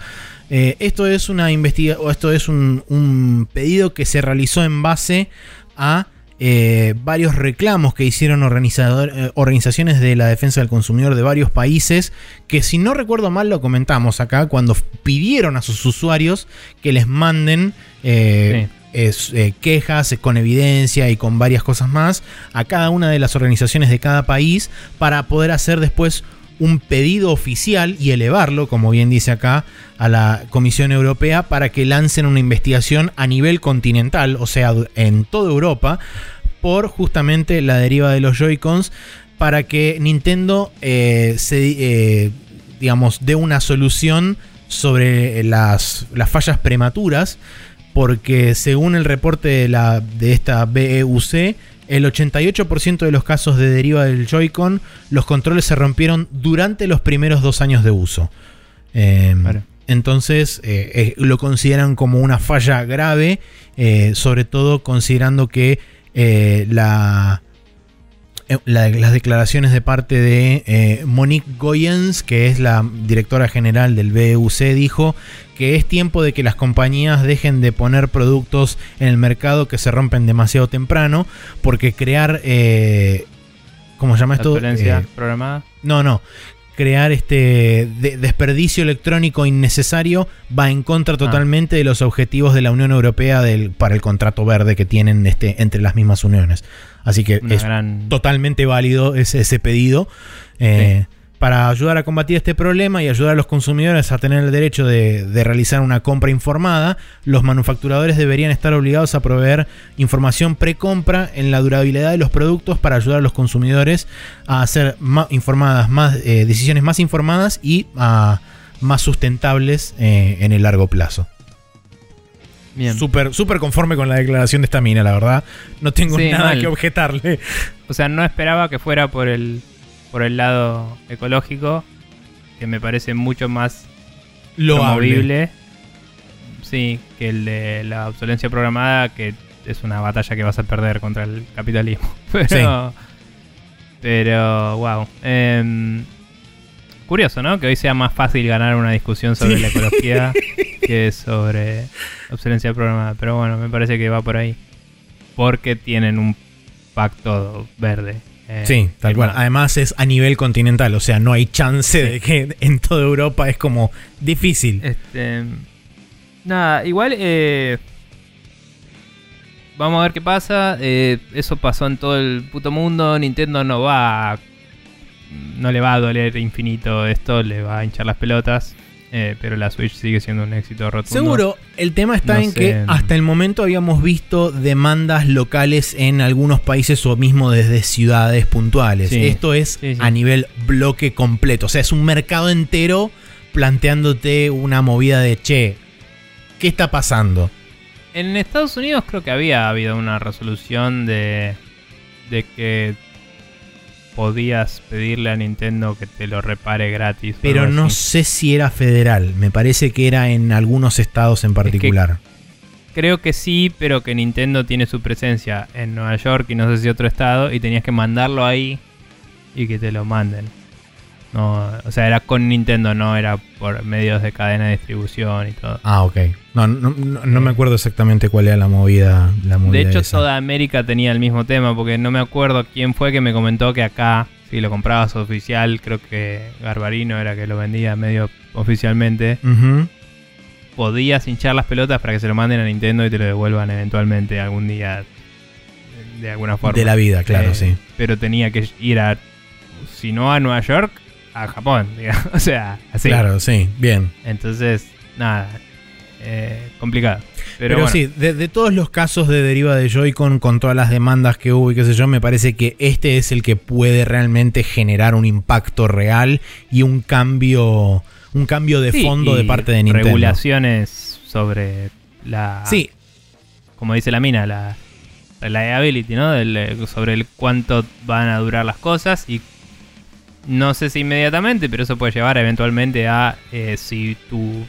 Eh, esto es una investiga o esto es un, un pedido que se realizó en base a eh, varios reclamos que hicieron organizador- eh, organizaciones de la defensa del consumidor de varios países, que si no recuerdo mal lo comentamos acá, cuando pidieron a sus usuarios que les manden eh, es, eh, quejas con evidencia y con varias cosas más a cada una de las organizaciones de cada país para poder hacer después un pedido oficial y elevarlo, como bien dice acá, a la Comisión Europea para que lancen una investigación a nivel continental, o sea, en toda Europa, por justamente la deriva de los Joy-Cons, para que Nintendo eh, se, eh, digamos, dé una solución sobre las, las fallas prematuras, porque según el reporte de, la, de esta BEUC, el 88% de los casos de deriva del Joy-Con, los controles se rompieron durante los primeros dos años de uso. Eh, Claro. Entonces eh, eh, lo consideran como una falla grave, eh, sobre todo considerando que la, la- las declaraciones de parte de eh, Monique Goyens, que es la directora general del BUC, dijo que es tiempo de que las compañías dejen de poner productos en el mercado que se rompen demasiado temprano, porque crear... Eh, ¿Cómo se llama esto? Eh, programada. no, no. Crear este de- desperdicio electrónico innecesario va en contra totalmente de los objetivos de la Unión Europea del, para el contrato verde que tienen este, entre las mismas uniones. Así que Una es gran. totalmente válido ese, ese pedido. Eh, para ayudar a combatir este problema y ayudar a los consumidores a tener el derecho de, de, realizar una compra informada, los manufacturadores deberían estar obligados a proveer información pre-compra en la durabilidad de los productos para ayudar a los consumidores a hacer más informadas, más, eh, decisiones más informadas y a, más sustentables eh, en el largo plazo. Bien. Súper súper conforme con la declaración de esta mina, la verdad. No tengo Sí, nada mal. que objetarle. O sea, no esperaba que fuera por el, por el lado ecológico, que me parece mucho más Loable. Sí, que el de la obsolencia programada, que es una batalla que vas a perder contra el capitalismo. Pero, pero wow. Em, curioso, ¿no? Que hoy sea más fácil ganar una discusión sobre Sí. la ecología que sobre obsolencia programada. Pero bueno, me parece que va por ahí. Porque tienen un pacto verde. Eh, Sí, tal cual. más- Además es a nivel continental, o sea, no hay chance de que en toda Europa es como difícil. Este. Nada, igual. eh, vamos a ver qué pasa. eh, eso pasó en todo el puto mundo. Nintendo no va a- No le va a doler infinito esto, le va a hinchar las pelotas. Eh, pero la Switch sigue siendo un éxito rotundo. Seguro, el tema está No en sé. que hasta el momento habíamos visto demandas locales en algunos países o mismo desde ciudades puntuales. Sí. Esto es Sí, sí. a nivel bloque completo. O sea, es un mercado entero planteándote una movida de che. ¿Qué está pasando? En Estados Unidos creo que había habido una resolución de, de que podías pedirle a Nintendo que te lo repare gratis. Pero no sé si era federal. Me parece que era en algunos estados en particular. Creo que sí, pero que Nintendo tiene su presencia en Nueva York y no sé si otro estado y tenías que mandarlo ahí y que te lo manden. No, o sea, era con Nintendo, no era por medios de cadena de distribución y todo. Ah, ok. No, no, no- no me acuerdo exactamente cuál era la movida. La De hecho, esa. toda América tenía el mismo tema, porque no me acuerdo quién fue que me comentó que acá, si lo comprabas oficial, creo que Garbarino era que lo vendía medio oficialmente, podías hinchar las pelotas para que se lo manden a Nintendo y te lo devuelvan eventualmente algún día de alguna forma. De la vida, claro, Eh, sí. Pero tenía que ir a, si no a Nueva York, a Japón, digamos. O sea, así. Claro, sí, bien. Entonces, nada, eh, complicado. Pero, Pero, bueno, sí, de, de todos los casos de deriva de Joy-Con con todas las demandas que hubo y qué sé yo, me parece que este es el que puede realmente generar un impacto real y un cambio, un cambio de sí, fondo de parte de Nintendo. Regulaciones sobre la. Sí, Como dice la mina, la reliability, ¿no? Del, sobre el cuánto van a durar las cosas y. No sé si inmediatamente, pero eso puede llevar eventualmente a eh, si tu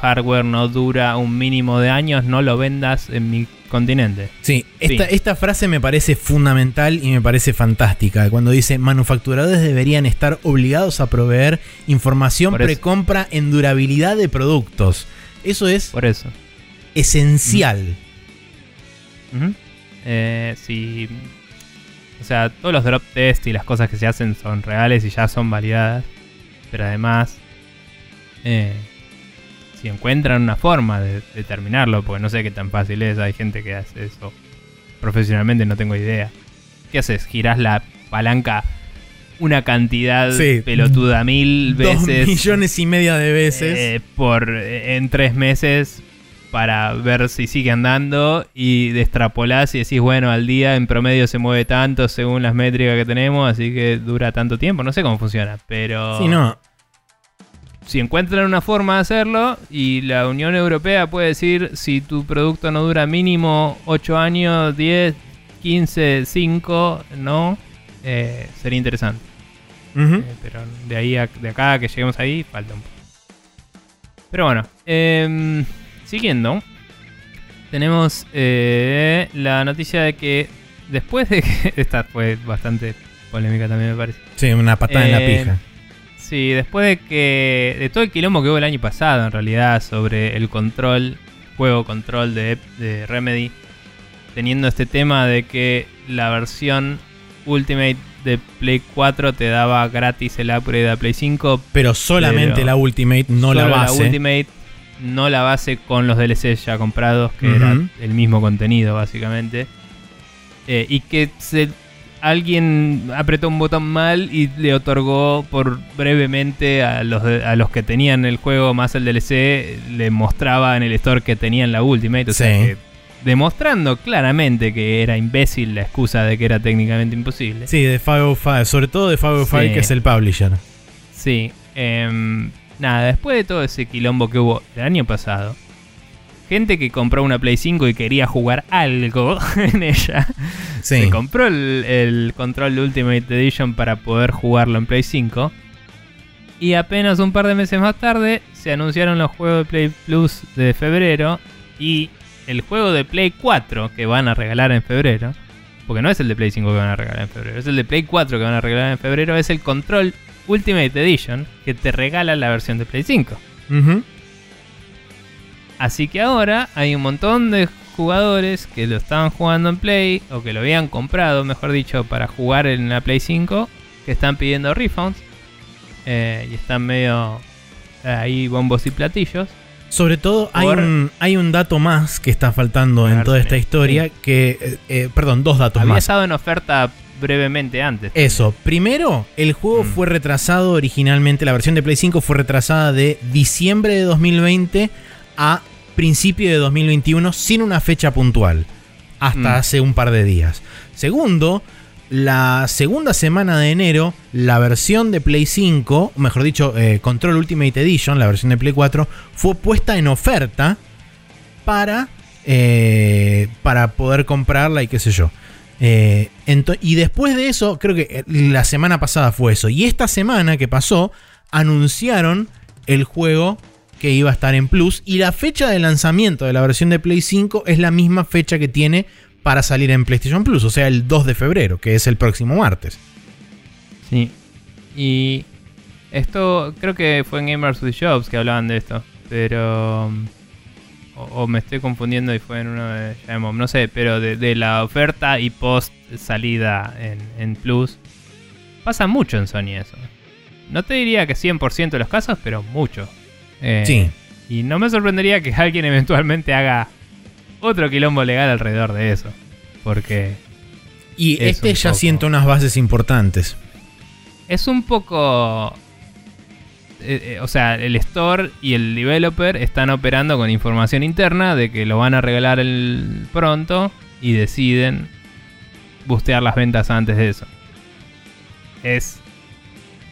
hardware no dura un mínimo de años, no lo vendas en mi continente. Sí, esta, Sí. esta frase me parece fundamental y me parece fantástica. Cuando dice manufacturadores deberían estar obligados a proveer información precompra en durabilidad de productos. Eso es Por eso. esencial. Ujú. Eh, si. O sea, todos los drop test y las cosas que se hacen son reales y ya son validadas. Pero además. eh, si encuentran una forma de, de terminarlo, porque no sé qué tan fácil es, hay gente que hace eso profesionalmente, no tengo idea. ¿Qué haces? ¿Girás la palanca una cantidad Sí. pelotuda mil Dos veces? millones y media de veces. eh, por eh, en tres meses para ver si sigue andando y extrapolás y decís, bueno, al día en promedio se mueve tanto según las métricas que tenemos, así que dura tanto tiempo. No sé cómo funciona, pero Sí, no. si encuentran una forma de hacerlo y la Unión Europea puede decir si tu producto no dura mínimo 8 años, 10, 15, 5, no, eh, sería interesante. Eh, pero de ahí a, de acá que lleguemos ahí, falta un poco. Pero bueno, em, siguiendo, tenemos eh, la noticia de que después de que. Esta fue bastante polémica también, me parece. Sí, una patada en la Eh, pija. Sí, después de que. de todo el quilombo que hubo el año pasado, en realidad, sobre el control, juego control de, de Remedy, teniendo este tema de que la versión Ultimate de Play 4 te daba gratis el upgrade a Play 5, Pero solamente pero la Ultimate, no la base. Ultimate, no la base con los DLCs ya comprados, que Ujú. era el mismo contenido básicamente. Eh, y que se alguien apretó un botón mal y le otorgó por brevemente a los, a los que tenían el juego más el DLC, le mostraba en el store que tenían la Ultimate. O sea Sí. que demostrando claramente que era imbécil la excusa de que era técnicamente imposible. Sí, de 505, sobre todo de 505 Sí. que es el publisher. Sí. em, nada, después de todo ese quilombo que hubo el año pasado, gente que compró una Play 5 y quería jugar algo en ella, Sí. se compró el, el control de Ultimate Edition para poder jugarlo en Play 5. Y apenas un par de meses más tarde se anunciaron los juegos de Play Plus de febrero y el juego de Play 4 que van a regalar en febrero. Porque no es el de Play 5 que van a regalar en febrero, es el de Play 4 que van a regalar en febrero. Es el Control Ultimate Edition que te regala la versión de Play 5. Ujú. Así que ahora hay un montón de jugadores que lo estaban jugando en Play o que lo habían comprado, mejor dicho, para jugar en la Play 5 que están pidiendo refunds eh, y están medio eh, ahí bombos y platillos. Sobre todo hay Por- un, hay un dato más que está faltando en toda esta historia, que, eh, perdón, dos datos Había más. estado en oferta brevemente antes. Eso, primero, el juego Mm. fue retrasado originalmente, la versión de Play 5 fue retrasada de diciembre de 2020 a principio de 2021 sin una fecha puntual, hasta Mm. hace un par de días. Segundo, la segunda semana de enero, la versión de Play 5, mejor dicho, eh, Control Ultimate Edition, la versión de Play 4, fue puesta en oferta para, eh, para poder comprarla y qué sé yo. Eh, y después de eso, creo que eh, la semana pasada fue eso. Y esta semana que pasó, anunciaron el juego que iba a estar en Plus. Y la fecha de lanzamiento de la versión de Play 5 es la misma fecha que tiene para salir en PlayStation Plus. O sea, el 2 de febrero, que es el próximo martes. Sí. Y esto creo que fue en Gamers with Jobs que hablaban de esto. Pero... O, o me estoy confundiendo y fue en uno de Giant No sé, pero de, de la oferta y post salida en, en Plus. Pasa mucho en Sony eso. No te diría que 100% de los casos, pero mucho. Eh, Sí. Y no me sorprendería que alguien eventualmente haga otro quilombo legal alrededor de eso. Porque Y Es este ya poco. sienta unas bases importantes. es un poco. Eh, eh, o sea, el store y el developer están operando con información interna de que lo van a regalar el pronto y deciden bustear las ventas antes de eso. Es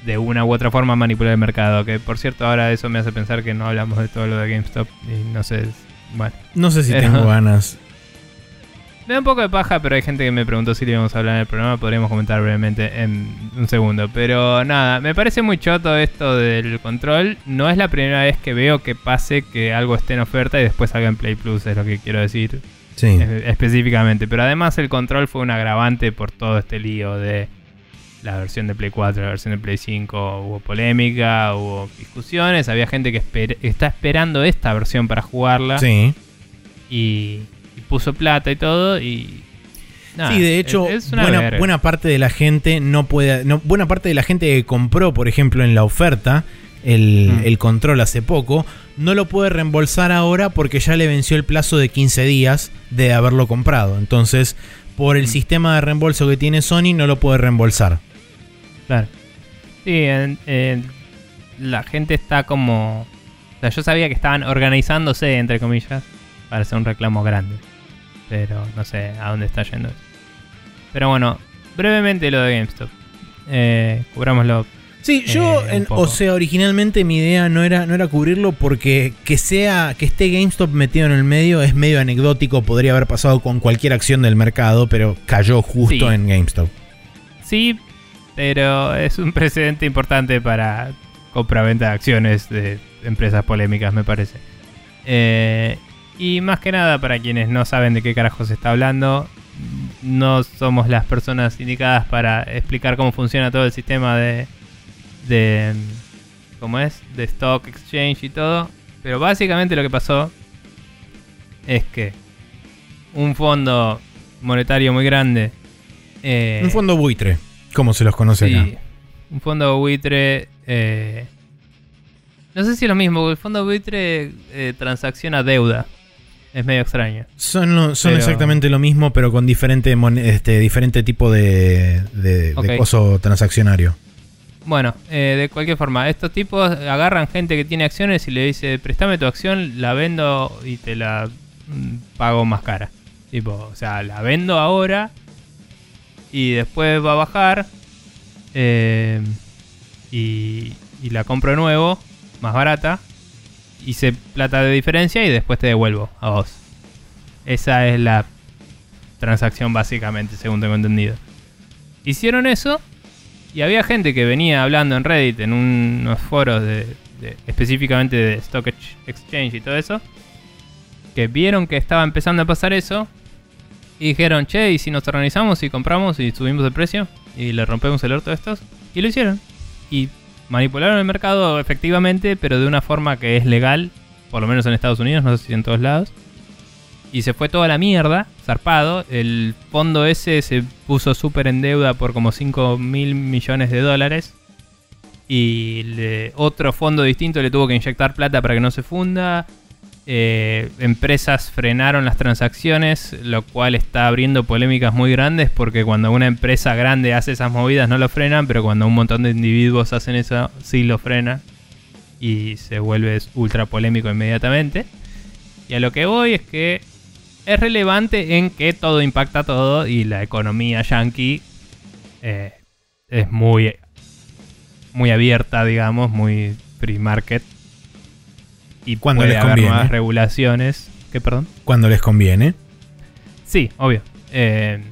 de una u otra forma manipular el mercado. Que por cierto, ahora eso me hace pensar que no hablamos de todo lo de GameStop. Y no sé. Bueno, No sé si Pero- tengo ganas. Me da un poco de paja, pero hay gente que me preguntó si le íbamos a hablar en el programa. Podríamos comentar brevemente en un segundo. Pero nada, me parece muy choto esto del control. No es la primera vez que veo que pase que algo esté en oferta y después salga en Play Plus, es lo que quiero decir Sí. específicamente. Pero además el control fue un agravante por todo este lío de la versión de Play 4, la versión de Play 5. Hubo polémica, hubo discusiones. Había gente que esper- está esperando esta versión para jugarla Sí. y puso plata y todo y nada, sí, de hecho, es, es una buena, parte de la gente no puede. No, buena parte de la gente que compró, por ejemplo, en la oferta el, Mm. el control hace poco, no lo puede reembolsar ahora porque ya le venció el plazo de 15 días de haberlo comprado. Entonces, por el Mm. sistema de reembolso que tiene Sony, no lo puede reembolsar. Claro. Sí, en- en- la gente está como o sea, yo sabía que estaban organizándose entre comillas para hacer un reclamo grande, pero no sé a dónde está yendo. eso. Pero bueno, brevemente lo de GameStop. Eh, cubrámoslo. Sí, yo, Eh, en- poco. o sea, originalmente mi idea no era, no era cubrirlo porque que sea, que esté GameStop metido en el medio es medio anecdótico, podría haber pasado con cualquier acción del mercado, pero cayó justo Sí. en GameStop. Sí, pero es un precedente importante para compra-venta de acciones de empresas polémicas, me parece. Eh, y más que nada, para quienes no saben de qué carajo se está hablando, no somos las personas indicadas para explicar cómo funciona todo el sistema de. de ¿Cómo es? De stock exchange y todo. Pero básicamente lo que pasó es que un fondo monetario muy grande. eh, Un fondo buitre, como se los conoce Sí, acá. un fondo buitre. eh, no sé si es lo mismo, porque el fondo buitre eh, transacciona deuda. Es medio extraño. Son, lo- son Pero- exactamente lo mismo, pero con diferente, este, diferente tipo de, de, de Ok. coso transaccionario. Bueno, eh, de cualquier forma, estos tipos agarran gente que tiene acciones y le dice, préstame tu acción, la vendo y te la mm, pago más cara. Tipo, o sea, la vendo ahora y después va a bajar eh, y, y la compro de nuevo, más barata, hice plata de diferencia y después te devuelvo a vos. Esa es la transacción básicamente, según tengo entendido. Hicieron eso y había gente que venía hablando en Reddit, en un- unos foros de, de- específicamente de Stock Ex- Exchange y todo eso, que vieron que estaba empezando a pasar eso y dijeron, che, ¿y si nos organizamos y compramos y subimos el precio y le rompemos el orto a estos? Y lo hicieron. Y manipularon el mercado efectivamente, pero de una forma que es legal, por lo menos en Estados Unidos, no sé si en todos lados. Y se fue toda la mierda, zarpado. El fondo ese se puso súper en deuda por como 5 mil millones de dólares. Y le- otro fondo distinto le tuvo que inyectar plata para que no se funda. Eh, empresas frenaron las transacciones, lo cual está abriendo polémicas muy grandes porque cuando una empresa grande hace esas movidas no lo frenan, pero cuando un montón de individuos hacen eso sí lo frena y se vuelve ultra polémico inmediatamente. Y a lo que voy es que es relevante en que todo impacta todo y la economía yankee eh, es muy, muy abierta, digamos, muy free market. Y Cuando puede les haber conviene. nuevas regulaciones. ¿Qué, perdón? Cuando les conviene. Sí, obvio. Eh,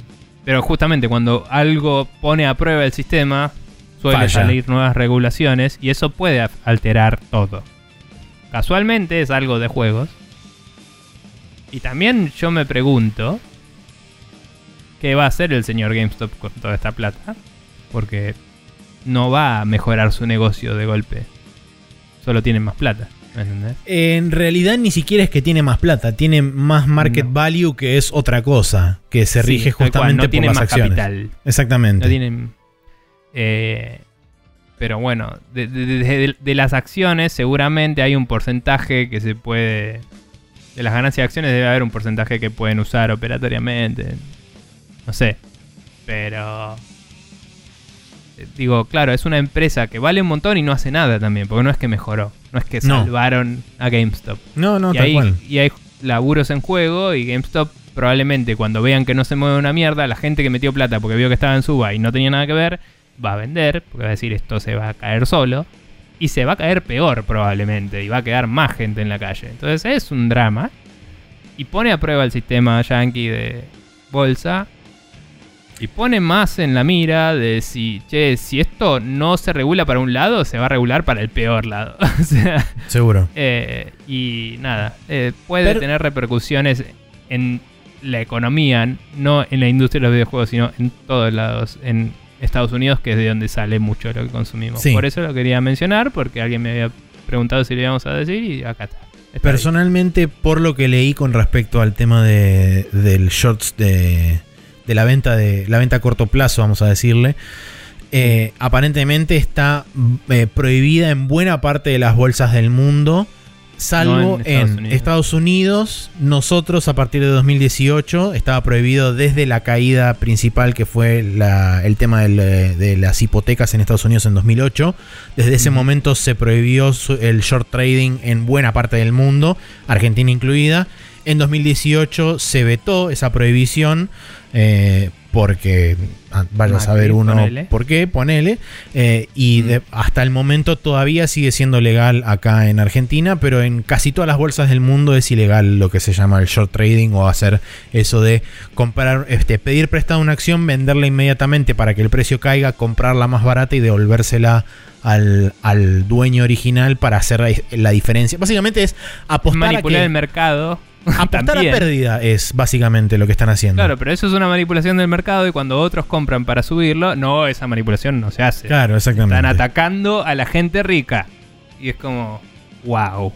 pero justamente cuando algo pone a prueba el sistema, suele Falla. salir nuevas regulaciones y eso puede alterar todo. Casualmente es algo de juegos. Y también yo me pregunto qué va a hacer el señor GameStop con toda esta plata. Porque no va a mejorar su negocio de golpe. Solo tienen más plata. ¿Me entendés? En realidad ni siquiera es que tiene más plata, tiene más market No. value que es otra cosa, que se Sí, rige justamente no por tiene las más acciones. capital. Exactamente. No tienen. eh, pero bueno, de, de- de- de- de las acciones seguramente hay un porcentaje que se puede... De las ganancias de acciones debe haber un porcentaje que pueden usar operatoriamente. No sé. Pero... eh, Digo, claro, es una empresa que vale un montón y no hace nada también, porque no es que mejoró, no es que No. salvaron a GameStop No, no, y, tal hay, cual. y hay laburos en juego y GameStop probablemente cuando vean que no se mueve una mierda, la gente que metió plata porque vio que estaba en suba y no tenía nada que ver, va a vender, porque va a decir esto se va a caer solo. Y se va a caer peor probablemente y va a quedar más gente en la calle. Entonces es un drama. Y pone a prueba el sistema yankee de bolsa. Y pone más en la mira de si, che, si esto no se regula para un lado, se va a regular para el peor lado. o sea, Seguro. eh, y nada, eh, puede Pero- tener repercusiones en la economía, no en la industria de los videojuegos, sino en todos lados, en Estados Unidos, que es de donde sale mucho lo que consumimos. Sí. Por eso lo quería mencionar, porque alguien me había preguntado si lo íbamos a decir y acá está. Está ahí. Personalmente, por lo que leí con respecto al tema de, del shorts de, de la venta de la venta a corto plazo, vamos a decirle, eh, aparentemente está eh, prohibida en buena parte de las bolsas del mundo, salvo No en Estados en Unidos. Estados Unidos. Nosotros a partir de 2018 estaba prohibido desde la caída principal que fue la- el tema del, eh, de las hipotecas en Estados Unidos en 2008. Desde ese momento se prohibió el short trading en buena parte del mundo, Argentina incluida. En 2018 se vetó esa prohibición eh, porque ah, vaya a saber uno ponele. por qué, ponele. eh, y Mm. de- hasta el momento todavía sigue siendo legal acá en Argentina, pero en casi todas las bolsas del mundo es ilegal lo que se llama el short trading o hacer eso de comprar, este, pedir prestada una acción, venderla inmediatamente para que el precio caiga, comprarla más barata y devolvérsela al, al dueño original para hacer la diferencia. Básicamente es apostar a, Manipular que- el mercado. apostar a pérdida es básicamente lo que están haciendo. Claro, pero eso es una manipulación del mercado y cuando otros compran para subirlo, no, esa manipulación no se hace. Claro, exactamente. Están atacando a la gente rica. Y es como, wow.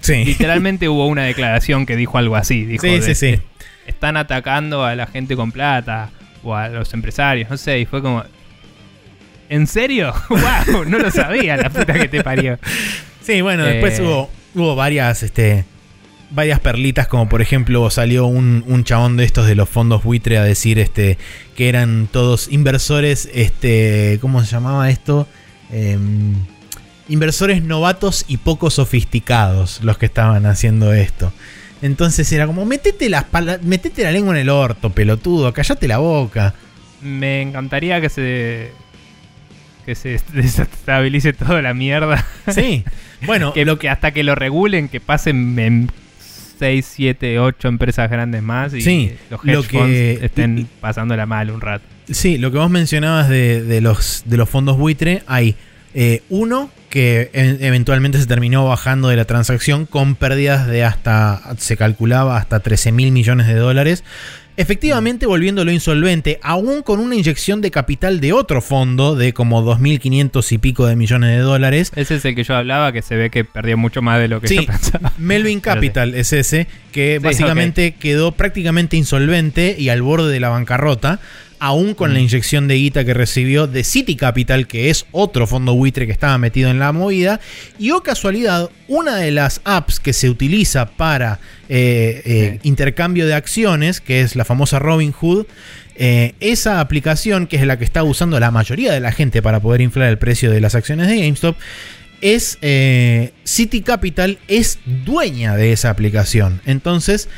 Sí. Literalmente hubo una declaración que dijo algo así. Dijo, Sí, de- sí, sí. Están atacando a la gente con plata o a los empresarios, no sé. Y fue como, ¿en serio? ¡Wow! No lo sabía, la puta que te parió. Sí, bueno, después Eh. hubo, hubo varias, este, varias perlitas, como por ejemplo salió un, un chabón de estos de los fondos buitre a decir este, que eran todos inversores, este, ¿cómo se llamaba esto? Em, inversores novatos y poco sofisticados los que estaban haciendo esto. Entonces era como, metete, las metete la lengua en el orto, pelotudo, callate la boca. Me encantaría que se. que se desestabilice toda la mierda. Sí, bueno, que, lo que hasta que lo regulen, que pasen en 6, 7, 8 empresas grandes más y Sí, los hedge lo que- funds estén pasándola mal un rato. Sí, lo que vos mencionabas de, de los, de los fondos buitre, hay eh, uno que eventualmente se terminó bajando de la transacción con pérdidas de hasta, se calculaba hasta 13 mil millones de dólares. Efectivamente, volviéndolo insolvente, aún con una inyección de capital de otro fondo de como 2.500 y pico de millones de dólares. Ese es el que yo hablaba, que se ve que perdió mucho más de lo que Sí. yo pensaba. Melvin Capital es ese, que Sí, básicamente quedó prácticamente insolvente y al borde de la bancarrota, aún con la Mm. inyección de guita que recibió de City Capital, que es otro fondo buitre que estaba metido en la movida. Y oh casualidad, una de las apps que se utiliza para eh, eh, intercambio de acciones, que es la famosa Robinhood, eh, esa aplicación, que es la que está usando la mayoría de la gente para poder inflar el precio de las acciones de GameStop, es eh, City Capital es dueña de esa aplicación. Entonces,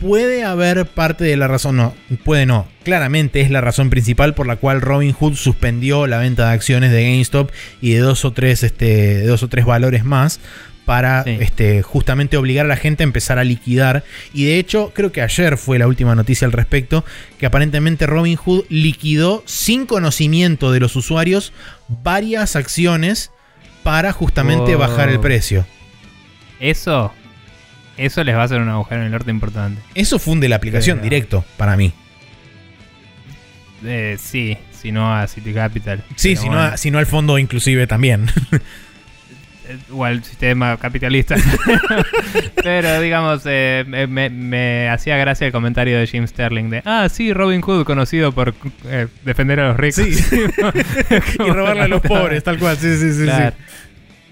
puede haber parte de la razón, no, puede no, claramente es la razón principal por la cual Robinhood suspendió la venta de acciones de GameStop y de dos o tres, este, dos o tres valores más para Sí. este, justamente obligar a la gente a empezar a liquidar. Y de hecho, creo que ayer fue la última noticia al respecto, que aparentemente Robinhood liquidó sin conocimiento de los usuarios varias acciones para justamente bajar el precio. Eso, eso les va a hacer un agujero en el norte importante. Eso funde la aplicación Pero- directo para mí. Eh, sí, si no a City Capital. Sí, si, no, si no al fondo inclusive también. eh, O al sistema capitalista. Pero digamos, eh, me, hacía gracia el comentario de Jim Sterling de, ah, sí, Robin Hood, conocido por eh, defender a los ricos. Sí. y robarle a los pobres, tal cual. Sí, sí, sí. Claro. sí.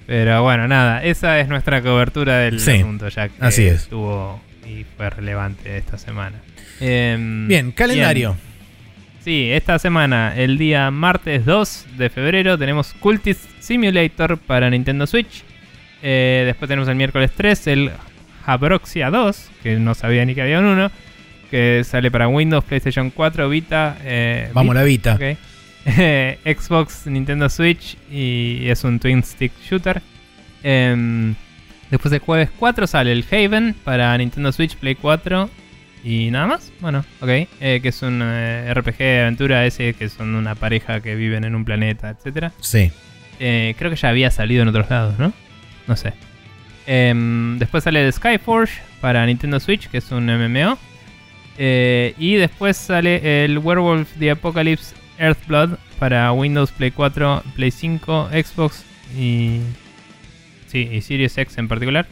Pero bueno, nada, esa es nuestra cobertura del Sí, asunto, ya que así es. estuvo y fue relevante esta semana. Em, Bien, calendario. bien. Sí, esta semana, el día martes 2 de febrero, tenemos Cultist Simulator para Nintendo Switch. Eh, después tenemos el miércoles 3 el Habroxia 2, que no sabía ni que había un uno, que sale para Windows, PlayStation 4, Vita. eh, Vamos, Vita, la Vita. Xbox, Nintendo Switch y es un Twin Stick Shooter. Em, después el jueves 4 sale el Haven para Nintendo Switch, Play 4 y nada más. Bueno, ok. Eh, que es un eh, RPG de aventura ese que son una pareja que viven en un planeta, etcétera. Sí. Eh, creo que ya había salido en otros lados, ¿no? No sé. Em, después sale el Skyforge para Nintendo Switch, que es un MMO. Y después sale el Werewolf The Apocalypse Earthblood para Windows, Play 4, Play 5, Xbox y. Sí, y Series X en particular.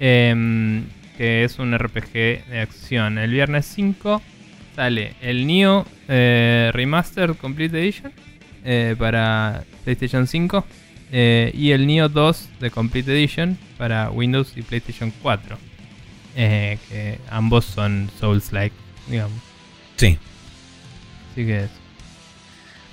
Em, que es un RPG de acción. El viernes 5 sale el Neo eh, Remastered Complete Edition eh, para PlayStation 5 eh, y el Neo 2 de Complete Edition para Windows y PlayStation 4. Eh, que ambos son Souls-like, digamos. Sí. Así que eso.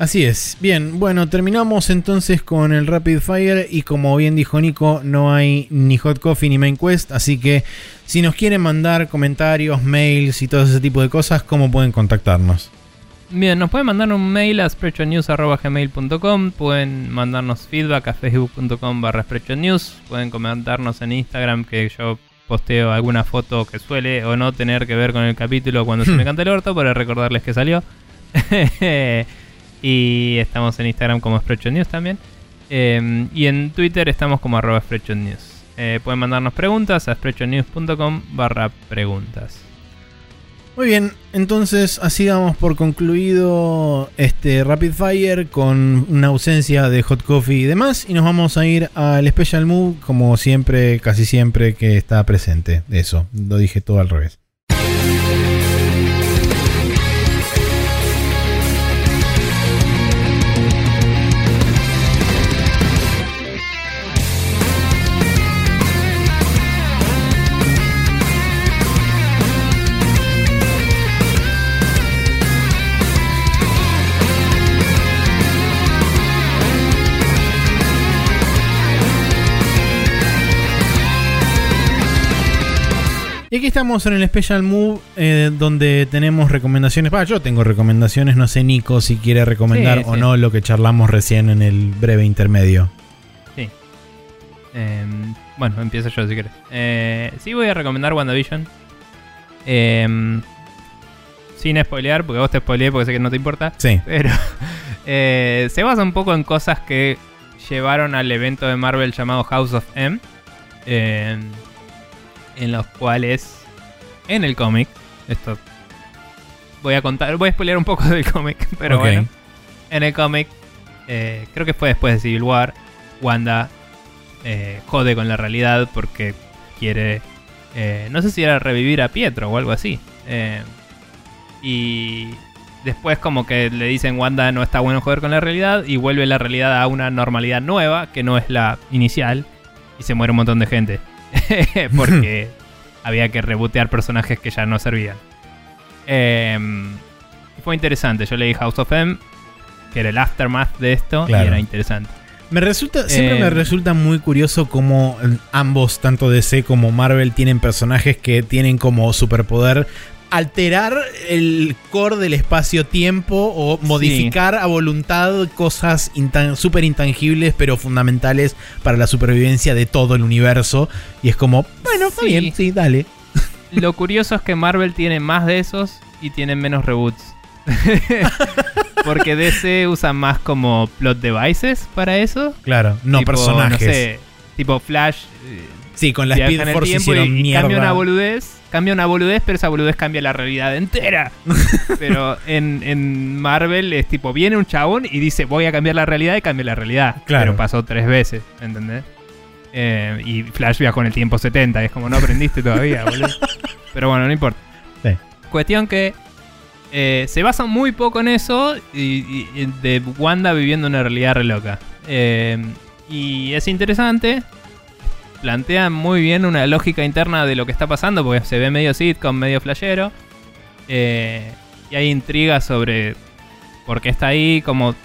Así es. Bien, bueno, terminamos entonces con el Rapid Fire y como bien dijo Nico, no hay ni Hot Coffee ni Main Quest, así que si nos quieren mandar comentarios, mails y todo ese tipo de cosas, ¿cómo pueden contactarnos? Bien, nos pueden mandar un mail a sprechonews.gmail.com Pueden mandarnos feedback a facebook.com barra sprechonews Pueden comentarnos en Instagram que yo posteo alguna foto que suele o no tener que ver con el capítulo cuando se me canta el orto para recordarles que salió. y estamos en Instagram como sprechonews también. Eh, y en Twitter estamos como arroba sprechonews. Eh, pueden mandarnos preguntas a sprechonews.com barra preguntas. Muy bien, entonces así damos por concluido este Rapid Fire con una ausencia de Hot Coffee y demás. Y nos vamos a ir al Special Move, como siempre, casi siempre que está presente. Eso, lo dije todo al revés. Aquí estamos en el Special Move, eh, donde tenemos recomendaciones. Ah, yo tengo recomendaciones, no sé, Nico, si quiere recomendar Sí, o sí. no lo que charlamos recién en el breve intermedio. Sí. Em, bueno, empiezo yo si quieres. Eh, sí, voy a recomendar WandaVision. Em, sin spoilear, porque vos te spoileé porque sé que no te importa. Sí. Pero eh, se basa un poco en cosas que llevaron al evento de Marvel llamado House of M. em, en los cuales, en el cómic, esto voy a contar, voy a spoilear un poco del cómic, pero bueno. En el cómic, eh, creo que fue después de Civil War, Wanda eh, jode con la realidad porque quiere, eh, no sé si era revivir a Pietro o algo así. Y después como que le dicen Wanda no está bueno joder con la realidad y vuelve la realidad a una normalidad nueva que no es la inicial y se muere un montón de gente porque había que rebotear personajes que ya no servían. Eh, fue interesante, yo leí House of M, que era el aftermath de esto Claro. y era interesante. Me resulta, siempre Eh, me resulta muy curioso cómo eh, ambos, tanto DC como Marvel, tienen personajes que tienen como superpoder alterar el core del espacio-tiempo o modificar a voluntad cosas intan- súper intangibles pero fundamentales para la supervivencia de todo el universo. Y es como, bueno, está Sí. bien, sí, dale. Lo curioso es que Marvel tiene más de esos y tienen menos reboots. Porque DC usa más como plot devices para eso. Claro, no Tipo, personajes. No sé, tipo Flash. eh, Sí, con la Speed Force hicieron y, cambia una mierda. boludez. Cambia una boludez, pero esa boludez cambia la realidad entera. pero en, en Marvel es tipo, viene un chabón y dice, voy a cambiar la realidad y cambia la realidad. Claro. Pero pasó tres veces, ¿entendés? Eh, y Flash viajó en el tiempo 70. y es como, no aprendiste todavía, boludo. Pero bueno, no importa. Sí. Cuestión que eh, se basa muy poco en eso y de Wanda viviendo una realidad re loca. Eh, y es interesante. Plantea muy bien una lógica interna de lo que está pasando porque se ve medio sitcom, medio flashero. Eh, y hay intriga sobre por qué está ahí, cómo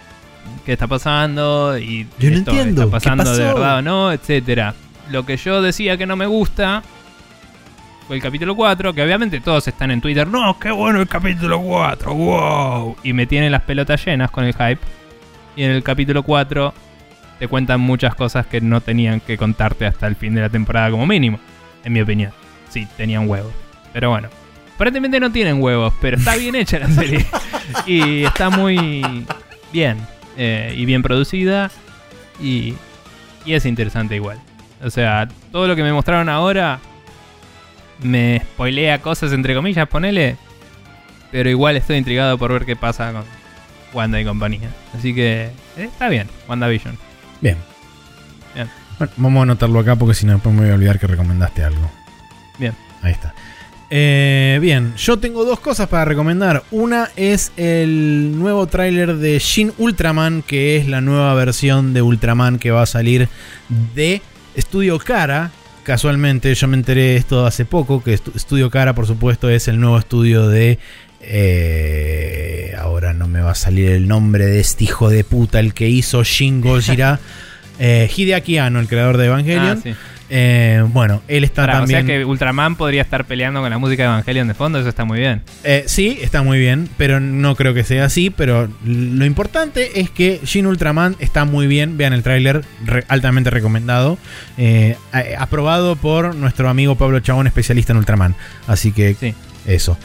qué está pasando y Yo no esto entiendo, está ¿qué pasando de verdad o no, etcétera. Lo que yo decía que no me gusta fue el capítulo 4, que obviamente todos están en Twitter, no, qué bueno el capítulo 4, wow. Y me tienen las pelotas llenas con el hype. Y en el capítulo 4 te cuentan muchas cosas que no tenían que contarte hasta el fin de la temporada como mínimo, en mi opinión. Sí, tenían huevos. Pero bueno, aparentemente no tienen huevos, pero está bien hecha la serie. y está muy bien. eh, y bien producida. Y, y es interesante igual. O sea, todo lo que me mostraron ahora me spoilea cosas entre comillas, ponele. Pero igual estoy intrigado por ver qué pasa con Wanda y compañía. Así que eh, está bien, WandaVision. Bien. Bien. Bueno, vamos a anotarlo acá porque si no después me voy a olvidar que recomendaste algo. Bien. Ahí está. Eh, bien, yo tengo dos cosas para recomendar. Una es el nuevo tráiler de Shin Ultraman, que es la nueva versión de Ultraman que va a salir de Studio Cara. Casualmente yo me enteré de esto hace poco, que Estu- Studio Cara por supuesto es el nuevo estudio de... eh, ahora no me va a salir el nombre de este hijo de puta, el que hizo Shin Gojira. eh, Hideaki Anno, el creador de Evangelion. Ah, sí. Eh, bueno, él está Pará, también... O sea que Ultraman podría estar peleando con la música de Evangelion de fondo, eso está muy bien. Eh, sí, está muy bien, pero no creo que sea así. Pero lo importante es que Shin Ultraman está muy bien. Vean el tráiler, re- altamente recomendado. Aprobado por nuestro amigo Pablo Chabón, especialista en Ultraman. Así que Sí. eso.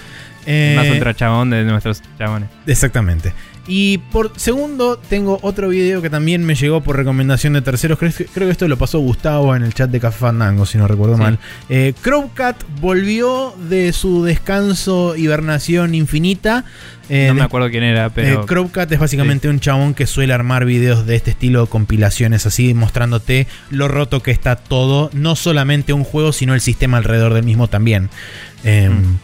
Eh, Más ultra chabón de nuestros chabones. Exactamente. Y por segundo, tengo otro video que también me llegó por recomendación de terceros. Creo, que- creo que esto lo pasó Gustavo en el chat de Café Fandango, si no recuerdo Sí. mal. Eh, Crowcat volvió de su descanso hibernación infinita. Eh, no me acuerdo quién era, pero. eh, Crowcat es básicamente un chabón que suele armar videos de este estilo, compilaciones así, mostrándote lo roto que está todo. No solamente un juego, sino el sistema alrededor del mismo también. Eh, Mm.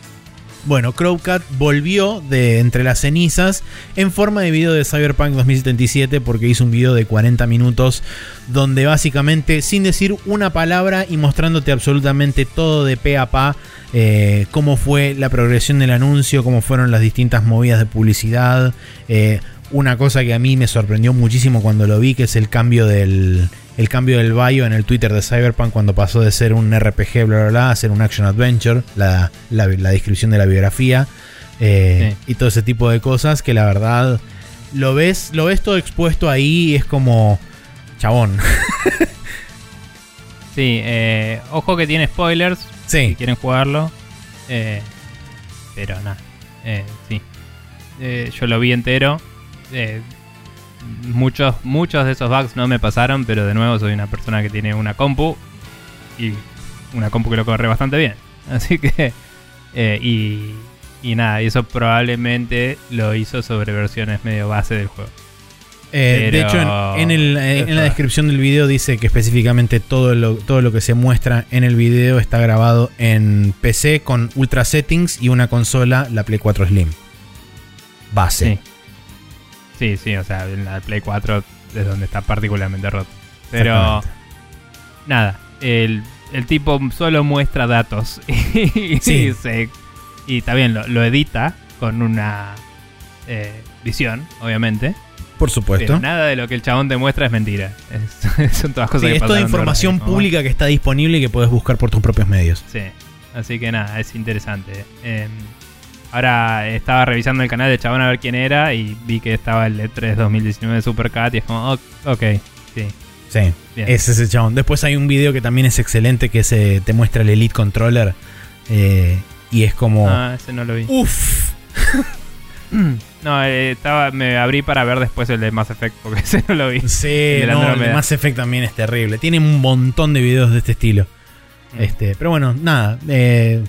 Bueno, Crowcat volvió de entre las cenizas en forma de video de Cyberpunk 2077 porque hizo un video de 40 minutos donde básicamente sin decir una palabra y mostrándote absolutamente todo de pe a pa eh, cómo fue la progresión del anuncio, cómo fueron las distintas movidas de publicidad. eh, una cosa que a mí me sorprendió muchísimo cuando lo vi, que es el cambio del, el cambio del bio en el Twitter de Cyberpunk cuando pasó de ser un RPG, bla, bla, bla, a ser un action adventure, la, la- la descripción de la biografía eh, y todo ese tipo de cosas que la verdad lo ves, lo ves todo expuesto ahí y es como chabón. Sí, eh, ojo que tiene spoilers si sí, quieren jugarlo. eh, pero nada, eh, sí. Yo lo vi entero. Muchos, muchos de esos bugs no me pasaron, pero de nuevo soy una persona que tiene una compu y una compu que lo corre bastante bien. Así que, eh, y, y nada, y eso probablemente lo hizo sobre versiones medio base del juego. Eh, de hecho, en, en el- eh, en la descripción del video dice que específicamente todo lo, todo lo que se muestra en el video está grabado en PC con ultra settings y una consola, la Play 4 Slim. Base. Sí. Sí, sí, o sea, en la Play 4 es donde está particularmente roto. Pero nada, el, el tipo solo muestra datos y, Sí. se- y también lo, lo edita con una eh, visión, obviamente. Por supuesto. Pero nada de lo que el chabón te muestra es mentira. Es- son todas cosas Sí, que es toda información pública que está disponible y que puedes buscar por tus propios medios. Sí, así que nada, es interesante. Eh, ahora estaba revisando el canal de Chabón a ver quién era y vi que estaba el E3 2019 de Supercat y es como, ok, sí, Sí, bien. es ese chabón. Después hay un video que también es excelente que se te muestra el Elite Controller eh, y es como... Ah, ese no lo vi. Uff. No, eh, estaba, me abrí para ver después el de Mass Effect porque ese no lo vi. Sí, El no, el. Mass Effect también es terrible. Tiene un montón de videos de este estilo. Mm. Este, pero bueno, nada. eh,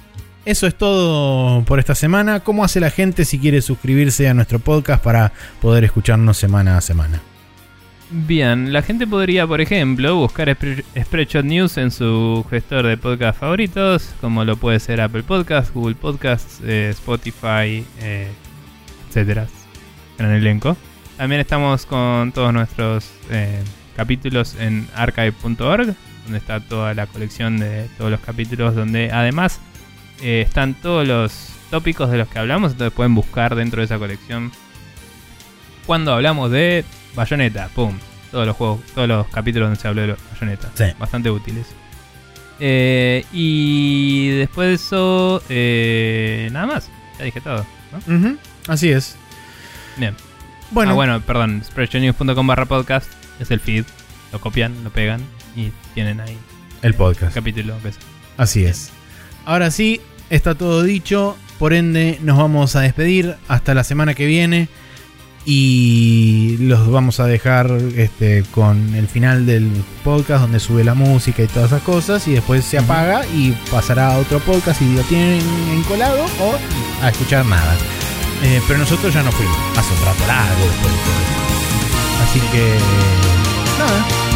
eso es todo por esta semana. ¿Cómo hace la gente si quiere suscribirse a nuestro podcast para poder escucharnos semana a semana? Bien, la gente podría, por ejemplo, buscar Spre- Spreadshot News en su gestor de podcast favoritos, como lo puede ser Apple Podcasts, Google Podcasts, eh, Spotify, eh, etcétera. Gran elenco. También estamos con todos nuestros eh, capítulos en archive.org, donde está toda la colección de todos los capítulos, donde además eh, están todos los tópicos de los que hablamos, entonces pueden buscar dentro de esa colección cuando hablamos de Bayonetta, pum, todos los juegos, todos los capítulos donde se habló de Bayonetta, Sí. bastante útiles. Eh, y después de eso, eh, nada más, ya dije todo. ¿no? Así es. Bien. Bueno, Ah, bueno, perdón, spreadshotnews.com barra podcast es el feed, lo copian, lo pegan y tienen ahí el podcast. capítulo que es. Así es. Ahora sí, está todo dicho. Por ende, nos vamos a despedir hasta la semana que viene. Y los vamos a dejar este, con el final del podcast donde sube la música y todas esas cosas. Y después se apaga y pasará a otro podcast y lo tienen encolado o a escuchar nada. Eh, pero nosotros ya nos fuimos. Hace un rato largo después de todo. Así que... Nada.